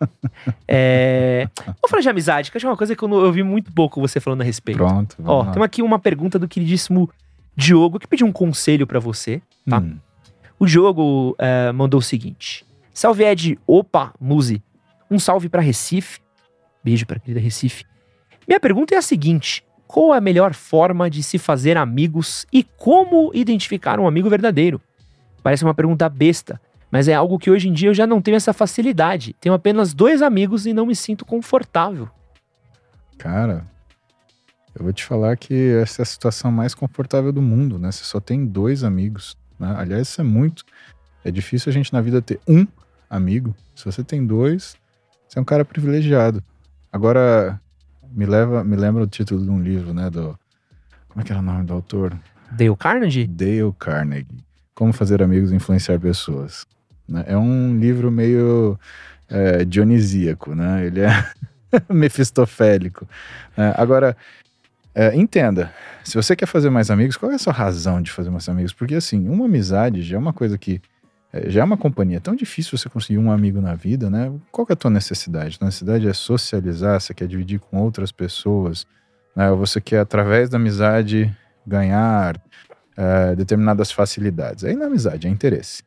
<laughs> é, vou falar de amizade, que acho uma coisa que eu, eu vi muito pouco você falando a respeito. Pronto. Ó, lá. tem aqui uma pergunta do queridíssimo Diogo, que pediu um conselho para você, tá? Hum. O Diogo é, mandou o seguinte: Salve Ed, opa, Muzi. Um salve para Recife Beijo para a querida Recife. Minha pergunta é a seguinte: qual é a melhor forma de se fazer amigos e como identificar um amigo verdadeiro? Parece uma pergunta besta, mas é algo que hoje em dia eu já não tenho essa facilidade. Tenho apenas dois amigos e não me sinto confortável. Cara, eu vou te falar que essa é a situação mais confortável do mundo, né? Você só tem dois amigos. Né? Aliás, isso é muito. É difícil a gente na vida ter um amigo. Se você tem dois, você é um cara privilegiado. Agora, me leva, me lembra o título de um livro, né? Do, como é que era o nome do autor? Dale Carnegie? Dale Carnegie. Como fazer amigos e influenciar pessoas. Né? É um livro meio é, dionisíaco, né? Ele é <laughs> mefistofélico. É, agora, É, entenda, se você quer fazer mais amigos, qual é a sua razão de fazer mais amigos? Porque assim, uma amizade já é uma coisa que é, já é uma companhia. É tão difícil você conseguir um amigo na vida, né? Qual é a tua necessidade? A necessidade é socializar, você quer dividir com outras pessoas, né? Ou você quer, através da amizade, ganhar é, determinadas facilidades. Aí na amizade é interesse.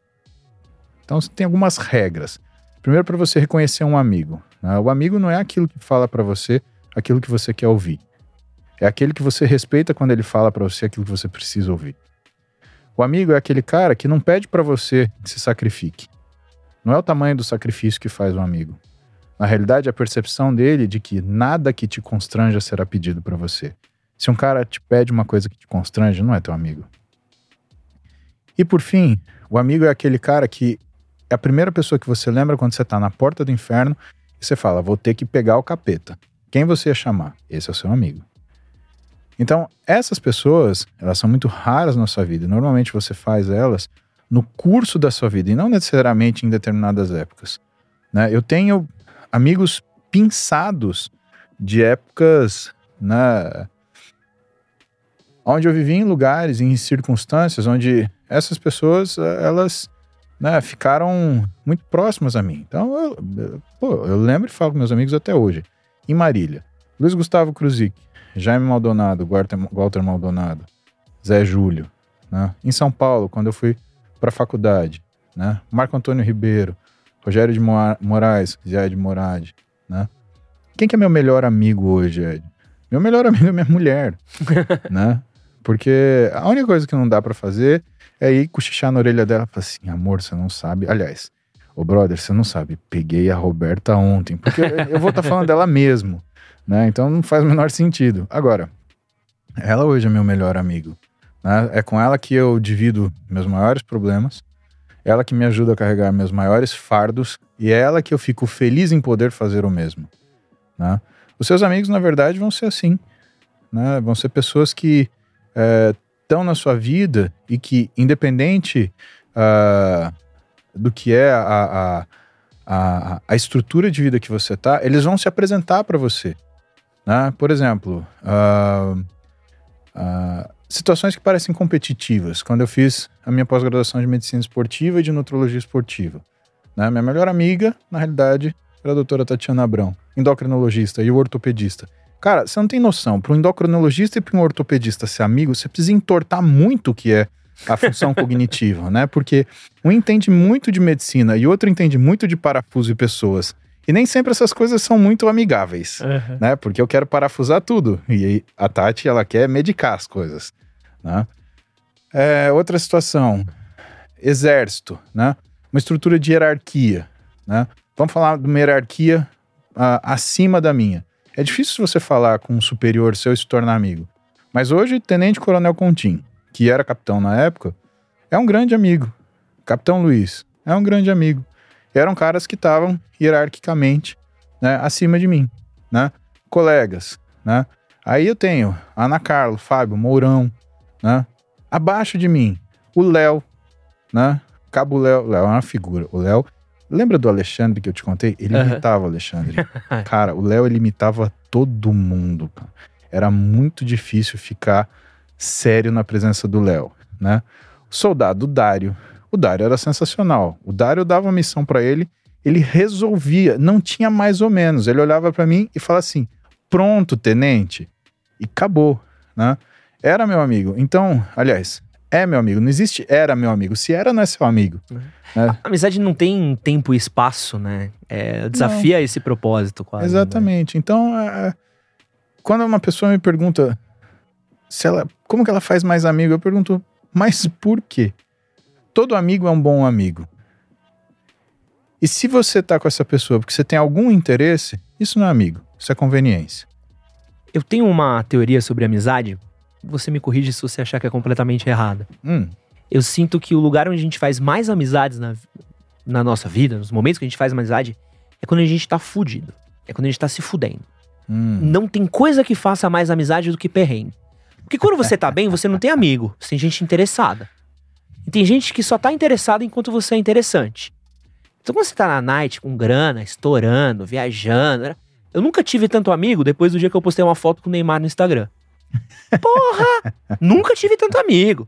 Então tem algumas regras. Primeiro, para você reconhecer um amigo. Né? O amigo não é aquilo que fala para você aquilo que você quer ouvir. É aquele que você respeita quando ele fala para você aquilo que você precisa ouvir. O amigo é aquele cara que não pede para você que se sacrifique. Não é o tamanho do sacrifício que faz um amigo. Na realidade, é a percepção dele de que nada que te constranja será pedido para você. Se um cara te pede uma coisa que te constrange, não é teu amigo. E por fim, o amigo é aquele cara que é a primeira pessoa que você lembra quando você está na porta do inferno e você fala: vou ter que pegar o capeta. Quem você ia chamar? Esse é o seu amigo. Então, essas pessoas, elas são muito raras na sua vida. Normalmente você faz elas no curso da sua vida e não necessariamente em determinadas épocas. Né? Eu tenho amigos pinçados de épocas né, onde eu vivi em lugares, em circunstâncias onde essas pessoas, elas né, ficaram muito próximas a mim. Então, eu, pô, eu lembro e falo com meus amigos até hoje. Em Marília, Luiz Gustavo Cruzic, Jaime Maldonado, Walter Maldonado, Zé Júlio. Né? Em São Paulo, quando eu fui para a faculdade, né? Marco Antônio Ribeiro, Rogério de Moraes, Zé de Morade. Né? Quem que é meu melhor amigo hoje, Ed? Meu melhor amigo é minha mulher, <laughs> né? Porque a única coisa que não dá para fazer é ir cochichar na orelha dela e falar assim, amor, você não sabe. Aliás, ô brother, você não sabe, peguei a Roberta ontem, porque eu vou estar tá falando dela mesmo, né? Então não faz o menor sentido. Agora, ela hoje é meu melhor amigo. Né? É com ela que eu divido meus maiores problemas, ela que me ajuda a carregar meus maiores fardos e é ela que eu fico feliz em poder fazer o mesmo. Né? Os seus amigos, na verdade, vão ser assim. Né? Vão ser pessoas que é, estão na sua vida e que, independente uh, do que é a, a, a, a, estrutura de vida que você está, eles vão se apresentar para você. Né? Por exemplo, uh, situações que parecem competitivas. Quando eu fiz a minha pós-graduação de medicina esportiva e de nutrologia esportiva, né? minha melhor amiga, na realidade, era a doutora Tatiana Abrão, endocrinologista e ortopedista. Cara, você não tem noção. Para um endocrinologista e para um ortopedista ser amigo, você precisa entortar muito o que é a função <laughs> cognitiva, né? Porque um entende muito de medicina e outro entende muito de parafuso e pessoas. E nem sempre essas coisas são muito amigáveis, uhum. né? Porque eu quero parafusar tudo. E a Tati, ela quer medicar as coisas, né? É, outra situação. Exército, né? Uma estrutura de hierarquia, né? Vamos falar de uma hierarquia uh, acima da minha. É difícil você falar com um superior seu e se tornar amigo. Mas hoje, Tenente Coronel Contim, que era capitão na época, é um grande amigo. Capitão Luiz é um grande amigo. Eram caras que estavam hierarquicamente né, acima de mim, né? Colegas, né? Aí eu tenho Ana Carlo, Fábio, Mourão, né? Abaixo de mim, o Léo, né? Cabo Léo, Léo é uma figura. O Léo Lembra do Alexandre que eu te contei? Ele uhum. imitava o Alexandre. cara, o Léo ele imitava todo mundo. Cara. Era muito difícil ficar sério na presença do Léo, né? O soldado Dário. O Dário era sensacional. O Dário dava uma missão para ele, ele resolvia, não tinha mais ou menos. Ele olhava para mim e falava assim: "Pronto, tenente". E acabou, né? Era meu amigo. Então, aliás, é meu amigo. Não existe era meu amigo. Se era, não é seu amigo. É. A amizade não tem tempo e espaço, né? É, desafia não. esse propósito quase. Né? Exatamente. Né? Então, é, quando uma pessoa me pergunta se ela, como que ela faz mais amigo, eu pergunto, mas por quê? Todo amigo é um bom amigo. E se você tá com essa pessoa porque você tem algum interesse, isso não é amigo, isso é conveniência. Eu tenho uma teoria sobre amizade você me corrige se você achar que é completamente errada. Hum. Eu sinto que o lugar onde a gente faz mais amizades na, na nossa vida, nos momentos que a gente faz amizade, é quando a gente tá fudido. É quando a gente tá se fudendo. Hum. Não tem coisa que faça mais amizade do que perrengue. Porque quando você tá bem, você não tem amigo, você tem gente interessada. E tem gente que só tá interessada enquanto você é interessante. Então quando você tá na night com grana, estourando, viajando. Eu nunca tive tanto amigo depois do dia que eu postei uma foto com o Neymar no Instagram. Porra! nunca tive tanto amigo.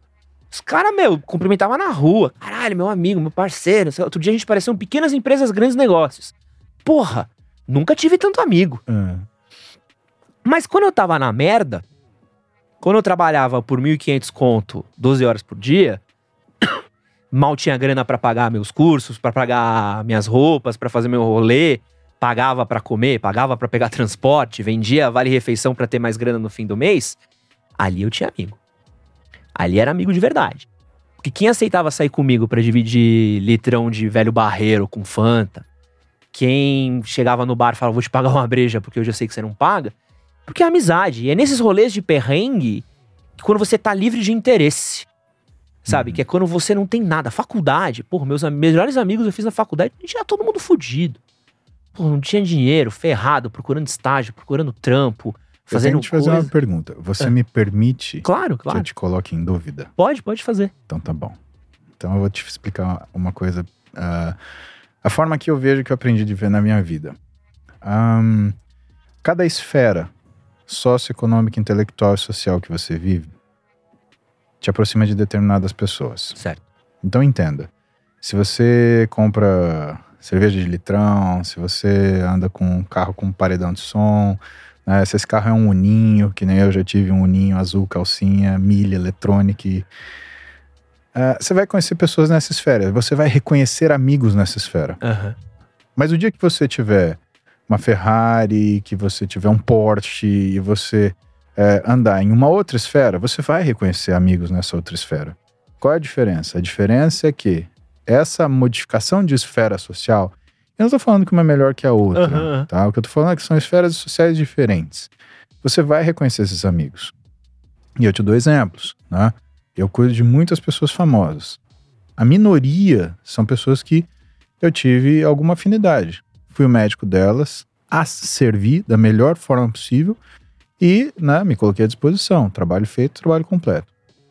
Os caras, meu, cumprimentavam na rua. Caralho, meu amigo, meu parceiro. Outro dia a gente parecia um pequenas empresas, grandes negócios. Porra, nunca tive tanto amigo. É. Mas quando eu tava na merda, quando eu trabalhava por 1.500 conto, 12 horas por dia, <coughs> mal tinha grana para pagar meus cursos, para pagar minhas roupas, para fazer meu rolê, pagava para comer, pagava para pegar <laughs> transporte, vendia vale refeição para ter mais grana no fim do mês, ali eu tinha amigo. Ali era amigo de verdade. Porque quem aceitava sair comigo para dividir litrão de velho barreiro com Fanta, quem chegava no bar e falava, vou te pagar uma breja porque eu já sei que você não paga, porque é amizade. E é nesses rolês de perrengue que quando você tá livre de interesse. Sabe? Uhum. Que é quando você não tem nada. Faculdade, porra, meus melhores amigos eu fiz na faculdade, a gente era todo mundo fudido. Pô, não tinha dinheiro, ferrado, procurando estágio, procurando trampo, Eu fazendo tenho que te fazer coisa. uma pergunta. Você É. me permite Claro, que claro. eu te coloque em dúvida? Pode, pode fazer. Então tá bom. Então eu vou te explicar uma coisa. ah, a forma que eu vejo que eu aprendi de ver na minha vida. Ahn, cada esfera socioeconômica, intelectual e social que você vive te aproxima de determinadas pessoas. Certo. Então entenda. Se você compra cerveja de litrão, se você anda com um carro com paredão de som, né, se esse carro é um uninho, que nem eu já tive um uninho azul, calcinha, milha, eletrônica. ah, você vai conhecer pessoas nessa esfera, você vai reconhecer amigos nessa esfera. Aham. Mas o dia que você tiver uma Ferrari, que você tiver um Porsche e você é, andar em uma outra esfera, você vai reconhecer amigos nessa outra esfera. Qual é a diferença? A diferença é que essa modificação de esfera social, eu não estou falando que uma é melhor que a outra, Aham. tá? O que eu estou falando é que são esferas sociais diferentes. Você vai reconhecer esses amigos. E eu te dou exemplos, né? Eu cuido de muitas pessoas famosas. A minoria são pessoas que eu tive alguma afinidade. Fui o médico delas, as servi da melhor forma possível e né, me coloquei à disposição. Trabalho feito, trabalho completo.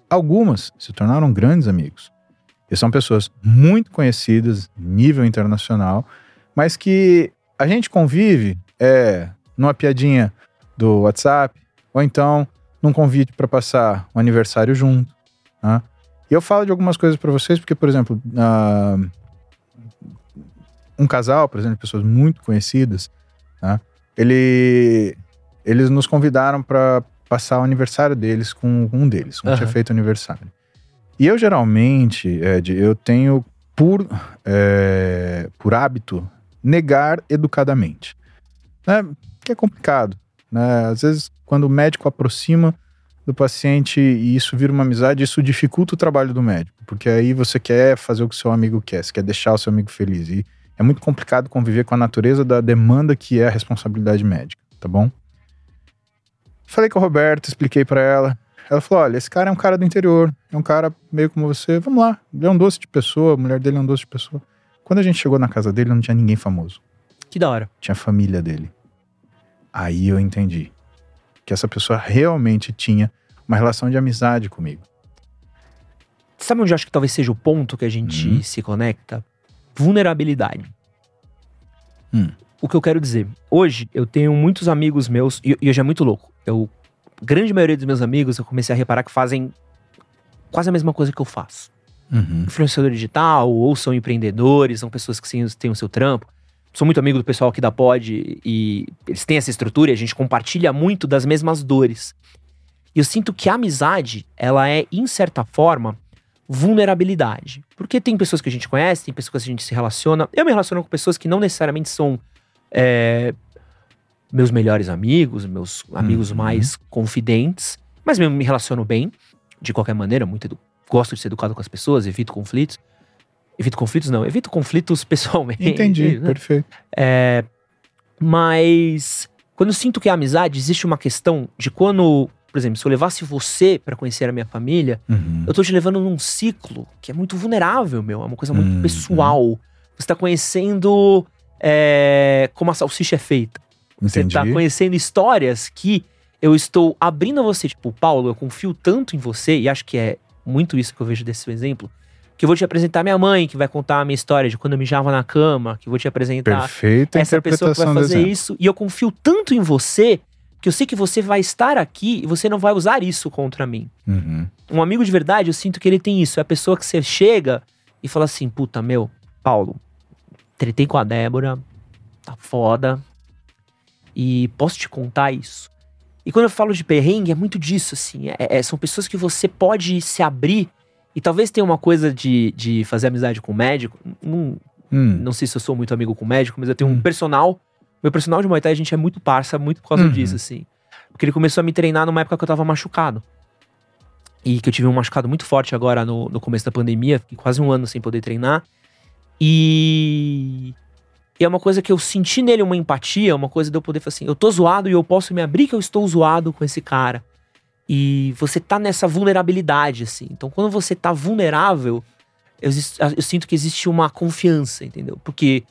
Algumas se tornaram grandes amigos. E são pessoas muito conhecidas, nível internacional, mas que a gente convive é, numa piadinha do WhatsApp, ou então num convite para passar o aniversário junto. Né? E eu falo de algumas coisas para vocês, porque, por exemplo, ah, um casal, por exemplo, pessoas muito conhecidas, né? ele, eles nos convidaram para passar o aniversário deles com um deles, um Aham. tinha feito aniversário. E eu geralmente, Ed, eu tenho por, é, por hábito negar educadamente, né? Que é complicado, né? Às vezes, quando o médico aproxima do paciente e isso vira uma amizade, isso dificulta o trabalho do médico, porque aí você quer fazer o que o seu amigo quer, você quer deixar o seu amigo feliz. E é muito complicado conviver com a natureza da demanda que é a responsabilidade médica, tá bom? Falei com a Roberta, expliquei pra ela. Ela falou: olha, esse cara é um cara do interior, é um cara meio como você, vamos lá. Ele é um doce de pessoa, a mulher dele é um doce de pessoa. Quando a gente chegou na casa dele, não tinha ninguém famoso, Que da hora. tinha a família dele. Aí eu entendi que essa pessoa realmente tinha uma relação de amizade comigo. Sabe onde eu acho que talvez seja o ponto que a gente Hum. se conecta? Vulnerabilidade. Hum. O que eu quero dizer? Hoje eu tenho muitos amigos meus, e, e hoje é muito louco. Eu, grande maioria dos meus amigos, eu comecei a reparar que fazem quase a mesma coisa que eu faço. Uhum. Influenciador digital, ou são empreendedores, são pessoas que têm o seu trampo. Sou muito amigo do pessoal aqui da Pod e eles têm essa estrutura e a gente compartilha muito das mesmas dores. E eu sinto que a amizade, ela é, em certa forma, vulnerabilidade. Porque tem pessoas que a gente conhece, tem pessoas que a gente se relaciona. Eu me relaciono com pessoas que não necessariamente são é, meus melhores amigos, meus amigos Uhum. mais confidentes, mas eu me relaciono bem, de qualquer maneira, muito gosto de ser educado com as pessoas, evito conflitos. Evito conflitos, não, evito conflitos <laughs> pessoalmente. Entendi, né? perfeito. É, mas quando eu sinto que é amizade, existe uma questão de quando, por exemplo, se eu levasse você pra conhecer a minha família, Uhum. eu tô te levando num ciclo que é muito vulnerável, meu. É uma coisa muito Uhum. pessoal. Você tá conhecendo é, como a salsicha é feita. Você Entendi. tá conhecendo histórias que eu estou abrindo a você. Tipo, Paulo, eu confio tanto em você, e acho que é muito isso que eu vejo desse seu exemplo, que eu vou te apresentar minha mãe, que vai contar a minha história de quando eu mijava na cama, que eu vou te apresentar Perfeita essa pessoa que vai fazer isso. E eu confio tanto em você Porque eu sei que você vai estar aqui e você não vai usar isso contra mim. Uhum. Um amigo de verdade, eu sinto que ele tem isso. É a pessoa que você chega e fala assim: puta, meu, Paulo, tretei com a Débora, tá foda. E posso te contar isso? E quando eu falo de perrengue, é muito disso, assim. É, é, são pessoas que você pode se abrir. E talvez tenha uma coisa de, de fazer amizade com o médico. Não, Hum. não sei se eu sou muito amigo com o médico, mas eu tenho um Hum. personal. Meu personal de Muay Thai, a gente é muito parça, muito por causa Uhum. disso, assim. Porque ele começou a me treinar numa época que eu tava machucado. E que eu tive um machucado muito forte agora no, no começo da pandemia, fiquei quase um ano sem poder treinar. E. E é uma coisa que eu senti nele uma empatia, uma coisa de eu poder falar assim: eu tô zoado e eu posso me abrir que eu estou zoado com esse cara. E você tá nessa vulnerabilidade, assim. Então, quando você tá vulnerável, eu, eu sinto que existe uma confiança, entendeu? Porque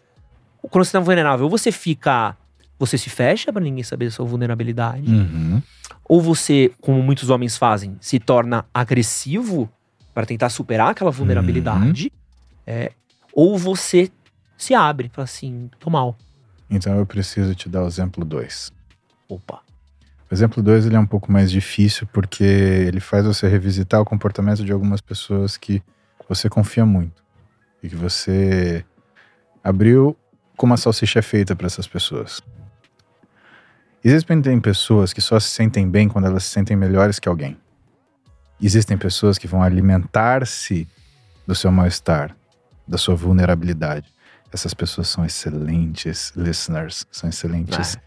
quando você tá vulnerável, ou você fica. Você se fecha pra ninguém saber da sua vulnerabilidade. Uhum. Ou você, como muitos homens fazem, se torna agressivo para tentar superar aquela vulnerabilidade. É, ou você se abre, fala assim, tô mal. Então eu preciso te dar o exemplo 2. Opa. O exemplo 2 ele é um pouco mais difícil porque ele faz você revisitar o comportamento de algumas pessoas que você confia muito e que você abriu como a salsicha é feita para essas pessoas. Existem pessoas que só se sentem bem quando elas se sentem melhores que alguém. Existem pessoas que vão alimentar-se do seu mal-estar, da sua vulnerabilidade. Essas pessoas são excelentes listeners, são excelentes Ah,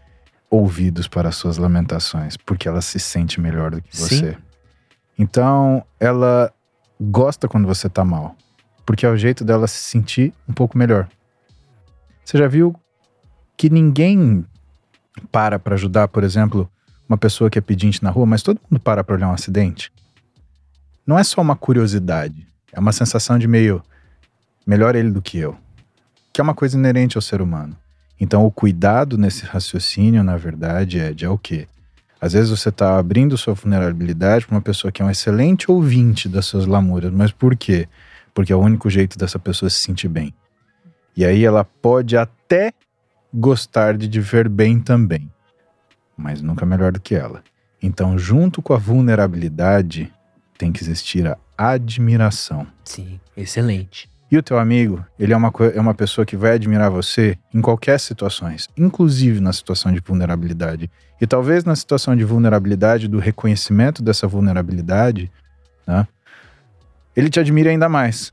ouvidos para as suas lamentações, porque ela se sente melhor do que Sim. você. Então, ela gosta quando você tá mal, porque é o jeito dela se sentir um pouco melhor. Você já viu que ninguém para para ajudar, por exemplo, uma pessoa que é pedinte na rua, mas todo mundo para para olhar um acidente? Não é só uma curiosidade, é uma sensação de meio melhor ele do que eu, é uma coisa inerente ao ser humano. Então, o cuidado nesse raciocínio, na verdade, é de é o quê? Às vezes você está abrindo sua vulnerabilidade para uma pessoa que é um excelente ouvinte das suas lamúrias, mas por quê? Porque é o único jeito dessa pessoa se sentir bem. E aí ela pode até gostar de ver bem também, mas nunca melhor do que ela. Então, junto com a vulnerabilidade, tem que existir a admiração. sim, excelente. E o teu amigo, ele é uma, é uma pessoa que vai admirar você em qualquer situações, inclusive na situação de vulnerabilidade. E talvez na situação de vulnerabilidade, do reconhecimento dessa vulnerabilidade, né, ele te admira ainda mais.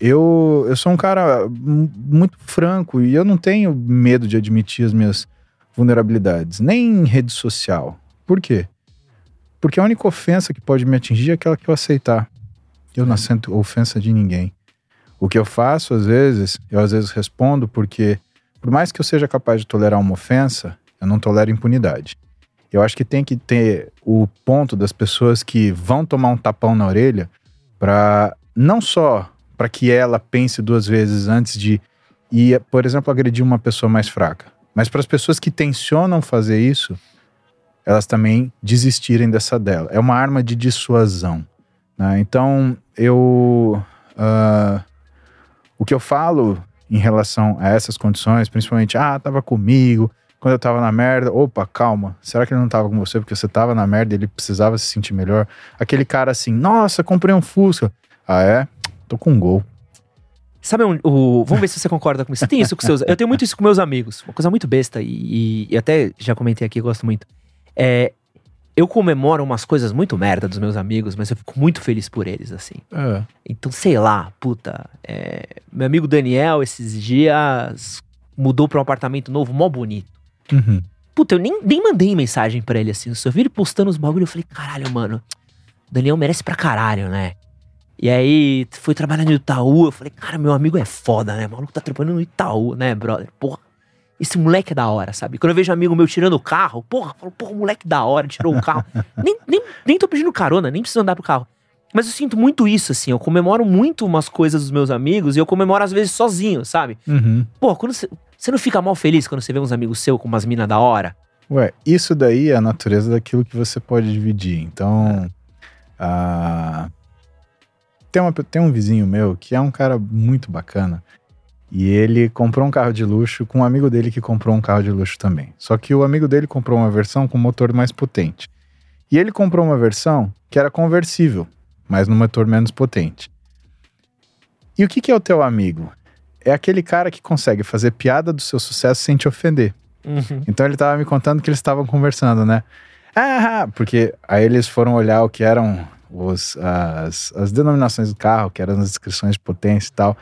Eu, eu sou um cara mu- muito franco e eu não tenho medo de admitir as minhas vulnerabilidades, nem em rede social. Por quê? Porque a única ofensa que pode me atingir é aquela que eu aceitar. Eu não aceito ofensa de ninguém. O que eu faço, às vezes, eu às vezes respondo porque, por mais que eu seja capaz de tolerar uma ofensa, eu não tolero impunidade. Eu acho que tem que ter o ponto das pessoas que vão tomar um tapão na orelha para não só para que ela pense duas vezes antes de ir, por exemplo, agredir uma pessoa mais fraca, mas para as pessoas que tensionam fazer isso, elas também desistirem dessa dela. É uma arma de dissuasão. né? Então, eu ah, o que eu falo em relação a essas condições, principalmente, ah, tava comigo, quando eu tava na merda, opa, calma, será que ele não tava com você porque você tava na merda e ele precisava se sentir melhor? Aquele cara assim, nossa, comprei um Fusca. Ah, é? Tô com um gol. Sabe um- o. Vamos ver se você concorda com isso. Você tem isso com seus. Eu tenho muito isso com meus amigos. Uma coisa muito besta, e, e- e até já comentei aqui, eu gosto muito. É. Eu comemoro umas coisas muito merda dos meus amigos, mas eu fico muito feliz por eles, assim. É. Então, sei lá, puta. é, meu amigo Daniel, esses dias, mudou pra um apartamento novo, mó bonito. Uhum. Puta, eu nem, nem mandei mensagem pra ele assim. Eu só vi ele postando os bagulho. Eu falei, caralho, mano. Daniel merece pra caralho, né? E aí, fui trabalhar no Itaú. Eu falei, cara, meu amigo é foda, né? O maluco tá trabalhando no Itaú, né, brother? Porra, esse moleque é da hora, sabe? Quando eu vejo um amigo meu tirando o carro, porra, eu falo, porra, moleque da hora, tirou o carro. <laughs> nem, nem, nem tô pedindo carona, nem preciso andar pro carro. Mas eu sinto muito isso, assim. Eu comemoro muito umas coisas dos meus amigos e eu comemoro às vezes sozinho, sabe? Uhum. Pô, quando você. Não fica mal feliz quando você vê uns amigos seus com umas minas da hora? Ué, isso daí é a natureza daquilo que você pode dividir. Então, ah, tem, uma, tem um vizinho meu que é um cara muito bacana. E ele comprou um carro de luxo com um amigo dele que comprou um carro de luxo também. Só que o amigo dele comprou uma versão com motor mais potente. E ele comprou uma versão que era conversível, mas no motor menos potente. E o que, que é o teu amigo? É aquele cara que consegue fazer piada do seu sucesso sem te ofender. Uhum. Então ele tava me contando que eles estavam conversando, né? Ah, porque aí eles foram olhar o que eram os, as, as denominações do carro, que eram as descrições de potência e tal.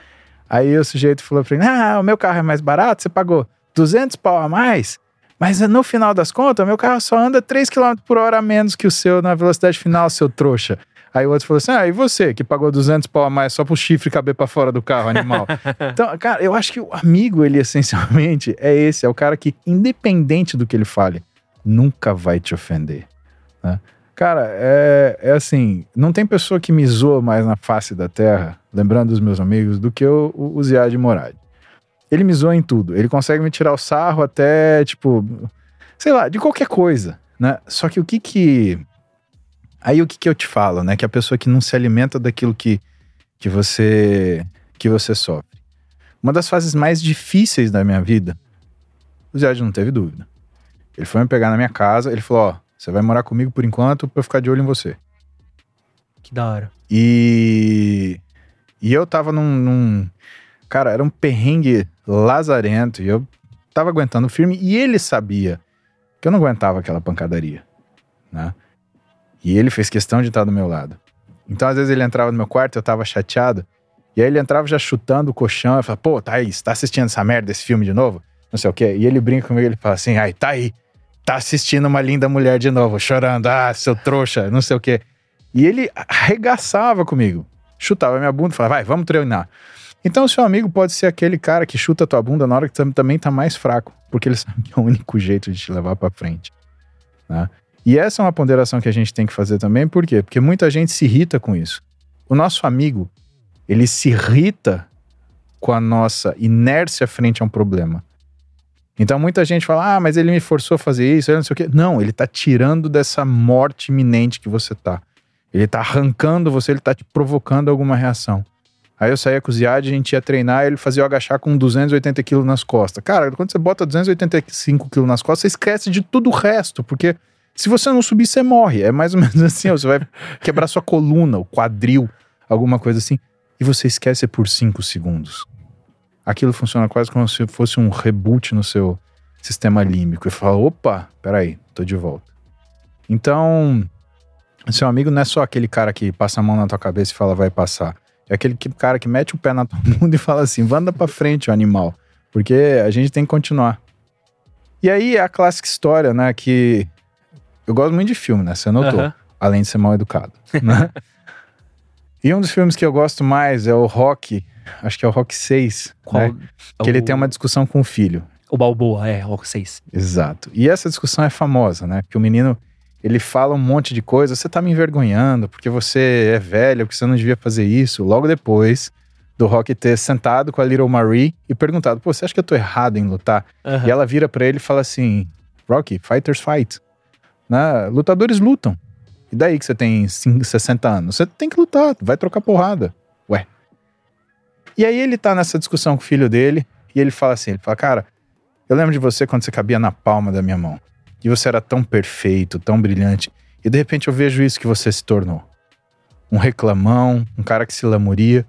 Aí o sujeito falou pra ele: Ah, o meu carro é mais barato, você pagou 200 pau a mais, mas no final das contas, meu carro só anda 3 km por hora a menos que o seu na velocidade final, seu trouxa. Aí o outro falou assim: Ah, e você que pagou 200 pau a mais só pro chifre caber pra fora do carro, animal? <laughs> então, cara, eu acho que o amigo, ele essencialmente é esse: é o cara que, independente do que ele fale, nunca vai te ofender. Né? Cara, é, é assim: não tem pessoa que me zoa mais na face da terra, lembrando dos meus amigos, do que o, o, Ziad Morad. Ele me zoa em tudo. Ele consegue me tirar o sarro até, tipo, sei lá, de qualquer coisa, né? Só que o que que Aí o que, que eu te falo, né? Que a pessoa que não se alimenta daquilo que, que você que você sofre. Uma das fases mais difíceis da minha vida, o Zé não teve dúvida. Ele foi me pegar na minha casa, ele falou: Ó, você vai morar comigo por enquanto pra eu ficar de olho em você. Que da hora. E. E eu tava num, num. Cara, era um perrengue lazarento e eu tava aguentando firme e ele sabia que eu não aguentava aquela pancadaria, né? E ele fez questão de estar do meu lado. Então, às vezes, ele entrava no meu quarto, eu tava chateado. E aí ele entrava já chutando o colchão. Eu falava, pô, Thaís, tá assistindo essa merda, esse filme de novo? Não sei o quê. E ele brinca comigo, ele fala assim, ai, tá aí. Tá assistindo uma linda mulher de novo, chorando. Ah, seu trouxa, não sei o quê. E ele arregaçava comigo. Chutava minha bunda falava, vai, vamos treinar. Então, seu amigo pode ser aquele cara que chuta tua bunda na hora que também tá mais fraco. Porque ele <laughs> sabe que é o único jeito de te levar para frente. Né? E essa é uma ponderação que a gente tem que fazer também, por quê? Porque muita gente se irrita com isso. O nosso amigo, ele se irrita com a nossa inércia frente a um problema. Então muita gente fala, ah, mas ele me forçou a fazer isso, não sei o quê. Não, ele tá tirando dessa morte iminente que você tá. Ele tá arrancando você, ele tá te provocando alguma reação. Aí eu saía com o Ziad, a gente ia treinar, ele fazia eu agachar com 280 quilos nas costas. Cara, quando você bota 285 quilos nas costas, você esquece de tudo o resto, porque se você não subir, você morre. É mais ou menos <laughs> assim, você vai quebrar sua coluna, o quadril, alguma coisa assim. E você esquece por 5 segundos. Aquilo funciona quase como se fosse um reboot no seu sistema límbico. E fala: opa, peraí, tô de volta. Então, seu amigo não é só aquele cara que passa a mão na tua cabeça e fala, vai passar. É aquele cara que mete o pé na tua <laughs> bunda e fala assim: anda pra frente, animal. Porque a gente tem que continuar. E aí é a clássica história, né? Que eu gosto muito de filme, né? Você notou. Uhum. Além de ser mal educado. Né? <laughs> e um dos filmes que eu gosto mais é o Rock. Acho que é o Rock 6. Qual? Né? Que o... ele tem uma discussão com o filho. O Balboa, é, Rock 6. Exato. E essa discussão é famosa, né? Porque o menino, ele fala um monte de coisa. Você tá me envergonhando porque você é velho, porque você não devia fazer isso. Logo depois do Rock ter sentado com a Little Marie e perguntado: Pô, você acha que eu tô errado em lutar? Uhum. E ela vira para ele e fala assim: Rocky, fighters fight. Né? Lutadores lutam. E daí que você tem 60 anos? Você tem que lutar, vai trocar porrada. E aí ele tá nessa discussão com o filho dele e ele fala assim: ele fala, cara, eu lembro de você quando você cabia na palma da minha mão. E você era tão perfeito, tão brilhante. E de repente eu vejo isso que você se tornou. Um reclamão, um cara que se lamuria.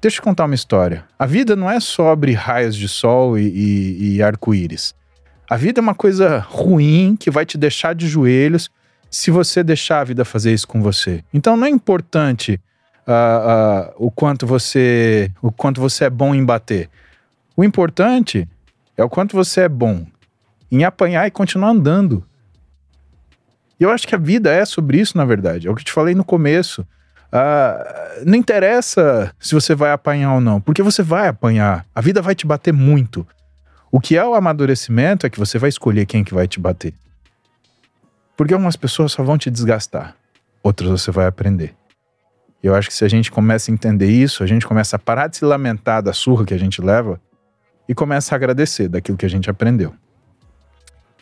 Deixa eu contar uma história. A vida não é sobre raios de sol e, e, e arco-íris. A vida é uma coisa ruim que vai te deixar de joelhos se você deixar a vida fazer isso com você. Então não é importante uh, uh, o quanto você o quanto você é bom em bater. O importante é o quanto você é bom em apanhar e continuar andando. E eu acho que a vida é sobre isso, na verdade. É o que eu te falei no começo. Uh, não interessa se você vai apanhar ou não, porque você vai apanhar. A vida vai te bater muito. O que é o amadurecimento é que você vai escolher quem que vai te bater. Porque algumas pessoas só vão te desgastar, outras você vai aprender. E eu acho que se a gente começa a entender isso, a gente começa a parar de se lamentar da surra que a gente leva e começa a agradecer daquilo que a gente aprendeu.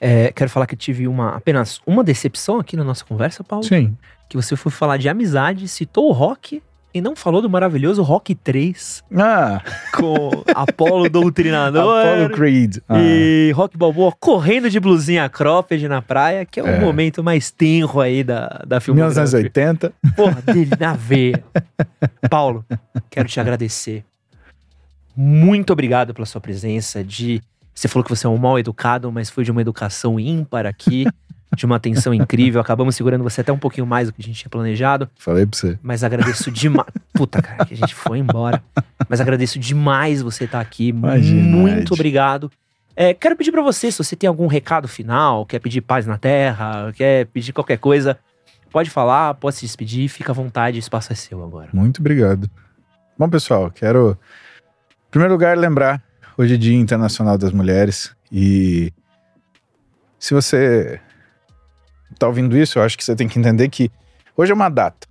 É, quero falar que eu tive uma, apenas uma decepção aqui na nossa conversa, Paulo. Sim. Que você foi falar de amizade, citou o rock e não falou do maravilhoso Rock 3 Ah, com <laughs> Apolo Doutrinador Apollo Creed. Ah, e Rock Balboa correndo de blusinha cropped na praia, que é o É. momento mais tenro aí da, da filmografia. 1980. Porra, dele na veia. Paulo, quero te agradecer. Muito obrigado pela sua presença. De você falou que você é um mal educado, mas foi de uma educação ímpar aqui, de uma atenção incrível. Acabamos segurando você até um pouquinho mais do que a gente tinha planejado, Falei pra você. mas agradeço demais. <laughs> Puta, cara, que a gente foi embora. Mas agradeço demais você estar aqui. Imagina, Muito Ed. obrigado. É, quero pedir pra você, se você tem algum recado final, quer pedir paz na terra, quer pedir qualquer coisa, pode falar, pode se despedir, fica à vontade, o espaço é seu agora. Muito obrigado. Bom, pessoal, quero, em primeiro lugar, lembrar hoje é Dia Internacional das Mulheres e se você tá ouvindo isso, eu acho que você tem que entender que hoje é uma data,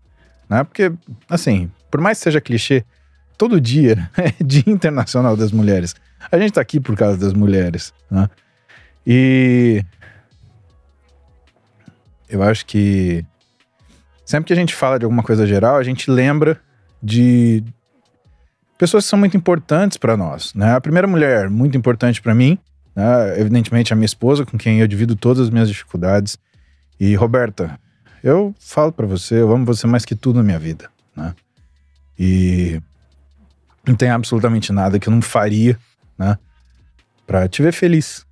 né? Porque, assim, por mais que seja clichê, todo dia <laughs> é Dia Internacional das Mulheres. A gente tá aqui por causa das mulheres, né? E eu acho que sempre que a gente fala de alguma coisa geral, a gente lembra de pessoas que são muito importantes para nós, né? A primeira mulher muito importante para mim, né? evidentemente a minha esposa, com quem eu divido todas as minhas dificuldades. E Roberta, eu falo para você, eu amo você mais que tudo na minha vida, né? E não tem absolutamente nada que eu não faria, né? Para te ver feliz,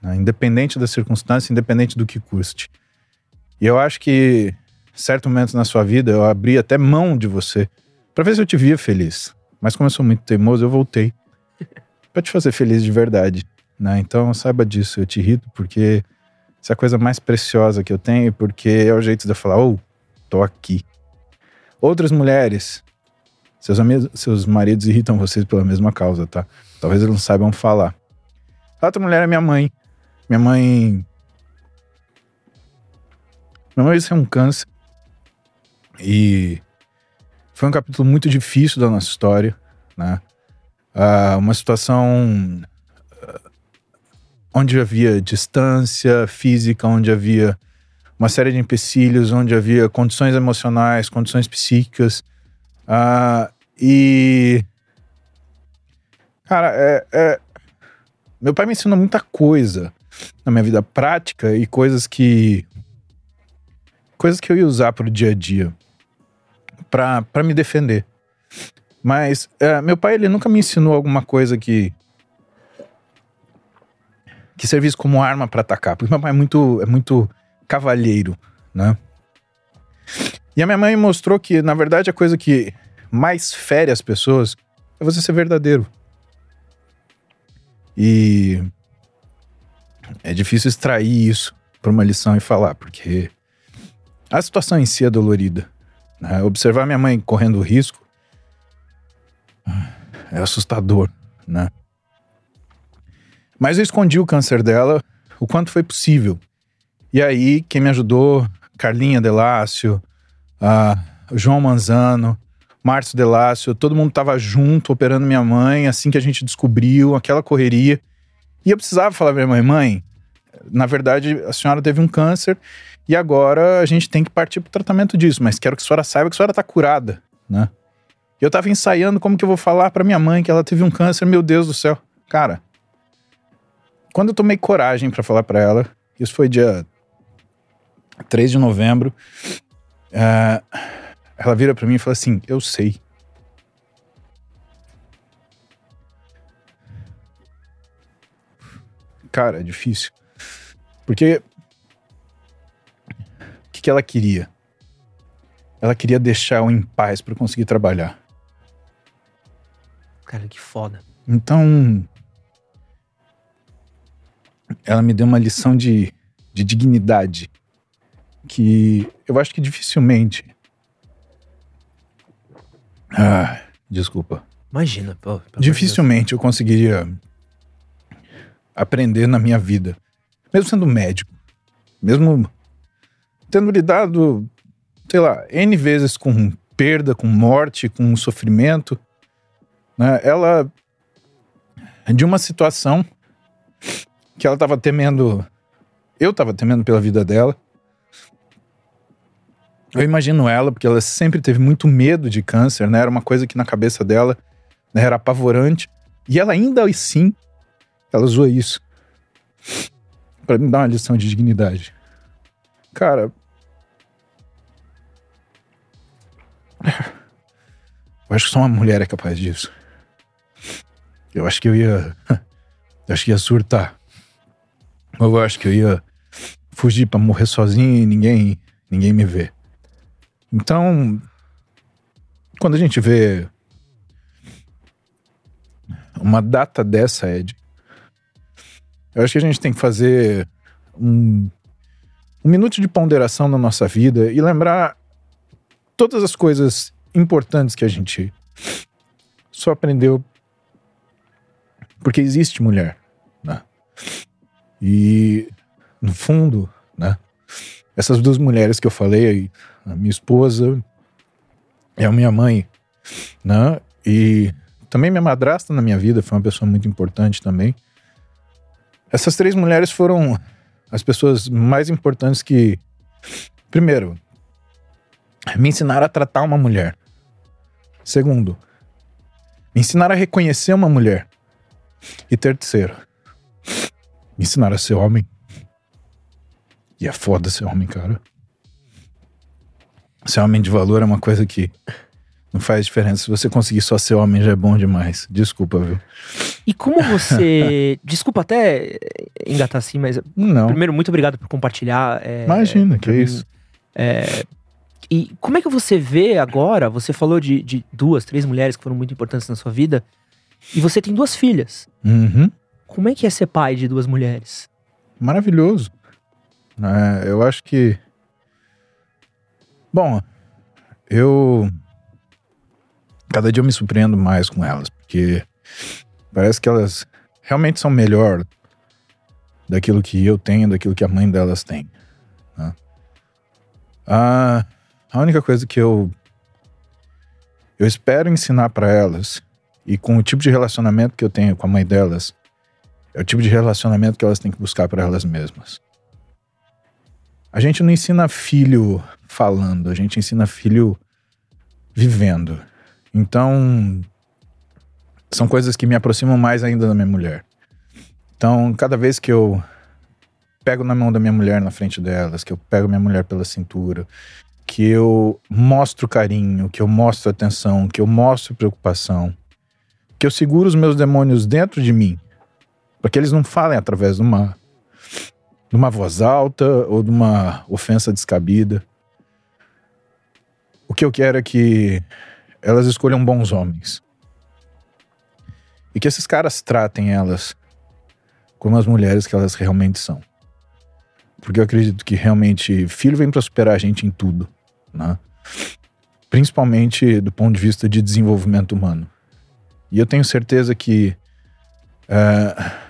né? independente da circunstância, independente do que custe. E eu acho que certo momento na sua vida eu abri até mão de você para ver se eu te via feliz. Mas como eu sou muito teimoso, eu voltei <laughs> para te fazer feliz de verdade, né? Então saiba disso, eu te irrito porque essa é a coisa mais preciosa que eu tenho, porque é o jeito de eu falar, oh, tô aqui. Outras mulheres, seus, amigos, seus maridos irritam vocês pela mesma causa, tá? Talvez eles não saibam falar. A outra mulher é minha mãe. Minha mãe. Minha mãe veio um câncer. E foi um capítulo muito difícil da nossa história, né? Ah, uma situação onde havia distância física, onde havia uma série de empecilhos, onde havia condições emocionais, condições psíquicas. Ah, e. Cara, é, é- meu pai me ensinou muita coisa na minha vida prática e coisas que. coisas que eu ia usar pro dia a dia pra me defender. Mas é, meu pai, ele nunca me ensinou alguma coisa que. Que servisse como arma pra atacar. Porque meu pai é muito, é muito cavalheiro, né? E a minha mãe mostrou que, na verdade, a coisa que mais fere as pessoas é você ser verdadeiro. E é difícil extrair isso para uma lição e falar, porque a situação em si é dolorida. né? Observar minha mãe correndo risco é assustador, né? Mas eu escondi o câncer dela o quanto foi possível. E aí, quem me ajudou, Carlinha Delácio, João Manzano, Márcio Delácio, todo mundo tava junto operando minha mãe, assim que a gente descobriu aquela correria. E eu precisava falar pra minha mãe, mãe, na verdade a senhora teve um câncer e agora a gente tem que partir pro tratamento disso, mas quero que a senhora saiba que a senhora tá curada, né? Eu tava ensaiando como que eu vou falar pra minha mãe que ela teve um câncer, meu Deus do céu. Cara, quando eu tomei coragem pra falar pra ela, isso foi dia 3 de novembro, ah, ela vira pra mim e fala assim: Eu sei. Cara, é difícil. Porque. O que, que ela queria? Ela queria deixar eu em paz pra eu conseguir trabalhar. Cara, que foda. Então. Ela me deu uma lição de, de dignidade que eu acho que dificilmente. Ah, desculpa. Imagina, pô. Dificilmente eu conseguiria aprender na minha vida. Mesmo sendo médico. Mesmo tendo lidado, sei lá, N vezes com perda, com morte, com sofrimento. né? Ela. De uma situação que ela estava temendo. Eu estava temendo pela vida dela. Eu imagino ela, porque ela sempre teve muito medo de câncer, né? Era uma coisa que na cabeça dela né, era apavorante. E ela ainda assim, ela usou isso para me dar uma lição de dignidade. Cara, eu acho que só uma mulher é capaz disso. Eu acho que eu ia. <laughs> Eu acho que ia surtar. Eu acho que eu ia fugir para morrer sozinho e ninguém, ninguém me vê. Então, quando a gente vê uma data dessa, Ed, eu acho que a gente tem que fazer um, um minuto de ponderação na nossa vida e lembrar todas as coisas importantes que a gente só aprendeu porque existe mulher? E no fundo, né? Essas duas mulheres que eu falei, a minha esposa e a minha mãe, né? E também minha madrasta na minha vida foi uma pessoa muito importante também. Essas três mulheres foram as pessoas mais importantes que, primeiro, me ensinaram a tratar uma mulher. Segundo, me ensinaram a reconhecer uma mulher. E terceiro, me ensinaram a ser homem. E é foda ser homem, cara. Ser homem de valor é uma coisa que não faz diferença. Se você conseguir só ser homem, já é bom demais. Desculpa, viu? E como você. <laughs> Desculpa até engatar assim, mas. Não. Primeiro, muito obrigado por compartilhar. É, Imagina, que é isso. É, e como é que você vê agora? Você falou de, de, duas, três mulheres que foram muito importantes na sua vida. E você tem duas filhas. Uhum. Como é que é ser pai de duas mulheres? Maravilhoso. É, eu acho que. Bom, eu. Cada dia eu me surpreendo mais com elas, porque parece que elas realmente são melhor daquilo que eu tenho, daquilo que a mãe delas tem. Né? Ah, a única coisa que eu eu espero ensinar para elas e com o tipo de relacionamento que eu tenho com a mãe delas, é o tipo de relacionamento que elas têm que buscar para elas mesmas. A gente não ensina filho falando, a gente ensina filho vivendo. Então, são coisas que me aproximam mais ainda da minha mulher. Então, cada vez que eu pego na mão da minha mulher na frente delas, que eu pego minha mulher pela cintura, que eu mostro carinho, que eu mostro atenção, que eu mostro preocupação, que eu seguro os meus demônios dentro de mim, para que eles não falem através de uma, de uma voz alta ou de uma ofensa descabida. O que eu quero é que elas escolham bons homens. E que esses caras tratem elas como as mulheres que elas realmente são. Porque eu acredito que realmente filho vem para superar a gente em tudo né? principalmente do ponto de vista de desenvolvimento humano. E eu tenho certeza que uh,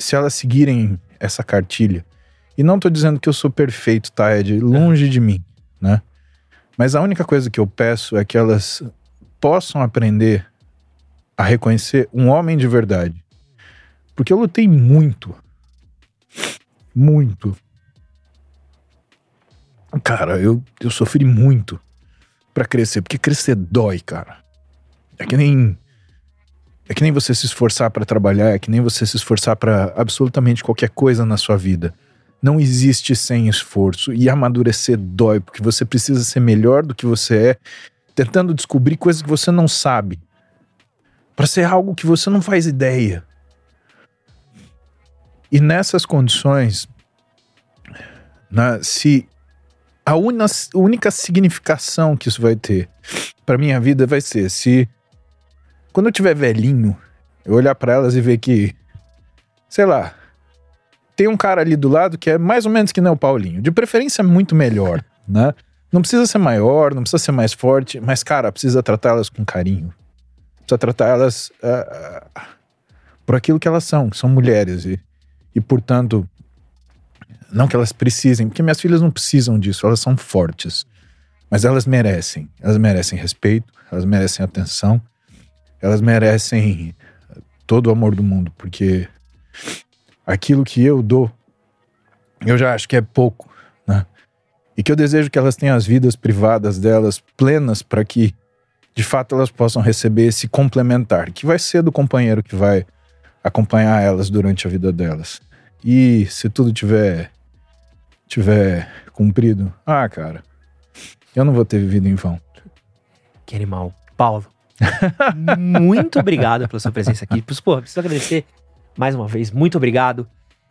se elas seguirem essa cartilha, e não estou dizendo que eu sou perfeito, tá, Ed? Longe de mim, né? Mas a única coisa que eu peço é que elas possam aprender a reconhecer um homem de verdade. Porque eu lutei muito, muito Cara, eu, eu sofri muito para crescer, porque crescer dói, cara. É que nem é que nem você se esforçar para trabalhar, é que nem você se esforçar para absolutamente qualquer coisa na sua vida. Não existe sem esforço e amadurecer dói, porque você precisa ser melhor do que você é, tentando descobrir coisas que você não sabe, para ser algo que você não faz ideia. E nessas condições, né, se a una, única significação que isso vai ter para minha vida vai ser se quando eu tiver velhinho, eu olhar para elas e ver que sei lá, tem um cara ali do lado que é mais ou menos que não o Paulinho, de preferência muito melhor, <laughs> né? Não precisa ser maior, não precisa ser mais forte, mas cara, precisa tratá-las com carinho. Precisa tratar elas uh, uh, por aquilo que elas são, que são mulheres e, e portanto não que elas precisem, porque minhas filhas não precisam disso, elas são fortes. Mas elas merecem. Elas merecem respeito, elas merecem atenção, elas merecem todo o amor do mundo, porque aquilo que eu dou, eu já acho que é pouco, né? E que eu desejo que elas tenham as vidas privadas delas plenas para que, de fato, elas possam receber esse complementar, que vai ser do companheiro que vai acompanhar elas durante a vida delas. E se tudo tiver tiver cumprido, ah, cara, eu não vou ter vivido em vão. Que animal. Paulo, muito obrigado pela sua presença aqui. Pô, preciso agradecer mais uma vez. Muito obrigado.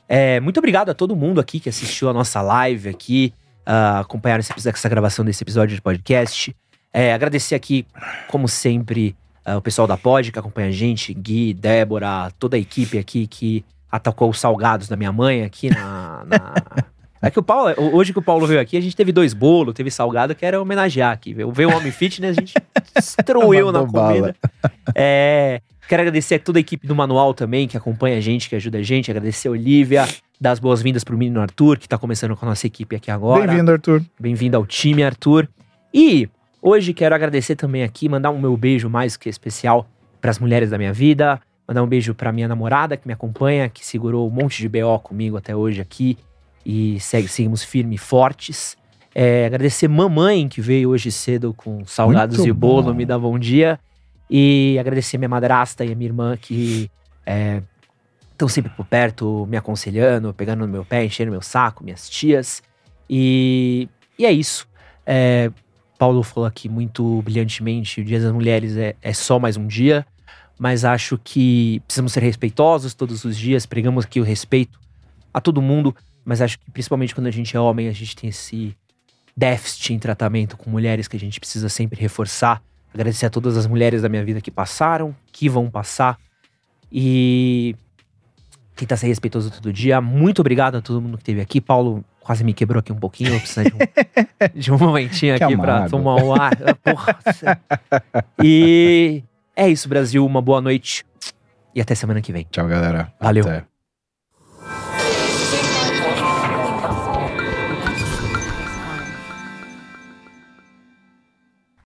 É, muito obrigado a todo mundo aqui que assistiu a nossa live aqui, uh, acompanharam esse, essa gravação desse episódio de podcast. É, agradecer aqui, como sempre, uh, o pessoal da Pod que acompanha a gente, Gui, Débora, toda a equipe aqui que atacou os salgados da minha mãe aqui na, na É que o Paulo, hoje que o Paulo veio aqui, a gente teve dois bolos, teve salgado, que era homenagear aqui. Veio o Homem Fitness, a gente <laughs> destruiu na comida. É, quero agradecer a toda a equipe do Manual também, que acompanha a gente, que ajuda a gente. Agradecer a Olivia, dar as boas-vindas pro menino Arthur, que tá começando com a nossa equipe aqui agora. Bem-vindo, Arthur. Bem-vindo ao time, Arthur. E hoje quero agradecer também aqui, mandar um meu beijo mais que especial para as mulheres da minha vida. Mandar um beijo pra minha namorada que me acompanha, que segurou um monte de BO comigo até hoje aqui e segue, seguimos firmes e fortes. É, agradecer mamãe que veio hoje cedo com salgados Muito e bolo, bom. me dá bom dia. E agradecer minha madrasta e a minha irmã que estão é, sempre por perto, me aconselhando, pegando no meu pé, enchendo meu saco, minhas tias. E, e é isso. É, Paulo falou aqui muito brilhantemente: o Dia das Mulheres é, é só mais um dia, mas acho que precisamos ser respeitosos todos os dias, pregamos aqui o respeito a todo mundo, mas acho que principalmente quando a gente é homem, a gente tem esse déficit em tratamento com mulheres que a gente precisa sempre reforçar. Agradecer a todas as mulheres da minha vida que passaram, que vão passar. E tentar ser respeitoso todo dia. Muito obrigado a todo mundo que esteve aqui. Paulo quase me quebrou aqui um pouquinho. Eu preciso de um, <laughs> de um momentinho aqui para tomar um ar. Porra. E é isso, Brasil. Uma boa noite. E até semana que vem. Tchau, galera. Valeu. Até.